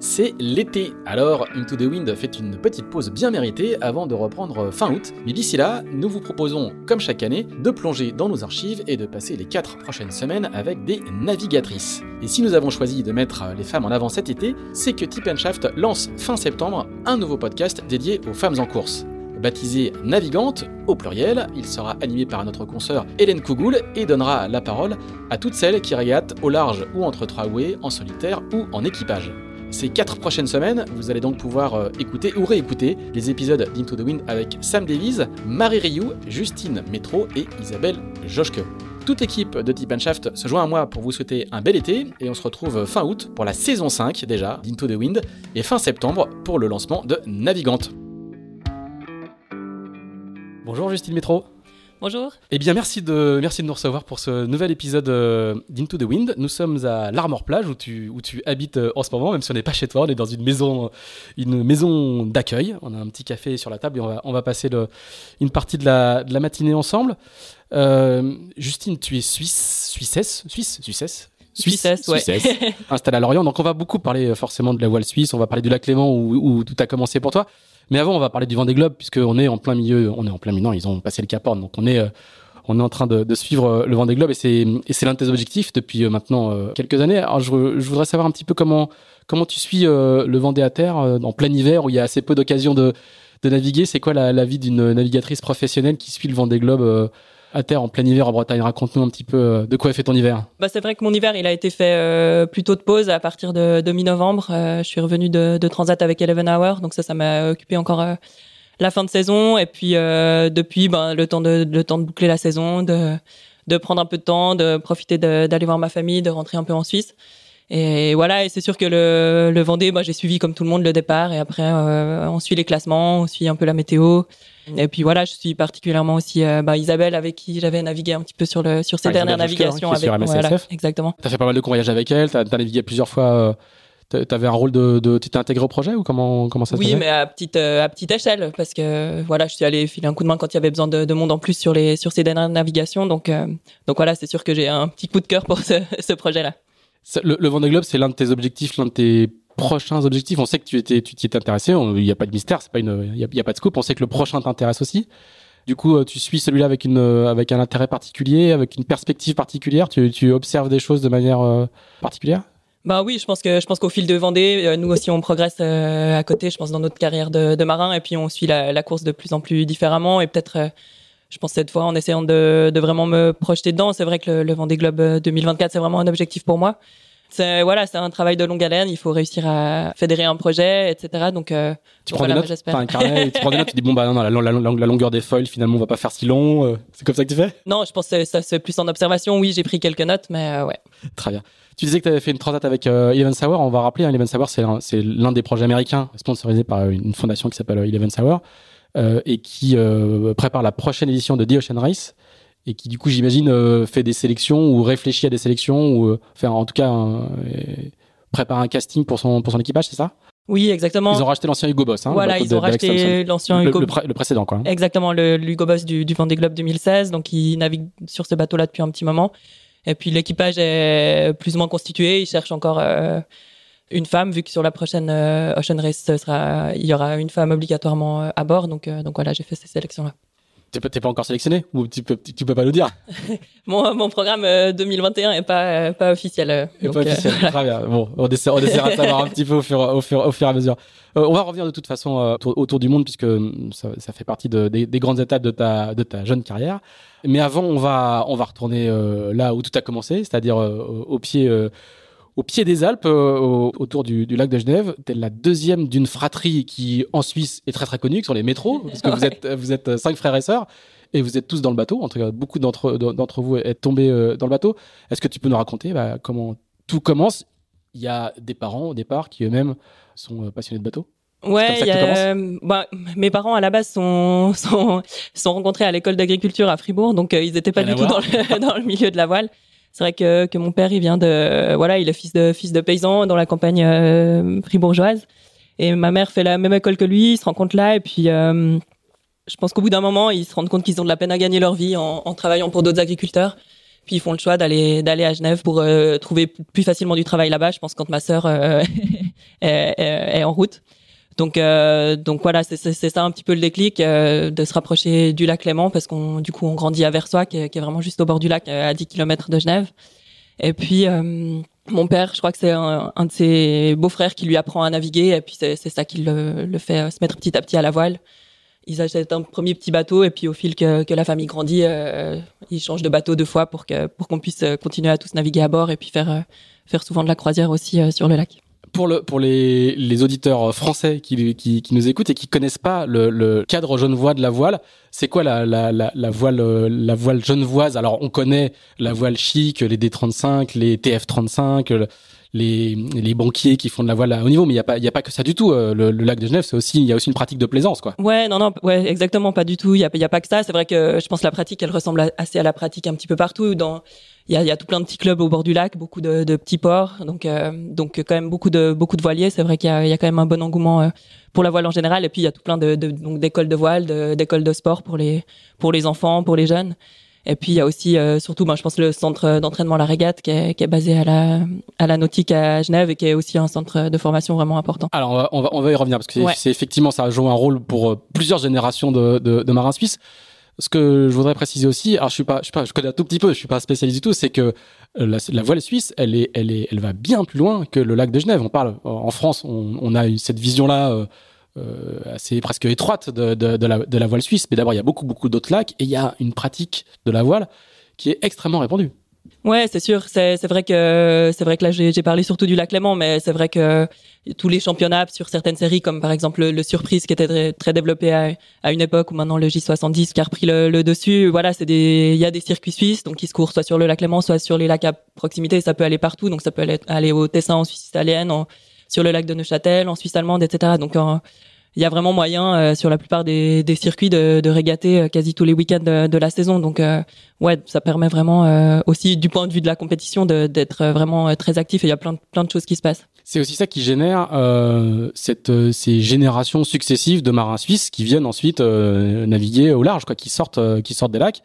C'est l'été, alors Into the Wind fait une petite pause bien méritée avant de reprendre fin août. Mais d'ici là, nous vous proposons, comme chaque année, de plonger dans nos archives et de passer les 4 prochaines semaines avec des navigatrices. Et si nous avons choisi de mettre les femmes en avant cet été, c'est que Tip Shaft lance fin septembre un nouveau podcast dédié aux femmes en course. Baptisé Navigante, au pluriel, il sera animé par notre consoeur Hélène Kougoul et donnera la parole à toutes celles qui régatent au large ou entre trois houées, en solitaire ou en équipage. Ces quatre prochaines semaines, vous allez donc pouvoir euh, écouter ou réécouter les épisodes d'Into the Wind avec Sam Davies, Marie Rioux, Justine Métro et Isabelle Joschke. Toute l'équipe de Tip Shaft se joint à moi pour vous souhaiter un bel été et on se retrouve fin août pour la saison 5 déjà d'Into the Wind et fin septembre pour le lancement de Navigante. Bonjour Justine Métro. Bonjour. Eh bien, merci de, merci de nous recevoir pour ce nouvel épisode euh, d'Into the Wind. Nous sommes à l'Armor Plage où tu, où tu habites euh, en ce moment, même si on n'est pas chez toi, on est dans une maison, une maison d'accueil. On a un petit café sur la table et on va, on va passer une partie de la, de la matinée ensemble. Euh, Justine, tu es suisse, suissesse, suisse, suissesse Suissesse, ouais. Suissesse, installée à Lorient. Donc on va beaucoup parler forcément de la voile suisse, on va parler du lac Clément où, où tout a commencé pour toi. Mais avant, on va parler du Vendée Globe puisqu'on est en plein milieu. On est en plein milieu. Non, ils ont passé le Cap Horn, donc on est euh, on est en train de, de suivre euh, le Vendée Globe et c'est et c'est l'un de tes objectifs depuis euh, maintenant quelques années. Alors je, je, voudrais savoir un petit peu comment comment tu suis le Vendée à terre en plein hiver où il y a assez peu d'occasions de de naviguer. C'est quoi la, la vie d'une navigatrice professionnelle qui suit le Vendée Globe à terre en plein hiver en Bretagne. Raconte-nous un petit peu euh, de quoi est fait ton hiver. Bah, c'est vrai que mon hiver, il a été fait euh, plutôt de pause à partir de, de mi-novembre. Euh, je suis revenu de, de, Transat avec Eleven Hour, donc ça, ça m'a occupé encore euh, la fin de saison. Et puis depuis, ben, le temps de le temps de boucler la saison, de de prendre un peu de temps, de profiter d'aller voir ma famille, de rentrer un peu en Suisse. Et voilà, et c'est sûr que le, le Vendée, moi j'ai suivi comme tout le monde le départ, et après euh, on suit les classements, on suit un peu la météo. Et puis voilà, je suis particulièrement aussi euh, bah, Isabelle avec qui j'avais navigué un petit peu sur le sur ses ah, dernières navigations avec sur voilà, exactement. T'as fait pas mal de voyages avec elle, t'as as navigué plusieurs fois. Euh, T'avais un rôle de, de tu t'es intégré au projet ou comment comment ça se Oui, mais à petite euh, à petite échelle parce que voilà, je suis allé filer un coup de main quand il y avait besoin de, de monde en plus sur les sur ces dernières navigations. Donc donc voilà, c'est sûr que j'ai un petit coup de cœur pour ce, ce projet-là. Le, le Vendée Globe, c'est l'un de tes objectifs, l'un de tes prochains objectifs. On sait que tu étais, tu t'y es intéressé. Il n'y a pas de mystère, c'est pas une, il y, a, pas de scoop. On sait que le prochain t'intéresse aussi. Du coup, euh, tu suis celui-là avec une, euh, avec un intérêt particulier, avec une perspective particulière. Tu, observes des choses de manière euh, particulière? Bah oui, je pense que je pense qu'au fil de Vendée, nous aussi on progresse à côté. Je pense dans notre carrière de, marin et puis on suit la, course de plus en plus différemment et peut-être. je pense cette fois en essayant de, vraiment me projeter dedans. C'est vrai que le, Vendée Globe 2024 c'est vraiment un objectif pour moi voilà, c'est un travail de longue haleine. Il faut réussir à fédérer un projet, etc. Donc, euh, tu prends des notes, un carnet, tu prends des notes, tu dis bon bah non, la, la, la, longueur des foils finalement on va pas faire si long. Euh, c'est comme ça que tu fais? Non, je pense que ça c'est plus en observation. Oui, j'ai pris quelques notes, mais euh, ouais. Très bien. Tu disais que tu avais fait une transat avec euh, Eleven Sour. On va rappeler, hein, Eleven Sour, c'est l'un des projets américains sponsorisés par une fondation qui s'appelle Eleven Sour et qui prépare la prochaine édition de The Ocean Race et qui du coup j'imagine euh, fait des sélections ou réfléchit à des sélections ou euh, enfin en tout cas euh, prépare un casting pour son pour son équipage c'est ça? Oui, exactement. Ils ont racheté l'ancien Hugo Boss. Hein, voilà, ils ont racheté l'ancien Hugo le, le, précédent, quoi. Exactement, le, Hugo Boss du, du Vendée Globe 2016. Donc, il navigue sur ce bateau-là depuis un petit moment. Et puis, l'équipage est plus ou moins constitué. Ils cherchent encore euh, une femme, vu que sur la prochaine Ocean Race, ce sera, il y aura une femme obligatoirement à bord. Donc, donc voilà, j'ai fait ces sélections-là. T'es pas encore sélectionné ou tu peux, tu peux pas nous dire mon, mon programme 2021 euh, est pas euh, pas officiel. Euh, pas officiel. Très bien. Bon, on, essaiera, de savoir un petit peu au fur, au fur, au fur et à mesure. on va revenir de toute façon autour, du monde puisque ça, ça fait partie de, des, des, grandes étapes de ta de ta jeune carrière. Mais avant, on va on va retourner là où tout a commencé, c'est-à-dire au pied au pied des Alpes, euh, autour du, du, lac de Genève. T'es la deuxième d'une fratrie qui, en Suisse, est très très connue, qui sont les métros, parce que vous êtes vous êtes cinq frères et sœurs. Et vous êtes tous dans le bateau. En tout cas, beaucoup d'entre d'entre vous êtes tombés euh, dans le bateau. Est-ce que tu peux nous raconter bah, comment tout commence? Il y a des parents au départ qui eux-mêmes sont euh, passionnés de bateau. Ouais, y a, bah, mes parents à la base sont sont, sont rencontrés à l'école d'agriculture à Fribourg, donc ils étaient pas du tout dans le, dans le milieu de la voile. C'est vrai que, que mon père, il vient de, voilà, il est fils de fils de paysan dans la campagne fribourgeoise. Et ma mère fait la même école que lui, ils se rencontrent là, et puis euh, je pense qu'au bout d'un moment, ils se rendent compte qu'ils ont de la peine à gagner leur vie en, en travaillant pour d'autres agriculteurs. Puis ils font le choix d'aller d'aller à Genève pour euh, trouver plus facilement du travail là-bas. Je pense quand ma sœur euh, est, est, est, en route. Donc donc voilà, c'est ça un petit peu le déclic de se rapprocher du lac Léman parce qu'on du coup on grandit à Versoix qui est, vraiment juste au bord du lac à 10 km de Genève. Et puis mon père, je crois que c'est un, de ses beaux-frères qui lui apprend à naviguer, et puis c'est ça qui le, le, fait se mettre petit à petit à la voile. Ils achètent un premier petit bateau, et puis au fil que, que la famille grandit, euh, ils changent de bateau deux fois pour que pour qu'on puisse continuer à tous naviguer à bord, et puis faire euh, faire souvent de la croisière aussi euh, sur le lac pour le pour les, les auditeurs français qui, qui, qui, nous écoutent et qui connaissent pas le, le cadre genevois de la voile, c'est quoi la, la, la, voile la voile genevoise? Alors on connaît la voile chic, les D35, les TF35, les, les banquiers qui font de la voile à haut niveau, mais il y a pas il y a pas que ça du tout. Euh, le, le lac de Genève, c'est aussi il y a aussi une pratique de plaisance quoi. Ouais non non ouais exactement pas du tout. Il y a y a pas que ça. C'est vrai que je pense que la pratique elle ressemble assez à la pratique un petit peu partout dans il y a, y a, tout plein de petits clubs au bord du lac, beaucoup de, de petits ports, donc euh, donc quand même beaucoup de beaucoup de voiliers. C'est vrai qu'il y a, y a quand même un bon engouement euh, pour la voile en général, et puis il y a tout plein de, de donc d'écoles de voile, d'écoles de, sport pour les pour les enfants, pour les jeunes. Et puis il y a aussi euh, surtout, ben, je pense le centre d'entraînement La Régate qui est, qui est basé à la à la nautique à Genève et qui est aussi un centre de formation vraiment important. Alors on va on va, y revenir parce que c'est effectivement ça a joué un rôle pour plusieurs générations de, de, de marins suisses ce que je voudrais préciser aussi, alors je suis pas, je suis pas, je connais un tout petit peu, je suis pas spécialiste du tout, c'est que euh, la, la, voile suisse, elle est, elle est, elle va bien plus loin que le lac de Genève. On parle en France, on, on a cette vision-là euh, euh, assez presque étroite de, la, voile suisse, mais d'abord il y a beaucoup, beaucoup d'autres lacs et il y a une pratique de la voile qui est extrêmement répandue. Ouais, c'est sûr. C'est vrai que c'est vrai que là j'ai parlé surtout du lac Léman, mais c'est vrai que tous les championnats sur certaines séries, comme par exemple le, Surprise qui était très, développé à, une époque ou maintenant le J70 qui a repris le, dessus. Voilà, il y a des circuits suisses donc qui se courent soit sur le lac Léman, soit sur les lacs à proximité. Ça peut aller partout, donc ça peut aller, aller au Tessin en Suisse italienne, en, sur le lac de Neuchâtel, en Suisse allemande, etc. Donc il y a vraiment moyen euh, sur la plupart des, circuits de, de, régater euh, quasi tous les week-ends de, la saison. Donc euh, ouais, ça permet vraiment aussi du point de vue de la compétition d'être vraiment très actif et il y a plein de, choses qui se passent. C'est aussi ça qui génère ces générations successives de marins suisses qui viennent ensuite naviguer au large, quoi, qui sortent, qui sortent des lacs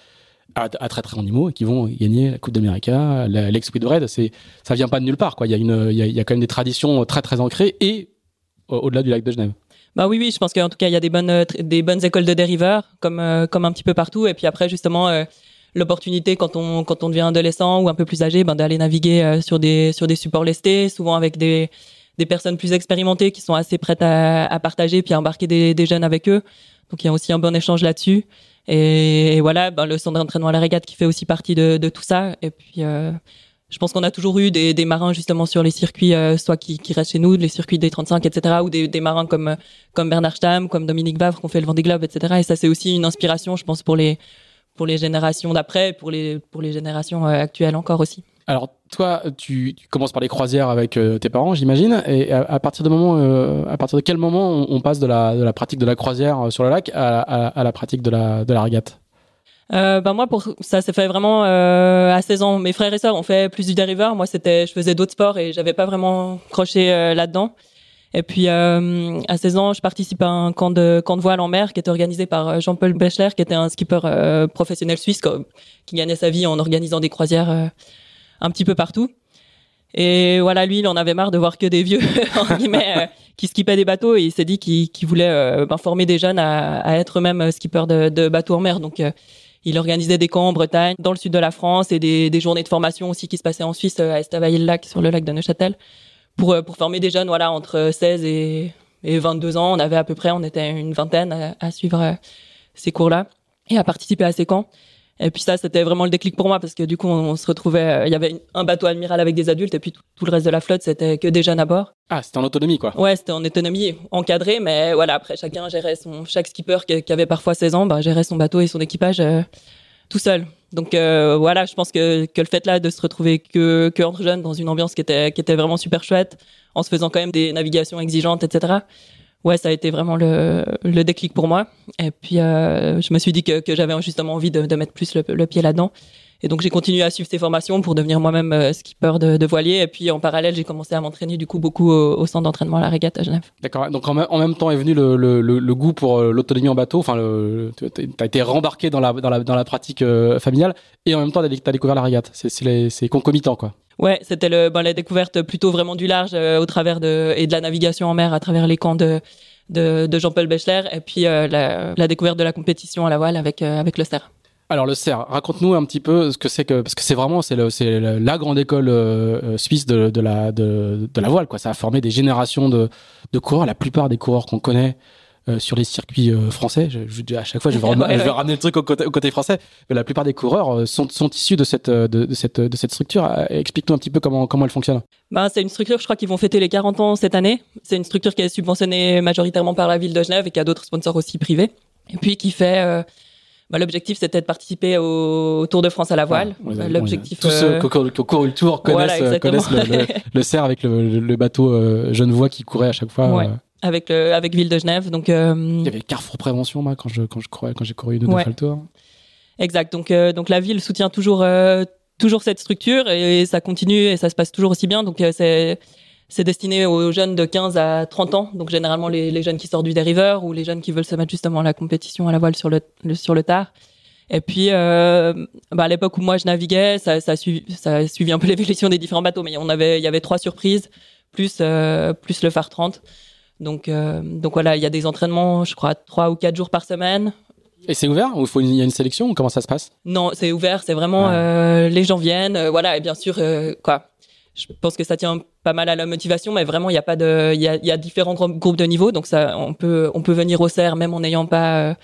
à, très très haut niveau et qui vont gagner la Coupe d'Amérique, l'ex de Red. C'est ça vient pas de nulle part. Il y a quand même des traditions très très ancrées et au-delà du lac de Genève. Bah oui, oui, je pense qu'en tout cas, il y a des bonnes, euh, des bonnes écoles de dériveurs, comme, euh, comme un petit peu partout. Et puis après, justement, euh, l'opportunité quand on, quand on devient adolescent ou un peu plus âgé, ben, d'aller naviguer sur des, sur des supports lestés, souvent avec des, des personnes plus expérimentées qui sont assez prêtes à, partager puis à embarquer des jeunes avec eux. Donc il y a aussi un bon échange là-dessus. Et, voilà, ben, le centre d'entraînement à la régate qui fait aussi partie de, de tout ça. Et puis je pense qu'on a toujours eu des, des, marins justement sur les circuits, euh, soit qui, qui, restent chez nous, les circuits des 35, etc., ou des, des marins comme comme Bernard Stamm, comme Dominique Vavre, qui ont fait le Vendée Globe, etc. Et ça, c'est aussi une inspiration, je pense, pour les pour les générations d'après, pour les pour les générations euh, actuelles encore aussi. Toi, tu, commences par les croisières avec euh, tes parents, j'imagine, et à, partir de moment, à partir de quel moment on, passe de la pratique de la croisière sur le lac à, la pratique de la de régate? Euh, ben moi pour ça s'est fait vraiment euh, à 16 ans. Mes frères et sœurs ont fait plus du dériveur. Moi c'était je faisais d'autres sports et j'avais pas vraiment croché euh, là-dedans. Et puis euh, à 16 ans, je participe à un camp de voile en mer qui était organisé par euh, Jean-Paul Bechler, qui était un skipper professionnel suisse qui gagnait sa vie en organisant des croisières un petit peu partout. Et voilà, lui, il en avait marre de voir que des vieux en guillemets qui skippaient des bateaux et il s'est dit qu'il voulait ben, former des jeunes à, être eux-mêmes skippers de, bateaux en mer. Donc il organisait des camps en Bretagne, dans le sud de la France et des, journées de formation aussi qui se passaient en Suisse à Estavayer-le-Lac sur le lac de Neuchâtel pour euh, former des jeunes voilà entre 16 et, et 22 ans. On avait à peu près, on était une vingtaine à, suivre euh, ces cours-là et à participer à ces camps. Et puis ça, c'était vraiment le déclic pour moi parce que du coup, on, se retrouvait, euh, il y avait un bateau admiral avec des adultes et puis tout, le reste de la flotte, c'était que des jeunes à bord. Ah, c'était en autonomie, quoi. Ouais, c'était en autonomie, encadré, mais voilà, après, chacun gérait son, chaque skipper qui, avait parfois 16 ans, bah, gérait son bateau et son équipage euh, tout seul. Donc euh, voilà, je pense que, que le fait là de se retrouver que, que entre jeunes dans une ambiance qui était, qui était vraiment super chouette, en se faisant quand même des navigations exigeantes, etc ouais, ça a été vraiment le, le déclic pour moi. Et puis, euh, je me suis dit que, que j'avais justement envie de, mettre plus le, pied là-dedans. Et donc j'ai continué à suivre ces formations pour devenir moi-même euh, skipper de, voilier. Et puis en parallèle, j'ai commencé à m'entraîner du coup beaucoup au, au centre d'entraînement à la régate à Genève. D'accord. Donc en, même temps est venu le, le, le goût pour euh, l'autonomie en bateau. Enfin, tu as été rembarqué dans la, dans la, dans la pratique euh, familiale et en même temps, tu as découvert la régate. C'est concomitant, quoi. Ouais, c'était le, ben, la découverte plutôt vraiment du large au travers de et de la navigation en mer à travers les camps de de, Jean-Paul Bechler et puis la, la, découverte de la compétition à la voile avec avec le CERF. Alors le CERF, raconte-nous un petit peu ce que c'est que parce que c'est vraiment c'est c'est la grande école euh, suisse de, de la de, de, la voile quoi. Ça a formé des générations de, de coureurs. La plupart des coureurs qu'on connaît euh, sur les circuits euh, français, je, je, à chaque fois je vais, ramener, je vais ramener le truc au côté, au côté, français, mais la plupart des coureurs sont, sont issus de cette de, de cette de cette structure. Explique-nous un petit peu comment comment elle fonctionne. Ben, c'est une structure, je crois qu'ils vont fêter les 40 ans cette année. C'est une structure qui est subventionnée majoritairement par la ville de Genève et qui a d'autres sponsors aussi privés. Et puis qui fait bah, l'objectif c'était de participer au Tour de France à la voile. l'objectif. Tous ceux qui ont couru le Tour connaissent, euh, connaissent le, le, le, cerf avec le, le bateau euh, Genevois qui courait à chaque fois. Ouais. Euh. Avec le, avec Ville de Genève. Donc. Euh... Il y avait Carrefour Prévention moi quand je quand je quand j'ai couru une ouais. le Tour. Exact. Donc donc la ville soutient toujours toujours cette structure et, et ça continue et ça se passe toujours aussi bien. Donc c'est c'est destiné aux jeunes de 15 à 30 ans, donc généralement les, les, jeunes qui sortent du dériveur ou les jeunes qui veulent se mettre justement à la compétition à la voile sur le, sur le tard. Et puis, euh, bah à l'époque où moi je naviguais, ça, ça, a suivi, ça a suivi un peu l'évolution des différents bateaux, mais on avait, il y avait trois surprises plus euh, plus le phare 30. Donc euh, donc voilà, il y a des entraînements, je crois trois ou quatre jours par semaine. Et c'est ouvert ou il y a une sélection ou comment ça se passe? Non, c'est ouvert, c'est vraiment euh, les gens viennent, euh, voilà et bien sûr euh, quoi. Je pense que ça tient pas mal à la motivation, mais vraiment il y a pas de, il y a, y a, différents groupes de niveau, donc ça, on peut, on peut venir au CER même en n'ayant pas,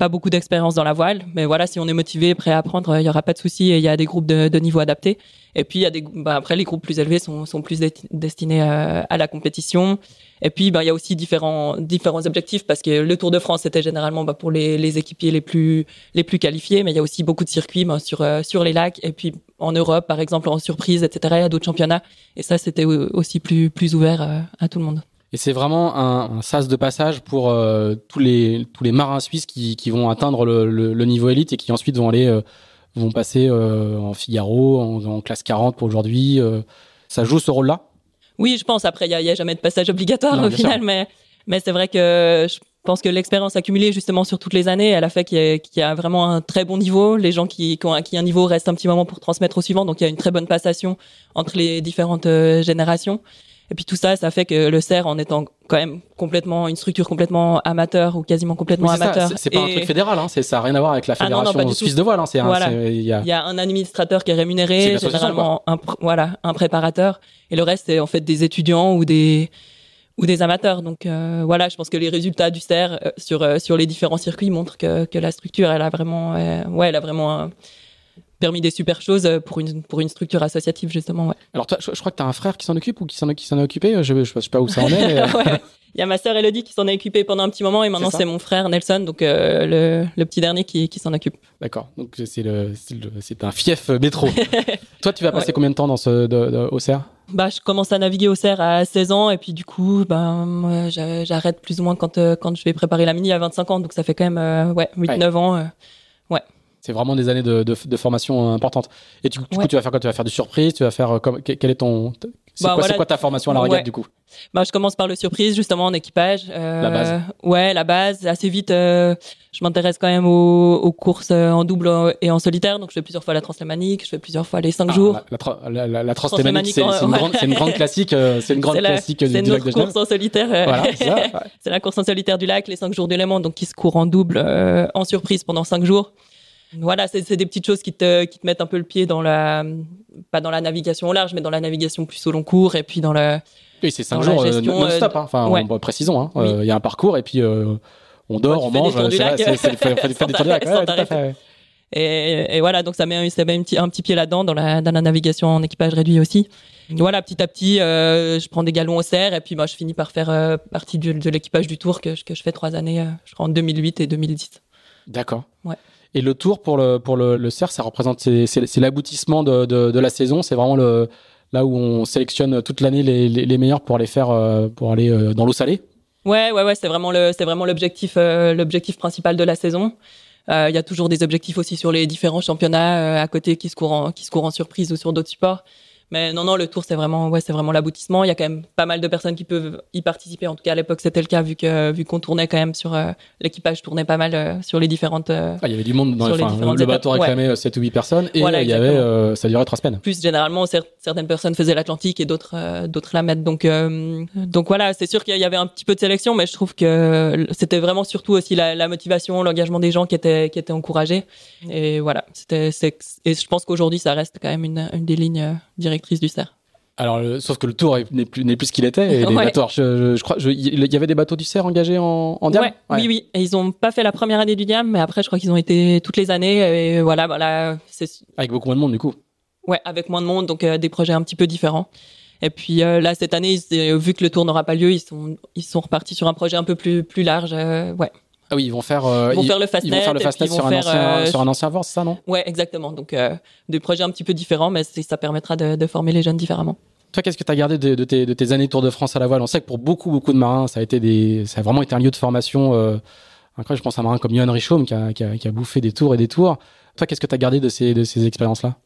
pas beaucoup d'expérience dans la voile, mais voilà, si on est motivé, prêt à apprendre, il y aura pas de souci. Il y a des groupes de, de niveau adaptés. Et puis il y a des, bah, après les groupes plus élevés sont, sont plus destinés à, à, la compétition. Et puis bah, il y a aussi différents, différents objectifs parce que le Tour de France c'était généralement bah, pour les, les équipiers les plus, les plus qualifiés, mais il y a aussi beaucoup de circuits bah, sur, euh, sur les lacs. Et puis en Europe, par exemple, en surprise, etc. Il y a d'autres championnats. Et ça, c'était aussi plus, plus ouvert euh, à tout le monde. Et c'est vraiment un, un, sas de passage pour euh, tous les tous les marins suisses qui, qui vont atteindre le, le, le, niveau élite et qui ensuite vont aller euh, vont passer euh, en Figaro, en, en, classe 40 pour aujourd'hui. Euh. ça joue ce rôle-là? Oui, je pense. Après, il y a, y a, jamais de passage obligatoire non, au final, sûr. mais mais c'est vrai que je pense que l'expérience accumulée justement sur toutes les années, elle a fait qu'il y, qu y, a vraiment un très bon niveau. Les gens qui, qui ont acquis un niveau restent un petit moment pour transmettre au suivant, donc il y a une très bonne passation entre les différentes générations. Et puis tout ça, ça fait que le CER, en étant quand même complètement une structure complètement amateur ou quasiment complètement oui, amateur. C'est pas un truc fédéral, hein, ça n'a rien à voir avec la fédération ah non, non, suisse de voile. Hein, voilà. il, y a... il y a un administrateur qui est rémunéré, est généralement un, voilà, un préparateur, et le reste c'est en fait des étudiants ou des ou des amateurs. Donc euh, voilà, je pense que les résultats du CER euh, sur euh, sur les différents circuits montrent que, que la structure, elle a vraiment, euh, ouais, elle a vraiment un, permis des super choses pour une, pour une structure associative, justement. Ouais. Alors, toi, je, je crois que tu as un frère qui s'en occupe ou qui s'en est occupé Je ne sais pas où ça en est. Mais... ouais. Il y a ma sœur Elodie qui s'en est occupée pendant un petit moment et maintenant c'est mon frère Nelson, donc euh, le, le, petit dernier qui, qui s'en occupe. D'accord, donc c'est le, c'est un fief métro. Toi, tu vas passer ouais. combien de temps dans ce, de, de, au CER bah, je commence à naviguer au CER à 16 ans et puis du coup, ben, j'arrête plus ou moins quand, euh, quand je vais préparer la mini à 25 ans, donc ça fait quand même euh, ouais, 8-9 ouais. ans. Euh. C'est vraiment des années de, de, de formation importantes. Et tu, du ouais. coup, tu vas faire quoi? Tu vas faire du surprise? Tu vas faire comme, quel est ton c'est bah, quoi, voilà. quoi, ta formation à la ouais. du coup? Bah, je commence par le surprise justement en équipage. Euh, la base. Ouais, la base. Assez vite, euh, je m'intéresse quand même aux, aux, courses euh, en double et en solitaire. Donc je fais plusieurs fois la translémanique, je fais plusieurs fois les 5 ah, jours. La, la, la, translémanique, c'est une, grande, une grande classique. Euh, c'est une grande classique du, du lac de course en solitaire. Voilà, c'est ouais. la course en solitaire du lac, les 5 jours du Léman, donc qui se courent en double en surprise pendant 5 jours. Voilà, c'est des petites choses qui te, qui te mettent un peu le pied dans la, pas dans la navigation au large, mais dans la navigation plus au long cours et puis dans la. Oui, c'est cinq jours euh, non-stop. Hein. Enfin, ouais. on, précisons. Hein. Il oui. euh, y a un parcours et puis euh, on dort, on mange. C'est fait et, et, voilà, donc ça met, ça met un, petit, un petit pied là-dedans, dans la, dans la navigation en équipage réduit aussi. Voilà, petit à petit, euh, je prends des galons au cerf et puis moi, je finis par faire euh, partie de, de l'équipage du tour que, que je fais trois années, euh, je crois en 2008 et 2010. D'accord. Ouais. Et le tour pour le, pour le, le CERF, ça représente, c'est l'aboutissement de, de, la saison. C'est vraiment le, là où on sélectionne toute l'année les, les, meilleurs pour aller faire, euh, pour aller euh, dans l'eau salée. Ouais, ouais, ouais, c'est vraiment le, c'est vraiment l'objectif, euh, l'objectif principal de la saison. Il y a toujours des objectifs aussi sur les différents championnats à côté qui se courent en, qui se courent en surprise ou sur d'autres supports. Mais non, non, le tour, c'est vraiment, ouais, c'est vraiment l'aboutissement. Il y a quand même pas mal de personnes qui peuvent y participer. En tout cas, à l'époque, c'était le cas vu que, vu qu'on tournait quand même sur, euh, l'équipage tournait pas mal euh, sur les différentes. Euh, ah, il y avait du monde dans les, enfin, Le bateau réclamait 7 ou 8 personnes et il y avait, ça durait 3 semaines. Plus généralement, certaines personnes faisaient l'Atlantique et d'autres, d'autres la mettent. Donc, donc voilà, c'est sûr qu'il y avait un petit peu de sélection, mais je trouve que c'était vraiment surtout aussi la, la motivation, l'engagement des gens qui étaient, qui étaient encouragés. Et voilà, c'était, et je pense qu'aujourd'hui, ça reste quand même une, une des lignes directrice du cerf. Alors, sauf que le tour n'est plus, n'est plus ce qu'il était. Et les bateaux, je, crois, il y avait des bateaux du cerf engagés en, en Diam. Oui, oui. Et ils n'ont pas fait la première année du Diam, mais après, je crois qu'ils ont été toutes les années. Et voilà, voilà. Avec beaucoup moins de monde, du coup. Ouais, avec moins de monde, donc euh, des projets un petit peu différents. Et puis euh, là, cette année, vu que le tour n'aura pas lieu, ils sont, ils sont repartis sur un projet un peu plus, plus large. Euh, ouais. Ah oui, ils vont faire, ils vont faire le fastnet, ils vont faire le fastnet sur, un ancien, sur un ancien c'est ça, non? Ouais, exactement. Donc des projets un petit peu différents, mais ça permettra de, de former les jeunes différemment. Toi, qu'est-ce que tu as gardé de, tes, de, tes, années Tour de France à la voile? On sait que pour beaucoup, beaucoup de marins, ça a, été des, ça a vraiment été un lieu de formation. Euh, je pense à un marin comme Johan Richaume qui a, qui, a, qui a, bouffé des tours et des tours. Toi, qu'est-ce que tu as gardé de ces, de ces expériences-là?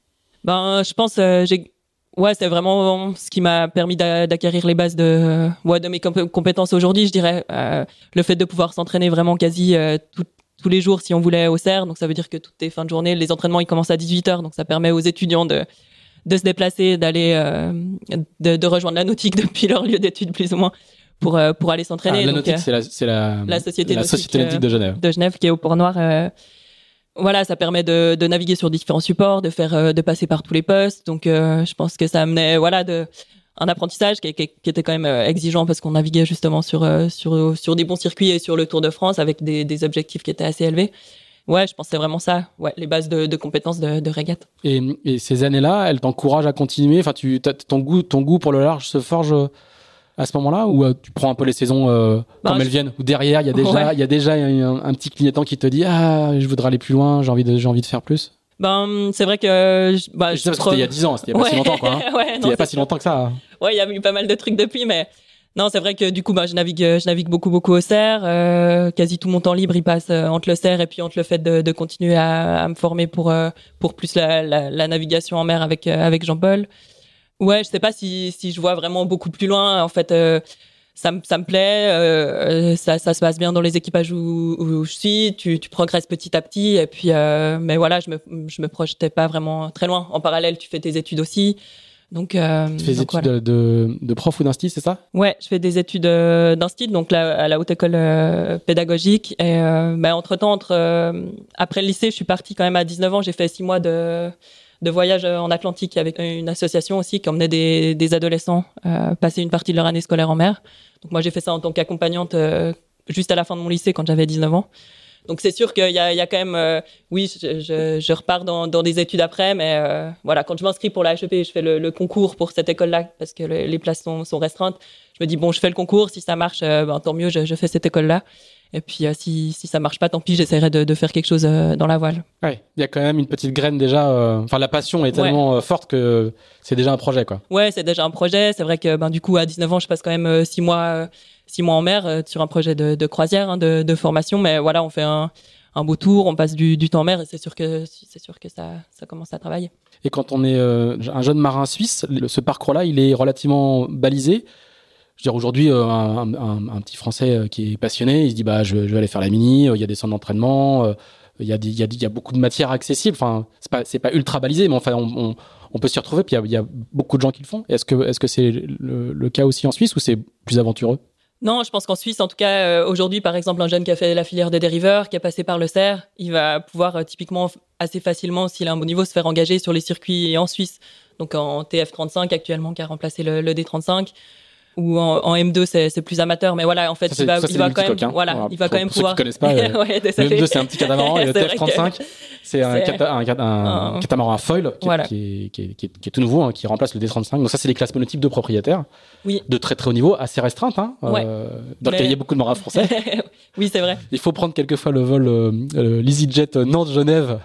Ben, je pense, euh, j'ai Ouais, c'est vraiment ce qui m'a permis d'acquérir les bases de, ouais, de mes compétences aujourd'hui, je dirais. Euh, le fait de pouvoir s'entraîner vraiment quasi euh, tous les jours si on voulait au CERF. Donc ça veut dire que toutes les fins de journée, les entraînements, ils commencent à 18h. Donc ça permet aux étudiants de, de se déplacer, d'aller, euh, de, de, rejoindre la nautique depuis leur lieu d'études plus ou moins pour euh, pour aller s'entraîner. Ah, la nautique, c'est la, la, la société, la nautique, société nautique de Genève. De Genève qui est au Port Noir. Voilà, ça permet de, naviguer sur différents supports, de faire, de passer par tous les postes. Donc, je pense que ça amenait, voilà, un apprentissage qui, était quand même exigeant parce qu'on naviguait justement sur sur des bons circuits et sur le Tour de France avec des, objectifs qui étaient assez élevés. Ouais, je pense c'est vraiment ça. Ouais, les bases de, compétences de, de régate. Et, ces années-là, elles t'encouragent à continuer? Enfin, ton goût, ton goût pour le large se forge euh, à ce moment-là, ou euh, tu prends un peu les saisons euh, bah, comme elles viennent, ou derrière il y a déjà, il y a déjà un, petit clignotant qui te dit ah, je voudrais aller plus loin, j'ai envie de, j'ai envie de faire plus. Ben, c'est vrai que bah, je il y a 10 ans, c'était il y a pas si longtemps quoi. Hein. ouais, il y a pas si longtemps que ça. Ouais, il y a eu pas mal de trucs depuis, mais non, c'est vrai que du coup, bah, je navigue, je navigue beaucoup, beaucoup au cerf. Euh, quasi tout mon temps libre, il passe entre le cerf et puis entre le fait de, de continuer à, à, me former pour pour plus la, la, la, navigation en mer avec avec Jean-Paul. Ouais, je sais pas si si je vois vraiment beaucoup plus loin. En fait, ça me ça me plaît. ça ça se passe bien dans les équipages où, où je suis. Tu tu progresses petit à petit et puis mais voilà, je me je me projetais pas vraiment très loin. En parallèle, tu fais tes études aussi. Donc, euh, tu fais des études de, de, prof ou d'instit, c'est ça? Ouais, je fais des études euh, d'instit, donc là, à la haute école euh, pédagogique. Et euh, bah, entre temps, entre après le lycée, je suis partie quand même à 19 ans. J'ai fait six mois de de voyage en Atlantique avec une association aussi qui emmenait des, adolescents passer une partie de leur année scolaire en mer. Donc moi, j'ai fait ça en tant qu'accompagnante juste à la fin de mon lycée quand j'avais 19 ans. Donc c'est sûr qu'il y a, quand même, euh, oui, je, repars dans, des études après, mais euh, voilà, quand je m'inscris pour la HEP, je fais le, concours pour cette école-là parce que les places sont, restreintes. Je me dis bon, je fais le concours, si ça marche, euh, ben, tant mieux, je fais cette école-là. Et puis si, si ça marche pas, tant pis, j'essaierai de, de, faire quelque chose dans la voile. Ouais, il y a quand même une petite graine déjà. Enfin, la passion est tellement forte que c'est déjà un projet, quoi. Ouais, c'est déjà un projet. C'est vrai que ben du coup à 19 ans, je passe quand même six mois six mois en mer euh, sur un projet de, de croisière, hein, de, de, formation. Mais voilà, on fait un, un beau tour, on passe du, du temps en mer et c'est sûr que c'est sûr que ça, ça commence à travailler. Et quand on est euh, un jeune marin suisse, ce parcours-là, il est relativement balisé. Je veux dire, aujourd'hui, euh, un, petit Français qui est passionné, il se dit bah je, vais aller faire la mini, il y a des centres d'entraînement, il y a, beaucoup de matières accessibles. Enfin, c'est pas ultra balisé, mais enfin on, peut s'y retrouver. Puis il y, a, beaucoup de gens qui le font. Est-ce que c'est le, cas aussi en Suisse ou c'est plus aventureux? Non, je pense qu'en Suisse, en tout cas, euh, aujourd'hui, par exemple, un jeune qui a fait la filière des dériveurs, qui a passé par le CERF, il va pouvoir euh, typiquement assez facilement, s'il a un bon niveau, se faire engager sur les circuits en Suisse. Donc en TF35 actuellement, qui a remplacé le D35 ou en, en M2 c'est plus amateur mais voilà en fait ça, il va, ça, il va quand même hein. voilà il va quand même pour pouvoir ceux qui connaissent pas euh, ouais, le M2 c'est un petit catamaran et le TF35 c'est un, cata un, un, un, catamaran foil qui, voilà. qui, est, qui, est, qui, est, qui, est, tout nouveau hein, qui remplace le D35 donc ça c'est des classes monotypes de propriétaires oui. de très très haut niveau assez restreintes hein, ouais. euh, dans mais... lequel il y a beaucoup de marins français oui c'est vrai il faut prendre quelquefois le vol euh, euh, l'EasyJet Nantes-Genève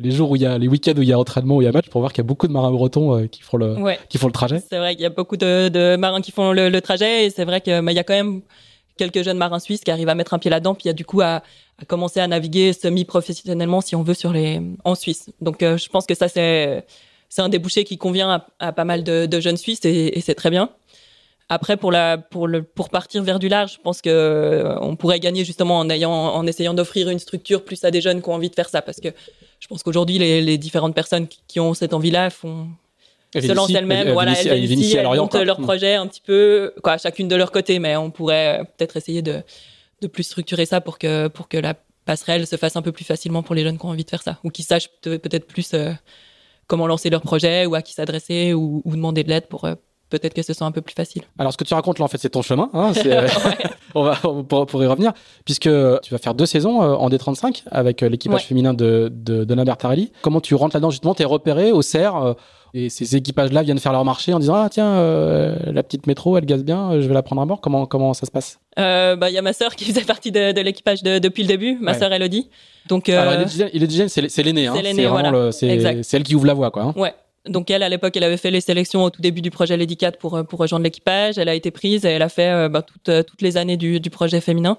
les jours où il y a les week-ends où il y a entraînement où il y a match pour voir qu'il y a beaucoup de marins bretons euh, qui font le ouais. qui font le trajet. C'est vrai qu'il y a beaucoup de, de marins qui font le, le trajet et c'est vrai que mais il y a quand même quelques jeunes marins suisses qui arrivent à mettre un pied là-dedans, puis a du coup à, à commencer à naviguer semi-professionnellement, si on veut, sur les en Suisse. Donc, euh, je pense que ça c'est c'est un débouché qui convient à, pas mal de, de, jeunes Suisses et, et c'est très bien. Après, pour la pour le pour partir vers du large, je pense que euh, on pourrait gagner justement en ayant en essayant d'offrir une structure plus à des jeunes qui ont envie de faire ça, parce que je pense qu'aujourd'hui les, les différentes personnes qui, qui ont cette envie-là font se lancent elles-mêmes, voilà, elles, elles, elles, elles montent leur projet un petit peu, quoi, chacune de leur côté, mais on pourrait peut-être essayer de, de plus structurer ça pour que, pour que la passerelle se fasse un peu plus facilement pour les jeunes qui ont envie de faire ça, ou qui sachent peut-être plus euh, comment lancer leur projet, ou à qui s'adresser, ou, ou, demander de l'aide pour, euh, peut-être que ce soit un peu plus facile. Alors, ce que tu racontes là, en fait, c'est ton chemin. Hein, ouais. on va on pour, y revenir, puisque tu vas faire deux saisons euh, en D35 avec euh, l'équipage ouais. féminin de, de, de Bertarelli. Comment tu rentres là-dedans Justement, tu es repéré au CERF euh, et ces équipages-là viennent faire leur marché en disant ah tiens euh, la petite métro elle gaze bien, je vais la prendre à bord. Comment comment ça se passe? Euh, Bah il y a ma sœur qui faisait partie de, de l'équipage de, depuis le début, ma ouais. sœur Elodie. Donc euh, alors il est déjà c'est l'aîné, hein. c'est l'aîné, voilà. c'est elle qui ouvre la voie quoi. Hein. Ouais. Donc elle, à l'époque, elle avait fait les sélections au tout début du projet Lady 4 pour pour rejoindre l'équipage. Elle a été prise et elle a fait euh, bah, toutes toutes les années du, du projet féminin.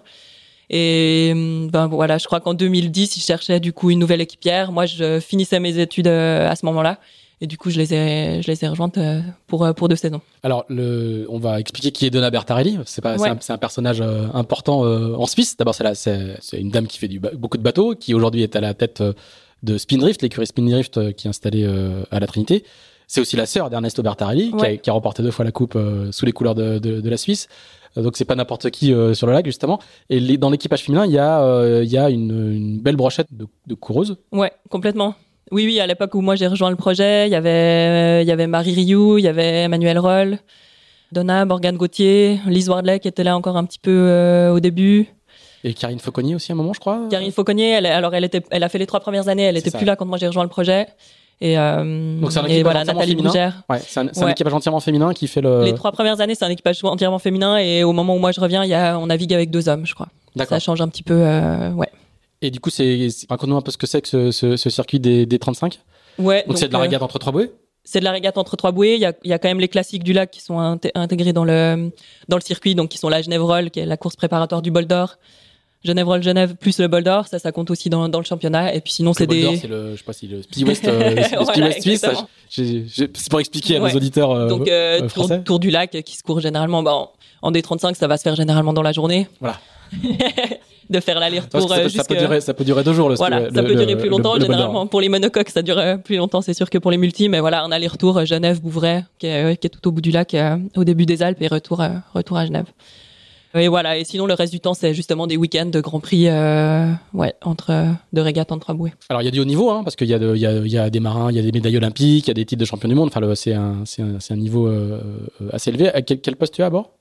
Et ben voilà, je crois qu'en 2010, ils cherchaient du coup une nouvelle équipière. Moi, je finissais mes études à ce moment-là. Et du coup, je les ai, je les ai rejointes pour pour deux saisons. Alors, le, on va expliquer qui est Donna Bertarelli. C'est pas, ouais. c'est un, un, personnage important euh, en Suisse. D'abord, c'est c'est, c'est une dame qui fait du, beaucoup de bateaux, qui aujourd'hui est à la tête de Spindrift, l'écurie Spindrift euh, qui est installée euh, à la Trinité. C'est aussi la sœur d'Ernesto Bertarelli, ouais. qui, a, qui, a, remporté deux fois la coupe euh, sous les couleurs de, de, de la Suisse. Donc c'est pas n'importe qui sur le lac justement. Et les, dans l'équipage féminin, il y a, il y a une, une belle brochette de, de coureuses. Ouais, complètement. Oui, oui, à l'époque où moi j'ai rejoint le projet, il y avait, il y avait Marie Rioux, il y avait Emmanuel Roll, Donna, Morgane Gauthier, Lise Wardley qui était là encore un petit peu au début. Et Karine Fauconnier aussi à un moment, je crois. Karine Fauconnier, elle, alors elle était, elle a fait les trois premières années, elle était plus là quand moi j'ai rejoint le projet. Et, euh, Donc c'est un et voilà, Nathalie féminin. Ouais, c'est un, ouais. un, équipage entièrement féminin qui fait le. Les trois premières années, c'est un équipage entièrement féminin et au moment où moi je reviens, y a, on navigue avec deux hommes, je crois. Ça change un petit peu, euh, ouais. Et du coup, c'est, raconte-nous un peu ce que c'est que ce, ce, ce circuit des, des 35. Ouais. Donc, c'est de la régate euh, entre trois bouées c'est de la régate entre trois bouées. Il y a, il y a quand même les classiques du lac qui sont intégrés dans le dans le circuit, donc qui sont la Genève Roll, qui est la course préparatoire du Bol d'Or. Genève Genève plus le Bol d'Or, ça ça compte aussi dans, dans le championnat. Et puis sinon c'est des. c'est le je sais pas si le Speed West, euh, le Speed voilà, West Suisse. C'est pour expliquer à ouais. nos auditeurs. Euh, donc euh, tour, tour, du lac qui se court généralement. Bah, en, en D35, ça va se faire généralement dans la journée. Voilà. de faire l'aller-retour. Ça, jusque... ça, peut durer, ça peut durer deux jours. Le, voilà, le, ça peut durer plus longtemps. Le, généralement, pour les monocoques, ça dure plus longtemps, c'est sûr que pour les multis. Mais voilà, un aller-retour Genève-Bouvray, qui, qui, est tout au bout du lac, au début des Alpes, et retour, retour à Genève. Et voilà. Et sinon, le reste du temps, c'est justement des week-ends de Grand Prix, euh, ouais, entre de régates entre bouées. Alors, il y a du haut niveau, hein, parce qu'il y a, de, il y a, il y a des marins, il y a des médailles olympiques, il y a des titres de champion du monde. Enfin, c'est un, un, un niveau euh, assez élevé. À quel, quel poste tu es à bord?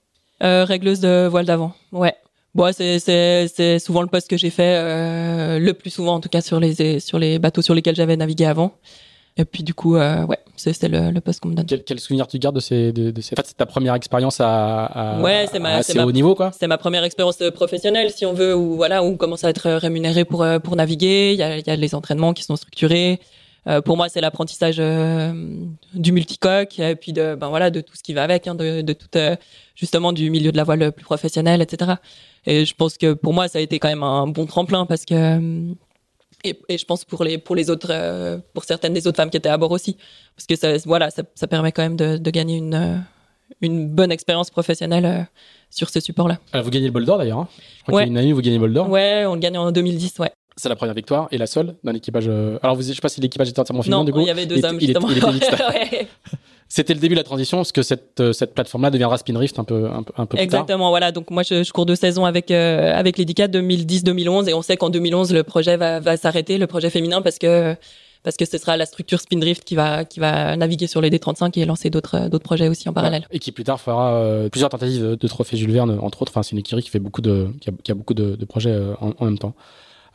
Euh, Régleuse de voile d'avant. Ouais. Bon, c'est souvent le poste que j'ai fait euh, le plus souvent, en tout cas sur les sur les bateaux sur lesquels j'avais navigué avant. Et puis du coup, euh, ouais, c'est le, le poste qu'on me donne. Quel, quel, souvenir tu gardes de ces de, de ces... En fait, c'est ta première expérience à, à, ouais, c'est ma, assez ma, haut niveau, quoi. C'est ma première expérience professionnelle, si on veut, où voilà, où on commence à être rémunéré pour pour naviguer. Il y a il y a les entraînements qui sont structurés. Euh, pour moi, c'est l'apprentissage euh, du multicoque et puis de ben voilà de tout ce qui va avec, hein, de, de tout euh, justement du milieu de la voile plus professionnel, etc. Et je pense que pour moi, ça a été quand même un bon tremplin parce que et, et, je pense pour les pour les autres euh, pour certaines des autres femmes qui étaient à bord aussi parce que ça voilà ça, ça permet quand même de, de gagner une euh, une bonne expérience professionnelle euh, sur ce support là. Vous gagnez le bol d'or d'ailleurs. Hein je crois ouais. qu'il y a une année où vous gagnez le bol d'or. Ouais, on le gagne en 2010, ouais. C'est la première victoire et la seule dans l'équipage. Alors vous, je sais pas si l'équipage était entièrement féminin non, du coup. il y avait deux hommes justement. C'était le début de la transition parce que cette euh, cette plateforme là deviendra Spinrift un peu un peu un peu plus Exactement, tard. voilà. Donc moi je, je cours deux saisons avec euh, avec l'Edicat 2010-2011 et on sait qu'en 2011 le projet va va s'arrêter, le projet féminin parce que parce que ce sera la structure Spindrift qui va qui va naviguer sur les D35 et lancer d'autres d'autres projets aussi en parallèle. Ouais. Et qui plus tard fera euh, plusieurs tentatives de, de trophée Jules Verne entre autres. Enfin c'est une écurie qui fait beaucoup de qui a, qui a beaucoup de, de projets euh, en, en, même temps.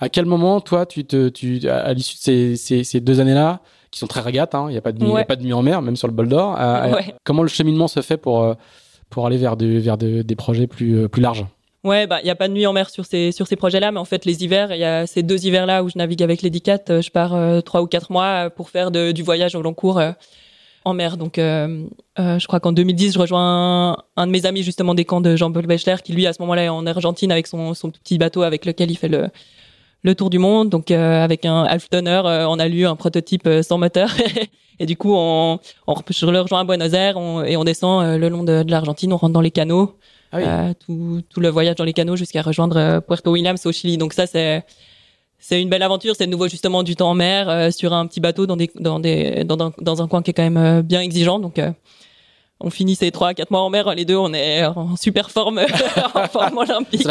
À quel moment toi tu te tu à, l'issue de ces, ces, ces deux années là qui sont très régates. Hein. Il n'y a pas de nuit, ouais. a pas de nuit en mer, même sur le bol d'or. Euh, ouais. Comment le cheminement se fait pour euh, pour aller vers des vers de, des projets plus plus larges? Ouais, bah il y a pas de nuit en mer sur ces sur ces projets-là, mais en fait les hivers, il y a ces deux hivers-là où je navigue avec l'Edicat, je pars euh, trois ou quatre mois pour faire de, du voyage au long cours en mer. Donc, euh, euh, je crois qu'en 2010, je rejoins un, de mes amis justement des camps de Jean-Paul Bechler, qui lui à ce moment-là est en Argentine avec son, son petit bateau avec lequel il fait le, le tour du monde. Donc, euh, avec un half tonner, on a lu un prototype sans moteur. et du coup, on, on, je le rejoins à Buenos Aires et on descend le long de, de l'Argentine. On rentre dans les canaux. Ah tout, tout le voyage dans les canaux jusqu'à rejoindre Puerto Williams au Chili. Donc ça, c'est c'est une belle aventure. C'est de nouveau justement du temps en mer euh, sur un petit bateau dans des dans des dans, dans, un coin qui est quand même euh, bien exigeant. Donc euh, on finit ces trois quatre mois en mer, les deux, on est en super forme, en forme olympique. C'est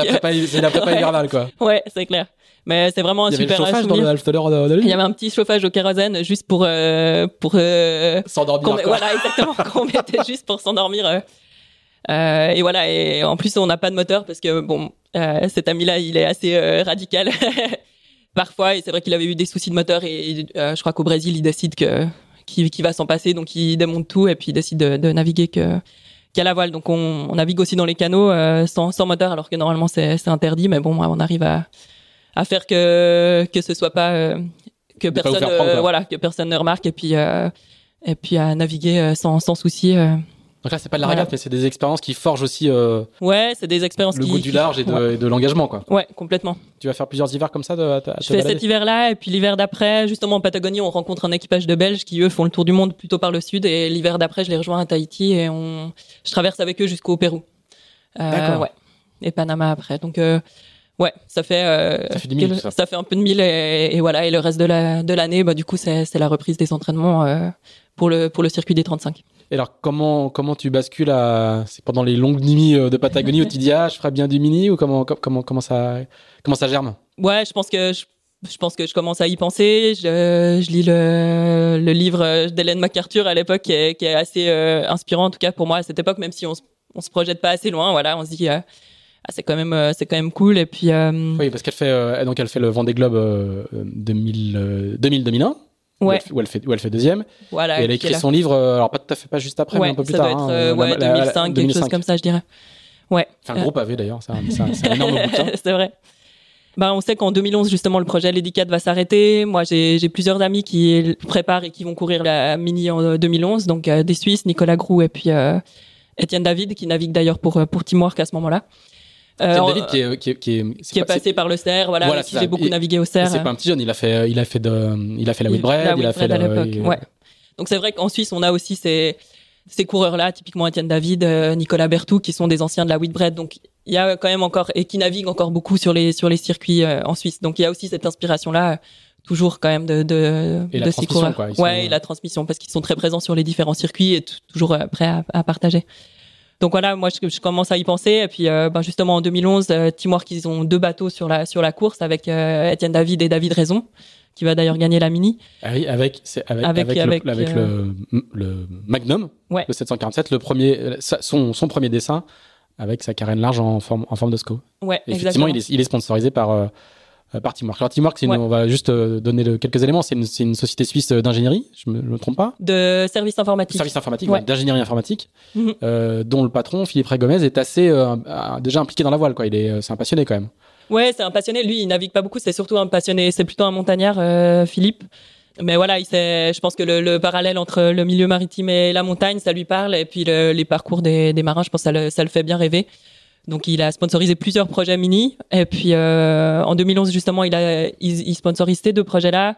la prépa, hivernale, quoi. ouais, c'est clair. Mais c'est vraiment un Il y super avait le chauffage dans souvenir. le Il y avait un petit chauffage au kérosène juste pour pour s'endormir. qu'on- Voilà, exactement. qu'on mettait juste pour s'endormir. euh. Euh, et voilà. Et en plus, on n'a pas de moteur parce que bon, euh, cet ami-là, il est assez euh, radical. Parfois, et c'est vrai qu'il avait eu des soucis de moteur et euh, je crois qu'au Brésil, il décide que qu'il qu'il va s'en passer, donc il démonte tout et puis il décide de, de naviguer que qu'à la voile. Donc on, on navigue aussi dans les canaux euh, sans, sans moteur, alors que normalement c'est interdit, mais bon, on arrive à à faire que que ce soit pas euh, que De personne prendre, euh, voilà que personne ne remarque et puis euh, et puis à naviguer euh, sans sans souci. Donc là, c'est pas de la régate, mais c'est des expériences qui forgent aussi euh, Ouais, c'est des expériences le qui goût du large et de, Ouais, de l'engagement, quoi. ouais, complètement. Tu vas faire plusieurs hivers comme ça de, à à Je te fais balader cet hiver-là et puis l'hiver d'après, justement en Patagonie, on rencontre un équipage de Belges qui eux font le tour du monde plutôt par le sud et l'hiver d'après, je les rejoins à Tahiti et on, je traverse avec eux jusqu'au Pérou. Euh, D'accord. Ouais. Et Panama après. Donc euh, ouais, ça fait euh, Ça fait du mille, quel- ça. fait un peu de mille et, et voilà et le reste de la de l'année, bah du coup c'est c'est la reprise des entraînements euh, pour le, pour le circuit des 35. Et alors, comment, comment tu bascules à, c'est pendant les longues nuits euh, de Patagonie où tu dis, ah, je ferai bien du mini ou comment, comment, comment ça, comment ça germe? Ouais, je pense que je, je pense que je commence à y penser. Je, je lis le, le livre euh, d'Hélène MacArthur à l'époque qui est, assez euh, inspirant, en tout cas pour moi à cette époque, même si on, on se projette pas assez loin. Voilà, on se dit, ah, ah c'est quand même, c'est quand même cool. Et puis, oui, parce qu'elle fait, donc elle fait le Vendée Globe 2000, 2000, 2001. Ouais. Où, elle, fait, où elle fait deuxième. Voilà, et elle a écrit son livre, euh, alors pas tout à fait, pas juste après, mais un peu plus ça tard. Être, hein, euh, ouais, 2005, quelque chose comme ça, je dirais. Ouais. Enfin, le groupe euh. avait d'ailleurs, c'est un, un, énorme bouquin. C'est vrai. Ben, on sait qu'en 2011, justement, le projet Lédicat va s'arrêter. Moi, j'ai plusieurs amis qui préparent et qui vont courir la mini en 2011. Donc, euh, des Suisses, Nicolas Groux et puis Étienne David, qui navigue d'ailleurs pour, pour Teamwork à ce moment-là. Euh, David qui est, qui est, qui est, qui est pas- passé par le CERF, voilà, Voilà, qui j'ai beaucoup Et- navigué au CERF. C'est pas un petit jeune, il a fait, il a fait de, il a fait la Whitbread, la il a fait l'époque, il- ouais. Donc c'est vrai qu'en Suisse, on a aussi ces, ces coureurs-là, typiquement Étienne David, euh, Nicolas Bertou, qui sont des anciens de la Whitbread. Donc il y a quand même encore et qui naviguent encore beaucoup sur les sur les circuits euh, en Suisse. Donc il y a aussi cette inspiration-là, euh, toujours quand même de de, Et la de ces transmission, coureurs. quoi. Sont- Ouais, et la transmission parce qu'ils sont très présents sur les différents circuits et toujours euh, prêts à, à partager. Donc voilà, moi je, je commence à y penser et puis euh, ben justement en 2011, euh, Teamwork ils ont deux bateaux sur la sur la course avec euh, Étienne David et David Raison qui va d'ailleurs gagner la mini. Ah oui, avec, avec, Avec- avec, avec, le, avec euh, le, le Magnum, Ouais. le 747, le premier, son, son premier dessin avec sa carène large en forme, en forme de SCO. Ouais, Et effectivement, il est, il est sponsorisé par, par Teamwork. Alors, Teamwork, une- Ouais. on va juste euh, donner le- quelques éléments. C'est une, société suisse euh, d'ingénierie, je me, je me trompe pas. de services informatiques. Service informatique, Ouais. ouais, d'ingénierie informatique, Mhm. euh, dont le patron, Philippe Ray Gomez, est assez euh, euh, déjà impliqué dans la voile. Quoi. Il est, euh, c'est un passionné quand même. Ouais, c'est un passionné. Lui, il navigue pas beaucoup. C'est surtout un passionné. C'est plutôt un montagnard, euh, Philippe. Mais voilà, il sait, je pense que le, le parallèle entre le milieu maritime et la montagne, ça lui parle. Et puis le- les parcours des, des marins, je pense que ça le, ça le fait bien rêver. Donc il a sponsorisé plusieurs projets mini. Et puis euh, en 2011 justement, il a, il, il sponsorise ces deux projets-là.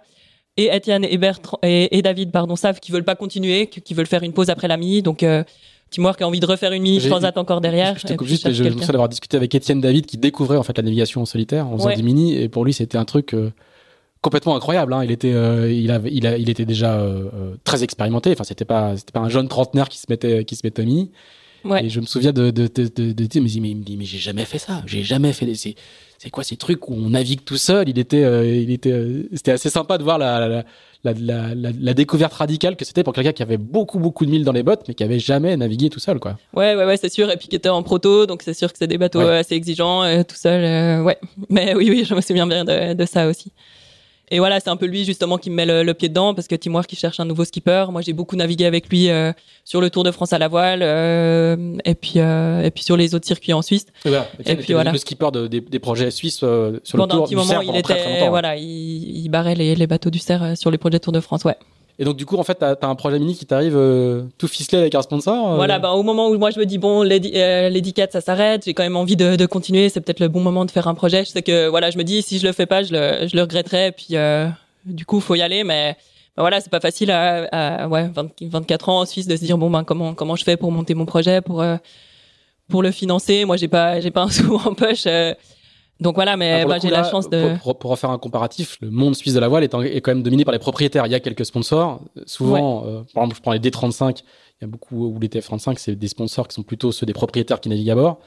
Et Étienne et, Bertrand, et, et David, pardon, savent qu'ils veulent pas continuer, qu'ils veulent faire une pause après la mini. Donc euh, Teamwork a envie de refaire une mini transat encore derrière. Je te coupe juste, je, je me souviens d'avoir discuté avec Étienne David qui découvrait en fait la navigation en solitaire en faisant Ouais. des mini et pour lui c'était un truc euh, complètement incroyable. Hein. Il était, euh, il, avait, il, a, il était déjà euh, très expérimenté. Enfin, c'était pas, c'était pas un jeune trentenaire qui se mettait, qui se mettait mini. Ouais. Et je me souviens de, de, de, de, mais il me dit, mais j'ai jamais fait ça. J'ai jamais fait des, c'est, c'est quoi ces trucs où on navigue tout seul? Il était, euh, il était, euh, c'était assez sympa de voir la, la, la, découverte radicale que c'était pour quelqu'un qui avait beaucoup, beaucoup de milles dans les bottes, mais qui avait jamais navigué tout seul, quoi. Ouais, ouais, ouais, c'est sûr. Et puis qui était en proto, donc c'est sûr que c'est des bateaux Ouais. assez exigeants, euh, tout seul. ouais. Mais oui, oui, je me souviens bien de, de ça aussi. Et voilà, c'est un peu lui justement qui me met le, le pied dedans parce que Teamwork qui cherche un nouveau skipper. Moi, j'ai beaucoup navigué avec lui euh, sur le Tour de France à la voile euh, et puis euh, et puis sur les autres circuits en Suisse. Et voilà. Étienne puis voilà. le skipper de- des, des projets suisses euh, sur pendant le un tour petit du moment, Cerf il était très, très voilà, il, il barrait les, les bateaux du Cerf euh, sur les projets Tour de France. Ouais. Et donc, du coup, en fait, tu as, un projet mini qui t'arrive euh, tout ficelé avec un sponsor euh Voilà, bah, au moment où moi je me dis, bon, l'édicat, ça s'arrête, j'ai quand même envie de, de continuer, c'est peut-être le bon moment de faire un projet. Je sais que, voilà, je me dis, si je le fais pas, je le, je le regretterai, et puis du coup, faut y aller, mais bah, voilà, c'est pas facile à, à ouais, 20, 24 ans en Suisse de se dire, bon, ben, comment, comment je fais pour monter mon projet, pour, pour le financer. Moi, j'ai pas, j'ai pas un sou en poche. Donc voilà, mais ah, bah, j'ai la chance de. Pour, pour, faire un comparatif, le monde suisse de la voile est, est, quand même dominé par les propriétaires. Il y a quelques sponsors. Souvent, euh, par exemple, je prends les D35, il y a beaucoup, ou les TF35, c'est des sponsors qui sont plutôt ceux des propriétaires qui naviguent à bord.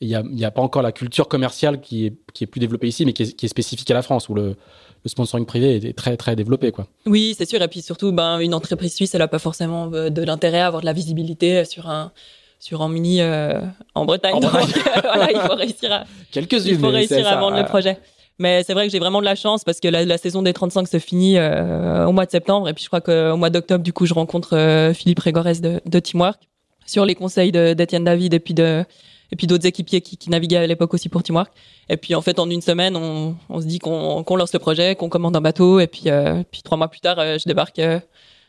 il n'y a, pas encore la culture commerciale qui est, qui est plus développée ici, mais qui est, qui est spécifique à la France, où le, le sponsoring privé est très très développé quoi. Oui, c'est sûr et puis surtout ben une entreprise suisse elle a pas forcément euh, de l'intérêt à avoir de la visibilité sur un sur un mini euh, en Bretagne. Donc, voilà, il faut réussir à, il faut réussir à vendre le projet. Mais c'est vrai que j'ai vraiment de la chance parce que la, la saison des 35 se finit euh, au mois de septembre et puis je crois qu'au mois d'octobre du coup je rencontre euh, Philippe Régorès de, de, Teamwork sur les conseils d'Étienne David et puis de et puis d'autres équipiers qui, qui, naviguaient à l'époque aussi pour Teamwork. Et puis en fait en une semaine on, on se dit qu'on qu'on lance le projet, qu'on commande un bateau et puis puis trois mois plus tard je débarque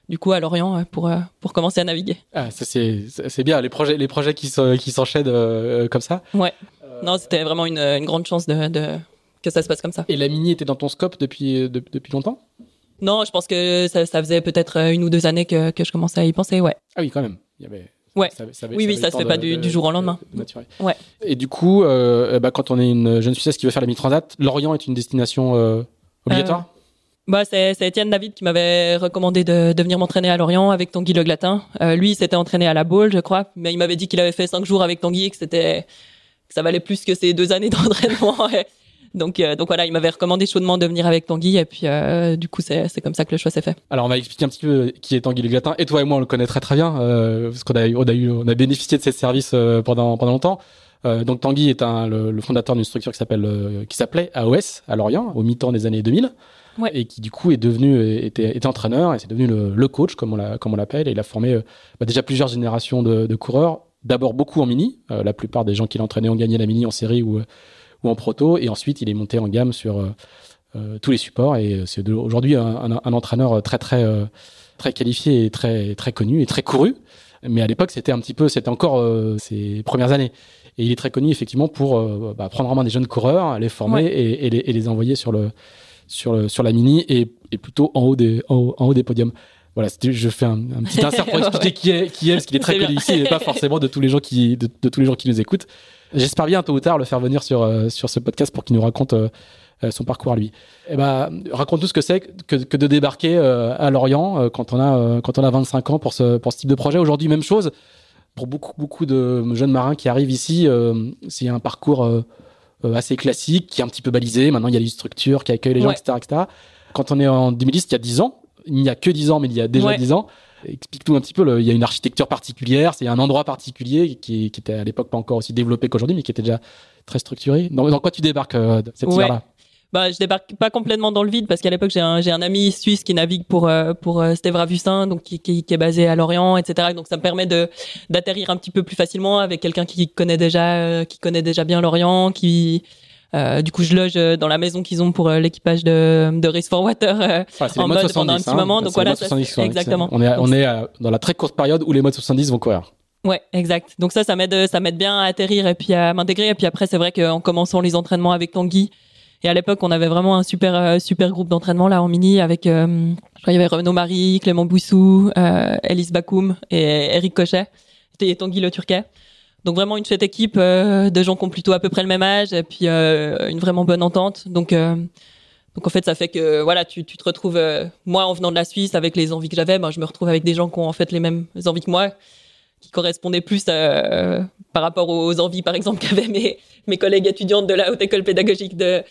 du coup à Lorient euh, pour euh, pour commencer à naviguer. Ah, ça c'est c'est bien les projets les projets qui qui s'enchaînent euh, comme ça. Ouais. Non, c'était vraiment une, une, grande chance de, de, que ça se passe comme ça. Et la mini était dans ton scope depuis depuis longtemps? Non, je pense que ça, ça faisait peut-être une ou deux années que, que je commençais à y penser, ouais. Ah oui, quand même. Il y avait Ouais. oui, oui, ça se fait pas du, du, jour au lendemain. ouais. Et du coup, euh, bah, quand on est une jeune Suissesse qui veut faire la mini-transat, Lorient est une destination obligatoire? Bah, c'est, Étienne David qui m'avait recommandé de, de venir m'entraîner à Lorient avec Tanguy Le Glatin. Euh, lui, il s'était entraîné à la Baule, je crois, mais il m'avait dit qu'il avait fait cinq jours avec Tanguy et que c'était que ça valait plus que ces deux années d'entraînement. donc, euh, donc voilà, il m'avait recommandé chaudement de venir avec Tanguy et puis euh, du coup, c'est, c'est comme ça que le choix s'est fait. Alors, on va expliquer un petit peu qui est Tanguy Le Glatin. Et toi et moi, on le connaît très très bien euh, parce qu'on a, on a eu, on a bénéficié de ses services pendant pendant longtemps. donc Tanguy est un, le, le fondateur d'une structure qui s'appelle qui s'appelait AOS à Lorient au mi-temps des années 2000 et qui du coup est devenu était, était entraîneur et c'est devenu le, le, coach comme on l'appelle. Et il a formé euh, bah, déjà plusieurs générations de, de coureurs. D'abord beaucoup en mini. Euh, la plupart des gens qui l'entraînaient ont gagné la mini en série ou ou en proto. Et ensuite il est monté en gamme sur euh, tous les supports. Et c'est aujourd'hui un, un, un, entraîneur très très très qualifié et très très connu et très couru. Mais à l'époque c'était un petit peu c'était encore ses premières années. Et il est très connu effectivement pour bah, prendre en main des jeunes coureurs les former et, et, les, et les envoyer sur le sur, sur la mini et, et plutôt en haut des, en haut, en haut des podiums. Voilà, je fais un, un petit insert pour expliquer qui est, qui est, parce qu'il est très connu ici et pas forcément de tous les gens qui, de, de tous les gens qui nous écoutent. J'espère bien tôt ou tard le faire venir sur, euh, sur ce podcast pour qu'il nous raconte euh, euh, son parcours à lui. Eh ben, raconte-nous ce que c'est que, que de débarquer à Lorient quand on a quand on a 25 ans pour ce pour ce type de projet. Aujourd'hui, même chose pour beaucoup beaucoup de jeunes marins qui arrivent ici. c'est un parcours assez classique, qui est un petit peu balisé. Maintenant, il y a des structures qui accueillent les gens, etc., etc. Quand on est en 2010, il y a 10 ans, il n'y a que 10 ans, mais il y a déjà 10 ans. Explique-nous un petit peu, le, il y a une architecture particulière, c'est un endroit particulier qui, qui était à l'époque pas encore aussi développé qu'aujourd'hui, mais qui était déjà très structuré. Dans, dans quoi tu débarques euh, cette ouais. là bah, je débarque pas complètement dans le vide parce qu'à l'époque j'ai un j'ai un ami suisse qui navigue pour euh, pour euh, Steve Ravussin donc qui, qui, qui, est basé à Lorient etc donc ça me permet de d'atterrir un petit peu plus facilement avec quelqu'un qui connaît déjà euh, qui connaît déjà bien Lorient qui euh, du coup, je loge dans la maison qu'ils ont pour l'équipage de, de Race for Water ah, en mode 70, pendant un petit hein, moment. Donc voilà, 70, exactement. On est, on est dans la très courte période où les modes 70 vont courir. Ouais, exact. Donc ça, ça m'aide, ça m'aide bien à atterrir et puis à m'intégrer. Et puis après, c'est vrai qu'en commençant les entraînements avec Tanguy, et à l'époque, on avait vraiment un super euh, super groupe d'entraînement là en mini avec euh, il y avait Renaud Marie, Clément Boussou, euh, Elise Bakoum et Eric Cochet et Tanguy Le Turquet. Donc vraiment une chouette équipe euh, de gens qui ont plutôt à peu près le même âge et puis une vraiment bonne entente. Donc donc en fait ça fait que voilà tu, tu te retrouves moi en venant de la Suisse avec les envies que j'avais, ben, je me retrouve avec des gens qui ont en fait les mêmes envies que moi qui correspondaient plus par rapport aux envies par exemple qu'avaient mes mes collègues étudiantes de la haute école pédagogique de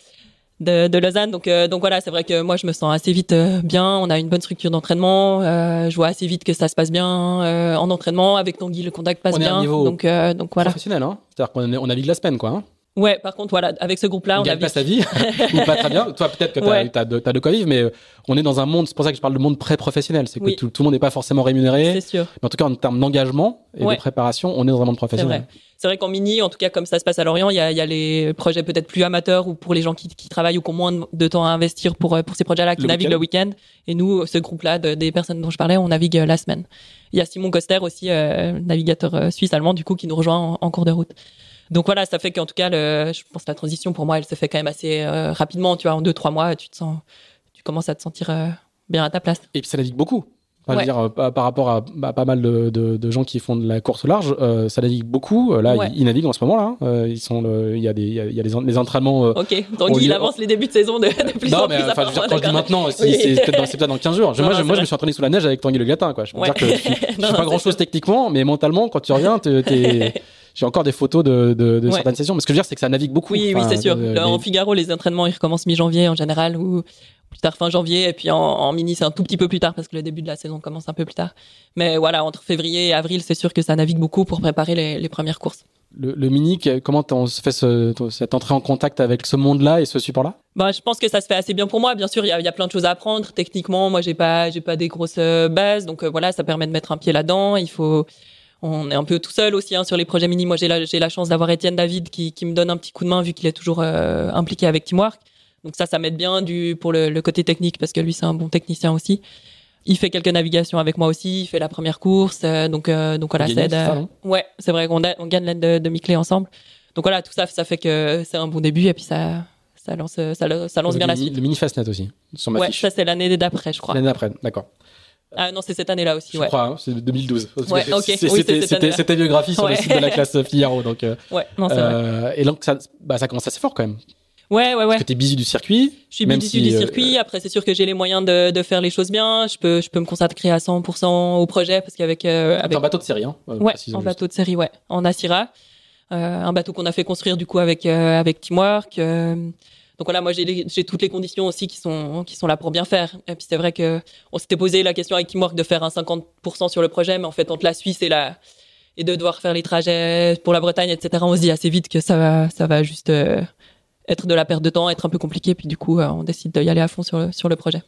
de, de Lausanne. Donc, euh, donc voilà, c'est vrai que moi, je me sens assez vite euh, bien. On a une bonne structure d'entraînement. Euh, je vois assez vite que ça se passe bien en entraînement. Avec Tanguy, le contact passe on bien. Est niveau donc, donc voilà. Professionnel, hein. C'est-à-dire qu'on on navigue la semaine, quoi. Hein Ouais, par contre, voilà, avec ce groupe-là, on, on gagne pas sa vie, ou pas très bien. Toi, peut-être que tu as, as, de quoi vivre, mais on est dans un monde, c'est pour ça que je parle de monde pré-professionnel, c'est que tout, le monde n'est pas forcément rémunéré. C'est sûr. Mais en tout cas, en termes d'engagement et de préparation, on est dans un monde professionnel. C'est vrai, qu'en mini, en tout cas, comme ça se passe à Lorient, il y a, y a, les projets peut-être plus amateurs ou pour les gens qui, qui, travaillent ou qui ont moins de temps à investir pour, euh, pour ces projets-là, qui naviguent le week-end. et nous, ce groupe-là, des personnes dont je parlais, on navigue euh, la semaine. Il y a Simon Coster aussi, euh, navigateur suisse-allemand, du coup, qui nous rejoint en cours de route. Donc voilà, ça fait qu'en tout cas, le, je pense que la transition pour moi, elle se fait quand même assez euh, rapidement. Tu vois, en deux trois mois, tu te sens, tu commences à te sentir euh, bien à ta place. Et puis ça navigue beaucoup. dire, euh, par rapport à bah, pas mal de, de, de, gens qui font de la course large, ça navigue beaucoup. Là, ils, naviguent en ce moment là. ils sont, il y a des, il y a, des, les entraînements. ok. Donc il avance les débuts de saison de, de plus non, mais enfin, je veux dire, quand je dis maintenant, c'est peut-être dans, 15 jours. moi, je, moi je me suis entraîné sous la neige avec Tanguy Le Gatin. Quoi. Je peux dire que je, je fais pas grand chose techniquement, mais mentalement, quand tu reviens, t'es j'ai encore des photos de, de, de certaines sessions. Mais ce que je veux dire, c'est que ça navigue beaucoup. Oui, oui, c'est sûr. En Figaro, les entraînements, ils recommencent mi-janvier en général ou plus tard fin janvier. Et puis en, mini, c'est un tout petit peu plus tard parce que le début de la saison commence un peu plus tard. Mais voilà, entre février et avril, c'est sûr que ça navigue beaucoup pour préparer les, les premières courses. Le, le, mini, comment on se fait ce, cette entrée en contact avec ce monde-là et ce support-là? Bah, je pense que ça se fait assez bien pour moi. Bien sûr, il y a, y a, plein de choses à apprendre. Techniquement, moi, j'ai pas, j'ai pas des grosses euh, bases, donc euh, voilà, ça permet de mettre un pied là-dedans. Il faut, on est un peu tout seul aussi hein, sur les projets mini. Moi, j'ai la, j'ai la chance d'avoir Étienne David qui, qui me donne un petit coup de main vu qu'il est toujours euh, impliqué avec Teamwork. Donc ça, ça m'aide bien du pour le, le, côté technique parce que lui, c'est un bon technicien aussi. Il fait quelques navigations avec moi aussi. Il fait la première course, euh, donc euh, donc voilà, ça aide. ouais, c'est vrai qu'on on gagne l'aide de, de Miclé ensemble. Donc voilà, tout ça, ça fait que c'est un bon début et puis ça ça lance ça, ça lance bien la suite. Le mini Fastnet aussi sur ma ouais, ça c'est l'année d'après, je crois. L'année d'après, d'accord. Ah non, c'est cette année-là aussi. Je ouais. crois, hein, c'est 2012. Ouais, ok. C'était biographie sur le site de la classe Figaro. Donc, euh, ouais, non, c'est euh, vrai. Et donc, ça, bah, ça commence assez fort quand même. Ouais, ouais, ouais. Parce que t'es busy du circuit. Je suis busy si, du euh, circuit. Après, c'est sûr que j'ai les moyens de, de, faire les choses bien. Je peux, je peux me consacrer à 100% au projet parce qu'avec. Euh, avec... un bateau de série, hein. ouais, en bateau de série, ouais. En Assira. Euh, un bateau qu'on a fait construire du coup avec, euh, avec Teamwork. Donc voilà, moi j'ai toutes les conditions aussi qui sont qui sont là pour bien faire. Et puis c'est vrai que on s'était posé la question avec Teamwork de faire un 50% sur le projet, mais en fait entre la Suisse et la et de devoir faire les trajets pour la Bretagne, etc. On se dit assez vite que ça va ça va juste euh, être de la perte de temps, être un peu compliqué. Puis du coup, euh, on décide d'y aller à fond sur le, sur le projet.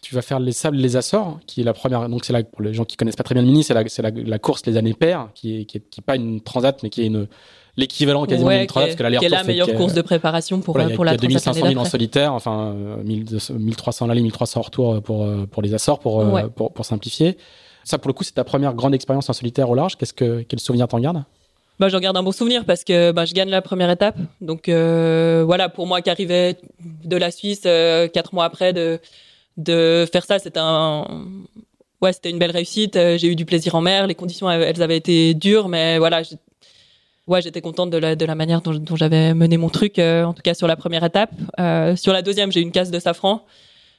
Tu vas faire les sables, les Açores, qui est la première. Donc c'est là pour les gens qui connaissent pas très bien le mini, c'est la, course les années paires, qui est, qui pas une transat, mais qui est une l'équivalent quasiment ouais, d'une parce que l'aller-retour. la meilleure course de préparation pour, voilà, pour la 2500 000 en solitaire, enfin 1300 l'aller, 1300 retour pour, pour les Açores, pour, euh, ouais. pour, pour, simplifier. Ça, pour le coup, c'est ta première grande expérience en solitaire au large. Qu'est-ce que, quel souvenir t'en gardes? Bah, j'en garde un bon souvenir parce que bah, je gagne la première étape. Donc euh, voilà, pour moi qui arrivais de la Suisse euh, quatre mois après de de faire ça, c'était un ouais, c'était une belle réussite. J'ai eu du plaisir en mer. Les conditions elles avaient été dures, mais voilà, ouais, j'étais contente de la, de la manière dont, dont j'avais mené mon truc, euh, en tout cas sur la première étape. Euh, sur la deuxième, j'ai une casse de safran.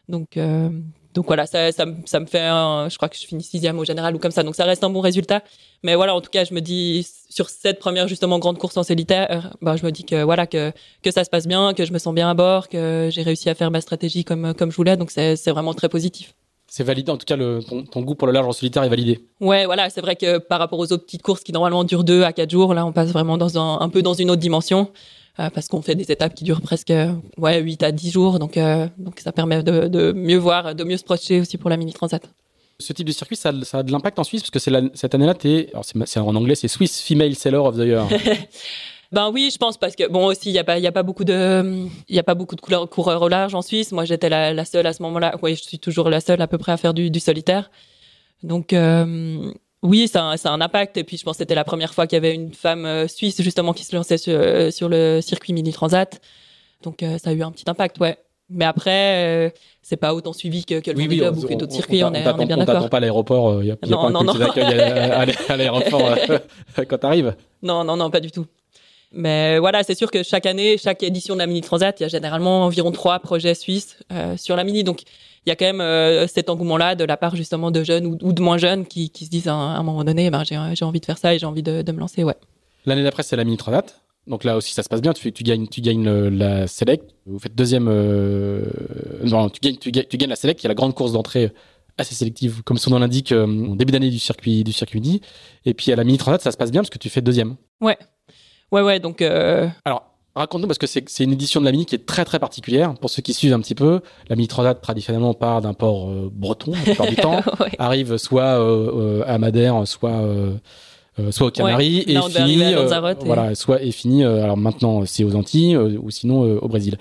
Donc, euh, donc voilà, ça, ça, ça, me fait un, je crois que je finis sixième au général ou comme ça. Donc ça reste un bon résultat. Mais voilà, en tout cas, je me dis, sur cette première justement grande course en solitaire, bah, je me dis que voilà, que, que ça se passe bien, que je me sens bien à bord, que j'ai réussi à faire ma stratégie comme, comme je voulais. Donc c'est, c'est vraiment très positif c'est validé, en tout cas, le, ton, goût pour le large en solitaire est validé. Ouais, voilà, c'est vrai que par rapport aux autres petites courses qui normalement durent deux à quatre jours, là, on passe vraiment dans un, un peu dans une autre dimension. Euh, parce qu'on fait des étapes qui durent presque ouais 8 à 10 jours donc euh, donc ça permet de, de, mieux voir de mieux se projeter aussi pour la mini transat ce type de circuit ça, ça a de l'impact en Suisse parce que c'est cette année-là c'est en anglais c'est Swiss Female Sailor of the Year Ben oui, je pense parce que bon aussi il y a pas il y a pas beaucoup de il y a pas beaucoup de couleurs, coureurs au large en Suisse. Moi j'étais la, la, seule à ce moment-là. Oui, je suis toujours la seule à peu près à faire du, du solitaire. Donc euh, oui, ça, a un impact. Et puis je pense que c'était la première fois qu'il y avait une femme euh, suisse justement qui se lançait sur, euh, sur le circuit mini transat. Donc ça a eu un petit impact, ouais. Mais après, c'est pas autant suivi que, que le oui, ou que d'autres circuits. On, est, on, est bien d'accord. On pas à l'aéroport. Il y a, y a non, pas non, non. à l'aéroport quand t'arrives. Non, non, non, pas du tout. Mais voilà, c'est sûr que chaque année, chaque édition de la Mini Transat, il y a généralement environ trois projets suisses euh, sur la Mini. Donc, il y a quand même euh, cet engouement-là de la part justement de jeunes ou, de moins jeunes qui, qui se disent à un, moment donné, ben, j'ai envie de faire ça et j'ai envie de, de, me lancer. Ouais. L'année d'après, c'est la Mini Transat. Donc là aussi, ça se passe bien. Tu, tu gagnes, tu gagnes la Select. Vous faites deuxième. Euh... Non, tu gagnes, tu, gagnes, tu gagnes la Select, qui est la grande course d'entrée assez sélective, comme son nom l'indique, euh, au début d'année du circuit du circuit midi. Et puis à la Mini Transat, ça se passe bien parce que tu fais deuxième. Ouais. Ouais, ouais, donc. Euh... Alors, raconte-nous parce que c'est une édition de la Mini qui est très très particulière. Pour ceux qui suivent un petit peu, la Mini Transat traditionnellement part d'un port breton la plupart du temps, arrive soit à Madère, soit soit aux Canaries et finit voilà soit et fini alors maintenant c'est aux Antilles ou sinon au Brésil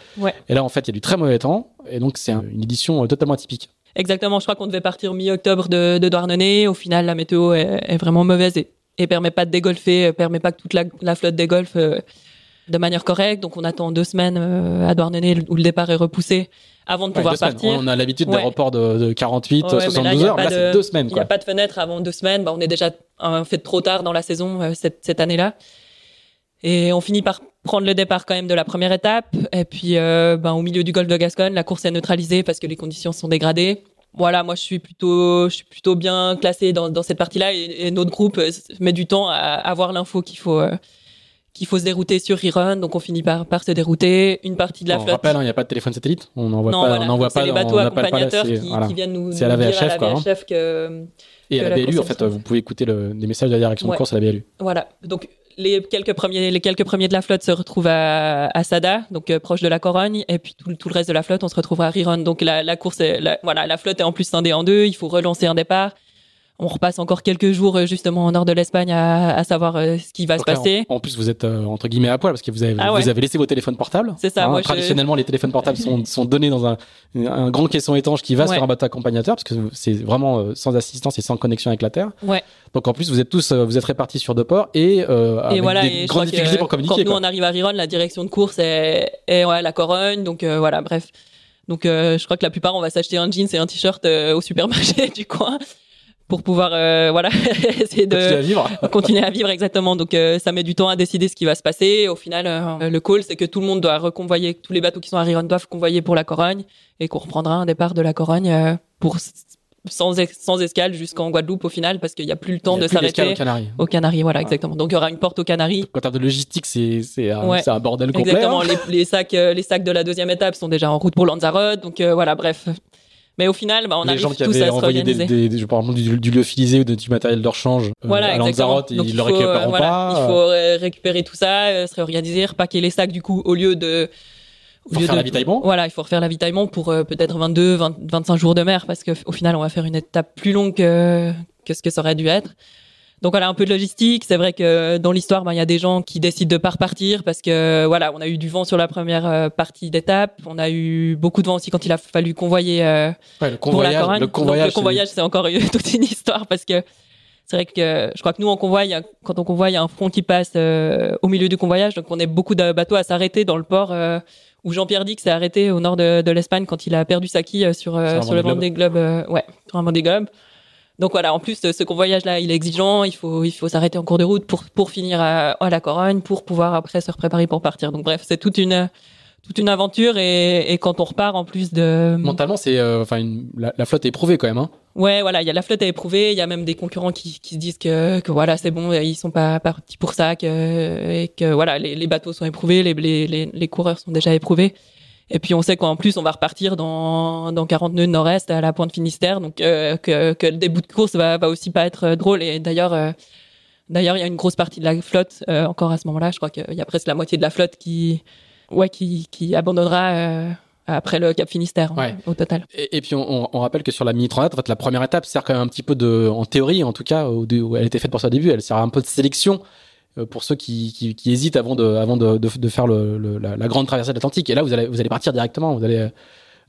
et là en fait il y a du très mauvais temps et donc c'est une édition totalement atypique Exactement, je crois qu'on devait partir mi-octobre de, de Douarnenez. Au final, la météo est, vraiment mauvaise et, et permet pas de dégolfer, permet pas que toute la, flotte dégolfe euh, de manière correcte. Donc on attend deux semaines euh, à Douarnenez où le départ est repoussé avant de pouvoir partir. On a l'habitude des reports de, 48, 72 heures, là c'est deux semaines. Il n'y a pas de fenêtre avant deux semaines. Bah, on est déjà fait trop tard dans la saison euh, cette, cette année-là. Et on finit par prendre le départ quand même de la première étape. Et puis, euh, ben, au milieu du golfe de Gascogne, la course est neutralisée parce que les conditions sont dégradées. Voilà, moi je suis plutôt, je suis plutôt bien classé dans, dans cette partie-là et, notre groupe euh, met du temps à avoir l'info qu'il faut. Euh, qu'il faut se dérouter sur Rerun, donc on finit par, par se dérouter. Une partie de la on flotte. rappelle, hein, il n'y a pas de téléphone satellite. On n'envoie pas, on n'envoie pas. les bateaux accompagnateurs qui, qui, viennent nous, c'est à la VHF, à la VHF que. Et à la, BLU, en fait, vous pouvez écouter le, les messages de la direction de course à la BLU. Voilà. Donc, les quelques premiers, les quelques premiers de la flotte se retrouvent à, à Sada, donc euh, proche de la Corogne, et puis tout, le reste de la flotte, on se retrouve à Riron. Donc la, la course, est, voilà, la flotte est en plus scindée en deux. Il faut relancer un départ on repasse encore quelques jours euh, justement au nord de l'Espagne à, à, savoir euh, ce qui va se passer. En, plus, vous êtes euh, entre guillemets à poil parce que vous avez, ah vous avez laissé vos téléphones portables. C'est ça. Hein, moi, traditionnellement, les téléphones portables sont, sont donnés dans un, un grand caisson étanche qui va sur un bateau accompagnateur parce que c'est vraiment sans assistance et sans connexion avec la terre. Ouais. Donc en plus, vous êtes tous, vous êtes répartis sur deux ports et, euh, avec voilà, des grandes difficultés pour communiquer. Quand nous on arrive à Riron, la direction de course est, est ouais, la Corogne. Donc voilà, bref. Donc je crois que la plupart on va s'acheter un jeans et un t-shirt au supermarché du coin pour pouvoir euh, voilà essayer de continuer à vivre continuer à vivre exactement donc euh, ça met du temps à décider ce qui va se passer au final euh, le call c'est que tout le monde doit reconvoyer tous les bateaux qui sont à Riron doivent convoyer pour la Corogne et qu'on reprendra un départ de la Corogne pour sans, sans escale jusqu'en Guadeloupe au final parce qu'il n'y a plus le temps de s'arrêter au Canaries. Au Canaries, voilà, exactement. Donc il y aura une porte au Canaries. En termes de logistique, c'est c'est un, un, bordel complet. Exactement. Hein. Les, les, sacs les sacs de la deuxième étape sont déjà en route pour Lanzarote. Donc voilà, bref, mais au final, bah, on les arrive gens qui tous avaient à envoyé des, des, des, par exemple, du, du lyophilisé ou du matériel de rechange euh, voilà, à Lanzarote, ils le récupèrent euh, pas. Il faut récupérer tout ça, euh, se réorganiser, repaquer les sacs du coup au lieu de au lieu refaire l'avitaillement Voilà, il faut refaire l'avitaillement pour peut-être 22, 20, 25 jours de mer parce qu'au final, on va faire une étape plus longue que, que ce que ça aurait dû être. Donc voilà, un peu de logistique. C'est vrai que dans l'histoire, ben, il y a des gens qui décident de pas repartir parce que voilà, on a eu du vent sur la première euh, partie d'étape. On a eu beaucoup de vent aussi quand il a fallu convoyer euh, ouais, le convoyage, pour la Le convoyage, le convoyage c'est encore toute une histoire parce que c'est vrai que je crois que nous en convoi, quand on convoie, il y a un front qui passe euh, au milieu du convoyage, donc on est beaucoup de bateaux à s'arrêter dans le port euh, où Jean-Pierre Dick s'est arrêté au nord de, de l'Espagne quand il a perdu sa quille sur sur, sur le Vendée Globe, ouais, sur un Vendée Globe. Donc voilà, en plus, ce convoyage-là, il est exigeant. Il faut, il faut s'arrêter en cours de route pour, pour finir à, à la Corogne, pour pouvoir après se préparer pour partir. Donc bref, c'est toute une, toute une aventure et, et, quand on repart en plus de mentalement c'est euh, enfin la, la, flotte est éprouvée quand même hein. ouais voilà il y a la flotte à éprouver il y a même des concurrents qui, qui se disent que, que voilà c'est bon ils sont pas partis pour ça que, et que voilà les, les bateaux sont éprouvés les, les, les, coureurs sont déjà éprouvés et puis on sait qu'en plus on va repartir dans, dans 40 nœuds nord-est à la pointe Finistère, donc euh, que, que le début de course va, va aussi pas être euh, drôle. Et d'ailleurs, euh, d'ailleurs il y a une grosse partie de la flotte encore à ce moment-là. Je crois qu'il y a presque la moitié de la flotte qui, ouais, qui, qui abandonnera. après le Cap Finistère au total. Et, et puis on, on, rappelle que sur la mini transat, en fait, la première étape sert quand même un petit peu de, en théorie en tout cas, où, où elle était faite pour ça au début, elle sert un peu de sélection pour ceux qui, qui, qui, hésitent avant de, avant de, de, de faire le, le, la, la, grande traversée de l'Atlantique. Et là, vous allez, vous allez partir directement. Vous allez,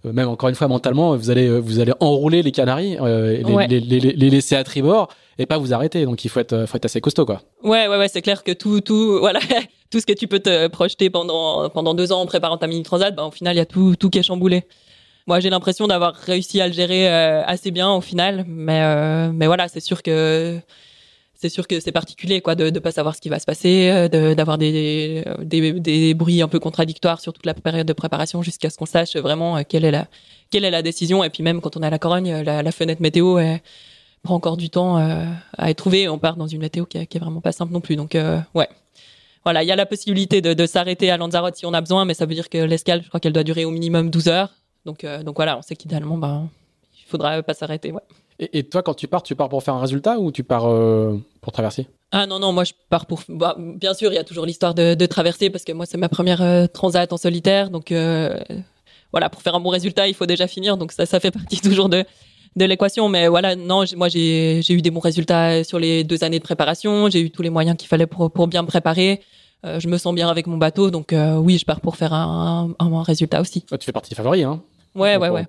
euh, même encore une fois mentalement, vous allez, vous allez enrouler les Canaries, euh, les, les, les, les, laisser à tribord et pas vous arrêter. Donc il faut être, faut être assez costaud, quoi. Ouais, ouais, ouais, c'est clair que tout, tout, voilà, tout ce que tu peux te projeter pendant, pendant deux ans en préparant ta mini transat, ben, au final, il y a tout, tout qui est chamboulé. Moi, j'ai l'impression d'avoir réussi à le gérer assez bien au final, mais, mais voilà, c'est sûr que c'est sûr que c'est particulier quoi de ne pas savoir ce qui va se passer, euh, d'avoir des, des, des bruits un peu contradictoires sur toute la période de préparation jusqu'à ce qu'on sache vraiment euh, quelle est la quelle est la décision et puis même quand on est à la Corogne, la, la fenêtre météo prend encore du temps euh, à être trouvée. On part dans une météo qui, est, qui est vraiment pas simple non plus. Donc ouais, voilà, il y a la possibilité de, de s'arrêter à Lanzarote si on a besoin, mais ça veut dire que l'escale, je crois qu'elle doit durer au minimum 12 heures. Donc donc voilà, on sait qu'idéalement, bah, faudra pas s'arrêter. Ouais. Et, toi, quand tu pars, tu pars pour faire un résultat ou tu pars pour traverser? Ah non, non, moi je pars pour... Bah, bien sûr, il y a toujours l'histoire de, de, traverser parce que moi c'est ma première transat en solitaire. Donc voilà, pour faire un bon résultat, il faut déjà finir. Donc ça, ça fait partie toujours de, de l'équation. Mais voilà, non, moi j'ai eu des bons résultats sur les deux années de préparation. J'ai eu tous les moyens qu'il fallait pour, pour bien me préparer. Euh, je me sens bien avec mon bateau, donc euh, oui, je pars pour faire un, un, résultat aussi. tu fais partie des favoris, hein? Ouais, ouais, ouais.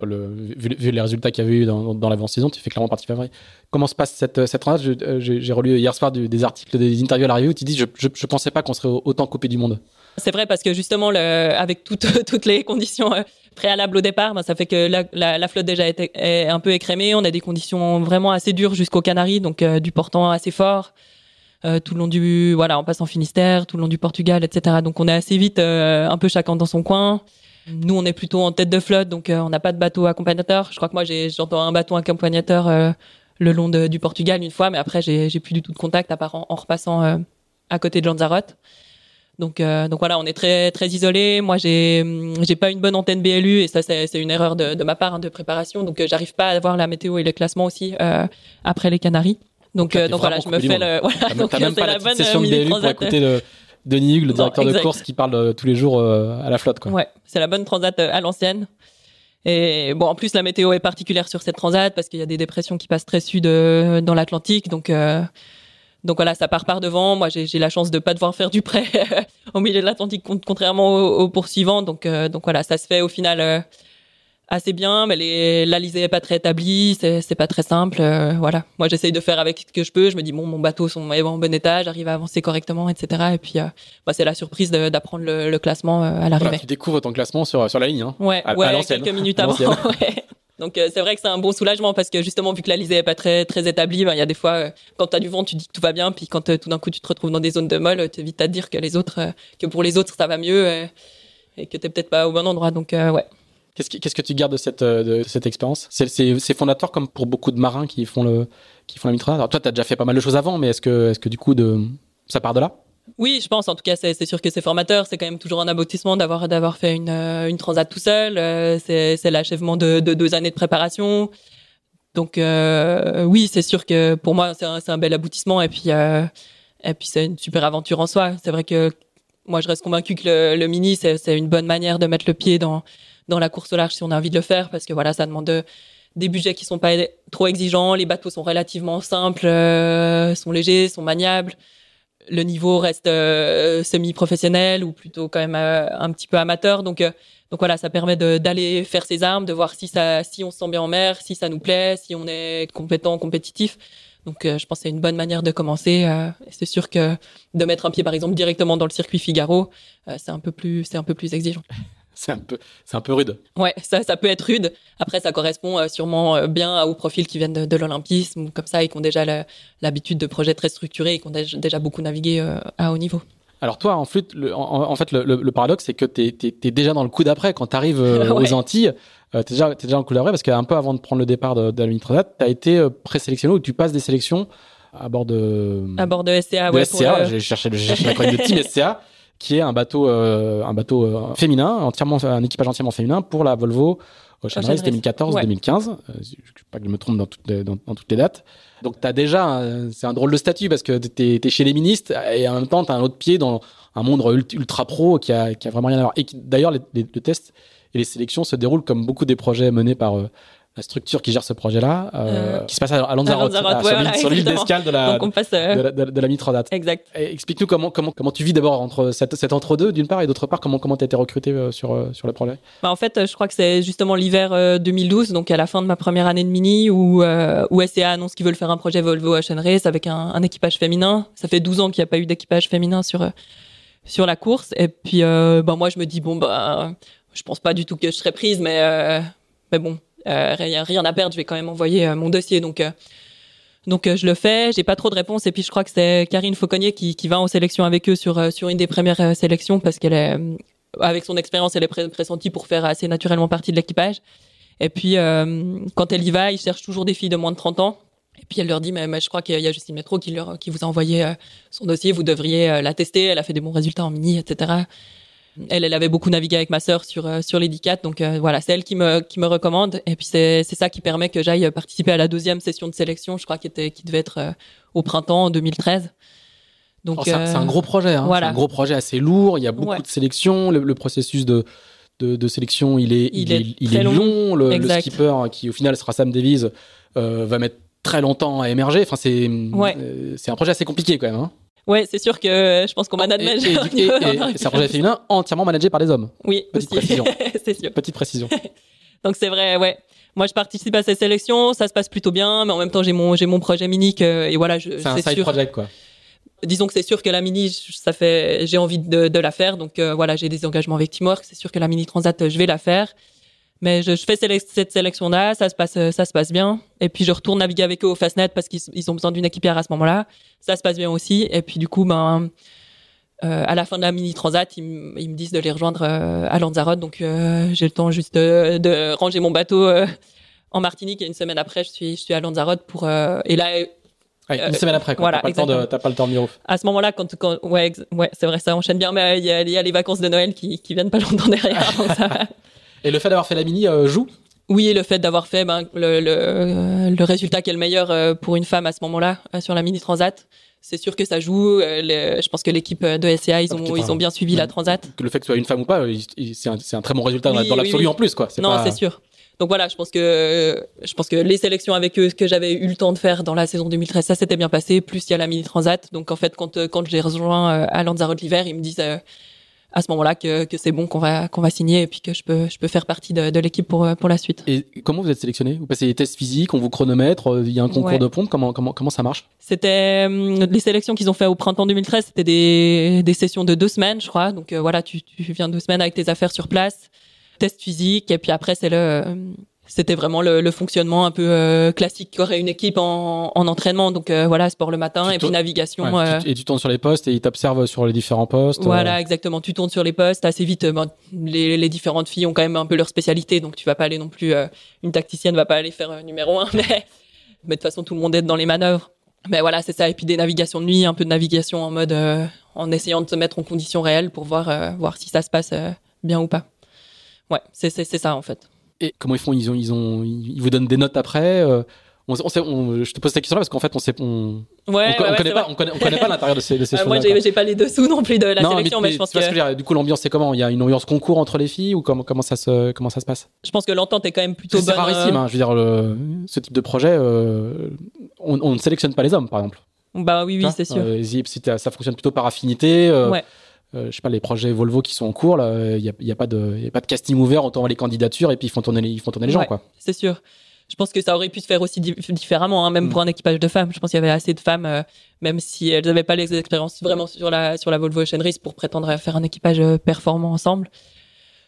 vu, les résultats qu'il y avait eu dans, dans l'avant-saison, tu fais clairement partie favori. Comment se passe cette, cette euh, J'ai relu hier soir des articles, des interviews à la revue où tu dis je, je pensais pas qu'on serait autant coupé du monde. C'est vrai parce que justement, le, avec toutes, toutes les conditions euh, préalables au départ, ben, ça fait que la, la, la, flotte déjà est, est, un peu écrémée. On a des conditions vraiment assez dures jusqu'aux Canaries, donc euh, du portant assez fort. Euh, tout le long du voilà en passant Finistère tout le long du Portugal etc donc on est assez vite un peu chacun dans son coin nous on est plutôt en tête de flotte donc on n'a pas de bateau accompagnateur je crois que moi j'entends un bateau accompagnateur le long de, du Portugal une fois mais après j'ai plus du tout de contact à part en, en repassant à côté de Lanzarote donc, euh, donc voilà, on est très très isolé. Moi, j'ai j'ai pas une bonne antenne BLU et ça c'est une erreur de, de ma part hein, de préparation. Donc, euh, j'arrive pas à avoir la météo et le classement aussi euh, après les Canaries. Donc, euh, donc voilà, je me fais le. Voilà, donc pas la, bonne session de BLU pour écouter le, Denis Hugues, le directeur de course, qui parle tous les jours à la flotte. Quoi. Ouais, c'est la bonne transat à l'ancienne. Et bon, en plus, la météo est particulière sur cette transat parce qu'il y a des dépressions qui passent très sud dans l'Atlantique. Donc, donc voilà, ça part par devant. Moi, j'ai la chance de pas devoir faire du prêt au milieu de l'Atlantique, contrairement aux, poursuivants. Donc, euh, donc voilà, ça se fait au final euh, assez bien, mais les, la lisée est pas très établie, c'est pas très simple. Euh, voilà, moi j'essaye de faire avec ce que je peux. Je me dis bon, mon bateau sont est en bon état, j'arrive à avancer correctement, etc. Et puis bah, c'est la surprise d'apprendre le, le, classement à l'arrivée. Voilà, tu découvres ton classement sur sur la ligne. Hein, ouais, ouais, quelques minutes avant. ouais. Donc euh, c'est vrai que c'est un bon soulagement parce que justement vu que la lisée est pas très très établie, ben, il y a des fois euh, quand tu as du vent, tu dis que tout va bien, puis quand euh, tout d'un coup tu te retrouves dans des zones de molle, tu vite à te dire que les autres que pour les autres ça va mieux et que tu peut-être pas au bon endroit. Donc ouais. Qu'est-ce que, tu gardes de cette, cette expérience? C'est, c'est, c'est fondateur comme pour beaucoup de marins qui font, le, qui font la mitraille. Alors toi, tu as déjà fait pas mal de choses avant, mais est-ce que, est-ce que du coup, ça part de là? Oui, je pense. En tout cas, c'est sûr que c'est formateur. C'est quand même toujours un aboutissement d'avoir d'avoir fait une, euh, une transat tout seul. Euh, c'est l'achèvement de, de, deux années de préparation. Donc euh, oui, c'est sûr que pour moi, c'est un, un, bel aboutissement. Et puis euh, et puis c'est une super aventure en soi. C'est vrai que moi, je reste convaincu que le, le mini, c'est une bonne manière de mettre le pied dans dans la course au large si on a envie de le faire, parce que voilà, ça demande de, des budgets qui sont pas trop exigeants. Les bateaux sont relativement simples, sont légers, sont maniables le niveau reste euh, semi-professionnel ou plutôt quand même euh, un petit peu amateur. Donc, euh, donc voilà, ça permet d'aller faire ses armes, de voir si ça, si on se sent bien en mer, si ça nous plaît, si on est compétent, compétitif. Donc, je pense que c'est une bonne manière de commencer. c'est sûr que de mettre un pied, par exemple, directement dans le circuit Figaro, c'est un peu plus, c'est un peu plus exigeant c'est un peu, c'est un peu rude. Ouais, ça, ça peut être rude. Après, ça correspond euh, sûrement euh, bien aux profils qui viennent de, de l'olympisme, comme ça, et qui ont déjà l'habitude de projets très structurés et qui ont déjà beaucoup navigué euh, à haut niveau. Alors toi, en, flûte, en, fait, le, le, paradoxe, c'est que tu es, déjà dans le coup d'après. Quand tu arrives aux Antilles, tu es, déjà, es déjà dans le coup d'après, parce qu'un peu avant de prendre le départ de, de la Mitronat, tu as été présélectionné ou tu passes des sélections à bord de... À bord de SCA, de ouais. SCA, j'ai cherché, le de Team SCA qui est un bateau, euh, un bateau euh, féminin, entièrement, un équipage entièrement féminin pour la Volvo Ocean Race 2014-2015. Ouais. Euh, je ne pas que je me trompe dans toutes les, dans, dans toutes les dates. Donc, tu as déjà, c'est un drôle de statut parce que tu es, chez les ministres et en même temps, tu as un autre pied dans un monde ultra pro qui a, qui a vraiment rien à voir. Et d'ailleurs, les, les, les, tests et les sélections se déroulent comme beaucoup des projets menés par la structure qui gère ce projet-là, euh, euh, qui se passe à, Lanzarote, sur l'île d'escale de la, passe, euh, de, la, de, la Mitrodate. Exact. Explique-nous comment, comment, comment tu vis d'abord entre cet, cet entre-deux, d'une part, et d'autre part, comment comment tu as été recruté sur, sur le projet? Bah, En fait, je crois que c'est justement l'hiver 2012, donc à la fin de ma première année de mini, où, où SCA annonce qu'ils veulent faire un projet Volvo Ocean Race avec un, un équipage féminin. Ça fait 12 ans qu'il n'y a pas eu d'équipage féminin sur, sur la course. Et puis, bah, moi, je me dis, bon, bah, je pense pas du tout que je serais prise, mais, mais bon, rien, rien à perdre, je vais quand même envoyer euh, mon dossier. Donc, euh, donc je le fais. J'ai pas trop de réponses. Et puis je crois que c'est Karine Fauconnier qui, qui va en sélection avec eux sur sur une des premières sélections parce qu'elle est avec son expérience, elle est pressentie pour faire assez naturellement partie de l'équipage. Et puis, quand elle y va, ils cherchent toujours des filles de moins de 30 ans. Et puis, elle leur dit, mais, mais je crois qu'il y a Justine Métro qui, leur, qui vous a envoyé son dossier, vous devriez la tester, elle a fait des bons résultats en mini, etc. Elle, elle avait beaucoup navigué avec ma sœur sur sur les 10 donc voilà, c'est elle qui me qui me recommande. Et puis c'est c'est ça qui permet que j'aille participer à la deuxième session de sélection, je crois qui était qui devait être au printemps 2013. Donc c'est un gros projet, hein. un gros projet assez lourd. Il y a beaucoup de sélections. Le, processus de, de, sélection, il est il, est, il est long. Le, le, skipper qui au final sera Sam Davies va mettre très longtemps à émerger. Enfin, c'est euh, c'est un projet assez compliqué quand même. Hein. Ouais, c'est sûr que je pense qu'on manage. Et, c'est un projet féminin entièrement managé par des hommes. Oui, petite précision. c'est sûr. Petite précision. Donc c'est vrai, ouais. Moi, je participe à ces sélections, ça se passe plutôt bien, mais en même temps, j'ai mon j'ai mon projet mini et voilà, c'est un side project quoi. Disons que c'est sûr que la mini, ça fait, j'ai envie de, de la faire, donc euh, voilà, j'ai des engagements avec Teamwork. C'est sûr que la mini transat, je vais la faire. Mais je, je fais cette sélection-là, ça se passe, ça se passe bien. Et puis je retourne naviguer avec eux au Fastnet parce qu'ils ont besoin d'une équipière à ce moment-là. Ça se passe bien aussi. Et puis du coup, ben, euh, à la fin de la mini transat, ils, me disent de les rejoindre euh, à Lanzarote. Donc euh, j'ai le temps juste de, de ranger mon bateau euh, en Martinique. Et une semaine après, je suis, je suis à Lanzarote pour. et là, une semaine après, quoi. Voilà, t'as, pas le temps de, pas le temps de À ce moment-là, quand, quand ouais, ouais, c'est vrai, ça enchaîne bien, mais il y a, y a, les vacances de Noël qui, qui viennent pas longtemps derrière. donc ça, et le fait d'avoir fait la mini euh, joue? Oui, le fait d'avoir fait ben, le, le, le, résultat qui est le meilleur euh, pour une femme à ce moment-là euh, sur la mini transat, c'est sûr que ça joue. je pense que l'équipe de SCA, ils ont, ils ont bien suivi la transat. Que le fait que ce soit une femme ou pas, c'est un, un, très bon résultat dans l'absolu en plus, quoi. Non, c'est sûr. Donc voilà, je pense que je pense que les sélections avec eux que j'avais eu le temps de faire dans la saison 2013, ça s'était bien passé. Plus il y a la mini transat. Donc en fait, quand quand j'ai rejoint à Lanzarote l'hiver, ils me disent à ce moment-là que, que c'est bon qu'on va qu'on va signer et puis que je peux je peux faire partie de, de l'équipe pour pour la suite. Et comment vous êtes sélectionné? Vous passez des tests physiques, on vous chronomètre, euh, il y a un concours de pompe. Comment comment comment ça marche? C'était euh, les sélections qu'ils ont fait au printemps 2013. C'était des des sessions de deux semaines, je crois. Donc euh, voilà, tu tu viens deux semaines avec tes affaires sur place, test physique et puis après c'est le c'était vraiment le, le, fonctionnement un peu euh, classique qu'aurait une équipe en, en entraînement. Donc euh, voilà, sport le matin et puis navigation. Euh, et tu tournes sur les postes et ils t'observent sur les différents postes. Voilà, exactement. Tu tournes sur les postes assez vite. Ben, les, les, différentes filles ont quand même un peu leur spécialité, donc tu vas pas aller non plus. une tacticienne va pas aller faire numéro un, mais mais de toute façon tout le monde est dans les manœuvres. Mais voilà, c'est ça. Et puis des navigations de nuit, un peu de navigation en mode en essayant de se mettre en conditions réelles pour voir voir si ça se passe bien ou pas. Ouais, c'est c'est ça en fait. Et comment ils font ils, ont, ils, ont, ils vous donnent des notes après euh, on, on, je te pose cette question-là parce qu'en fait, on sait, on, ouais, on, connaît pas, on, connaît, on connaît pas l'intérieur de ces, de ces euh, Moi, j'ai pas les dessous non plus de la sélection, mais, je pense que. du coup, l'ambiance, c'est comment? Il y a une ambiance concours entre les filles ou comment, comment ça se, comment ça se passe? Je pense que l'entente est quand même plutôt bonne. C'est rarissime, euh. hein, je veux dire, le, ce type de projet, euh, on, ne sélectionne pas les hommes, par exemple. Bah oui, oui, c'est sûr. ça fonctionne plutôt par affinité. ouais. Euh, je sais pas, les projets Volvo qui sont en cours, il n'y a, y a, pas de, y a pas de casting ouvert, on les candidatures et puis ils font tourner les, ils font tourner les gens, quoi. C'est sûr. Je pense que ça aurait pu se faire aussi différemment, hein, même mm. pour un équipage de femmes. Je pense qu'il y avait assez de femmes, euh, même si elles n'avaient pas les expériences vraiment sur la, sur la Volvo Ocean Race pour prétendre à faire un équipage euh, performant ensemble.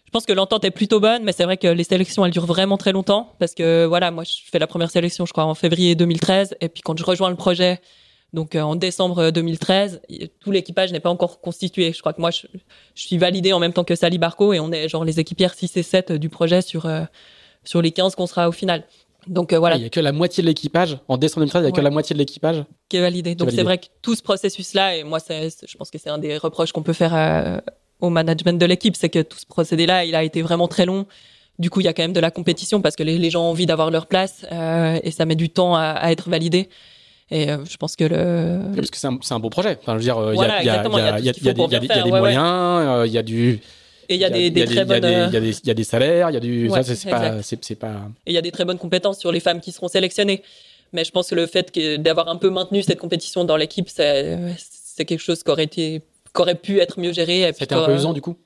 Je pense que l'entente est plutôt bonne, mais c'est vrai que les sélections, elles durent vraiment très longtemps parce que voilà, moi, je fais la première sélection, je crois, en février 2013, et puis quand je rejoins le projet, donc euh, en décembre 2013, euh, tout l'équipage n'est pas encore constitué. Je crois que moi, je, suis validé en même temps que Sally Barco et on est genre les équipières 6 et 7 du projet sur, euh, sur les 15 qu'on sera au final. Donc voilà. Il y a que la moitié de l'équipage. En décembre 2013, il y a que la moitié de l'équipage qui est validé. Donc c'est vrai que tout ce processus-là, et moi, je pense que c'est un des reproches qu'on peut faire au management de l'équipe, c'est que tout ce procédé-là, il a été vraiment très long. Du coup, il y a quand même de la compétition parce que les, gens ont envie d'avoir leur place et ça met du temps à, à être validé. Et euh, je pense que le. parce que c'est un, un, beau projet. Enfin, je veux dire, il y a, y a, y a, des moyens, il y a du. Et il y a des, des très bonnes. Il y a des salaires, il y a du. ça, c'est pas, c'est pas. Et il y a des très bonnes compétences sur les femmes qui seront sélectionnées. Mais je pense que le fait d'avoir un peu maintenu cette compétition dans l'équipe, c'est quelque chose qui aurait été, qui aurait pu être mieux géré. C'était un peu usant du coup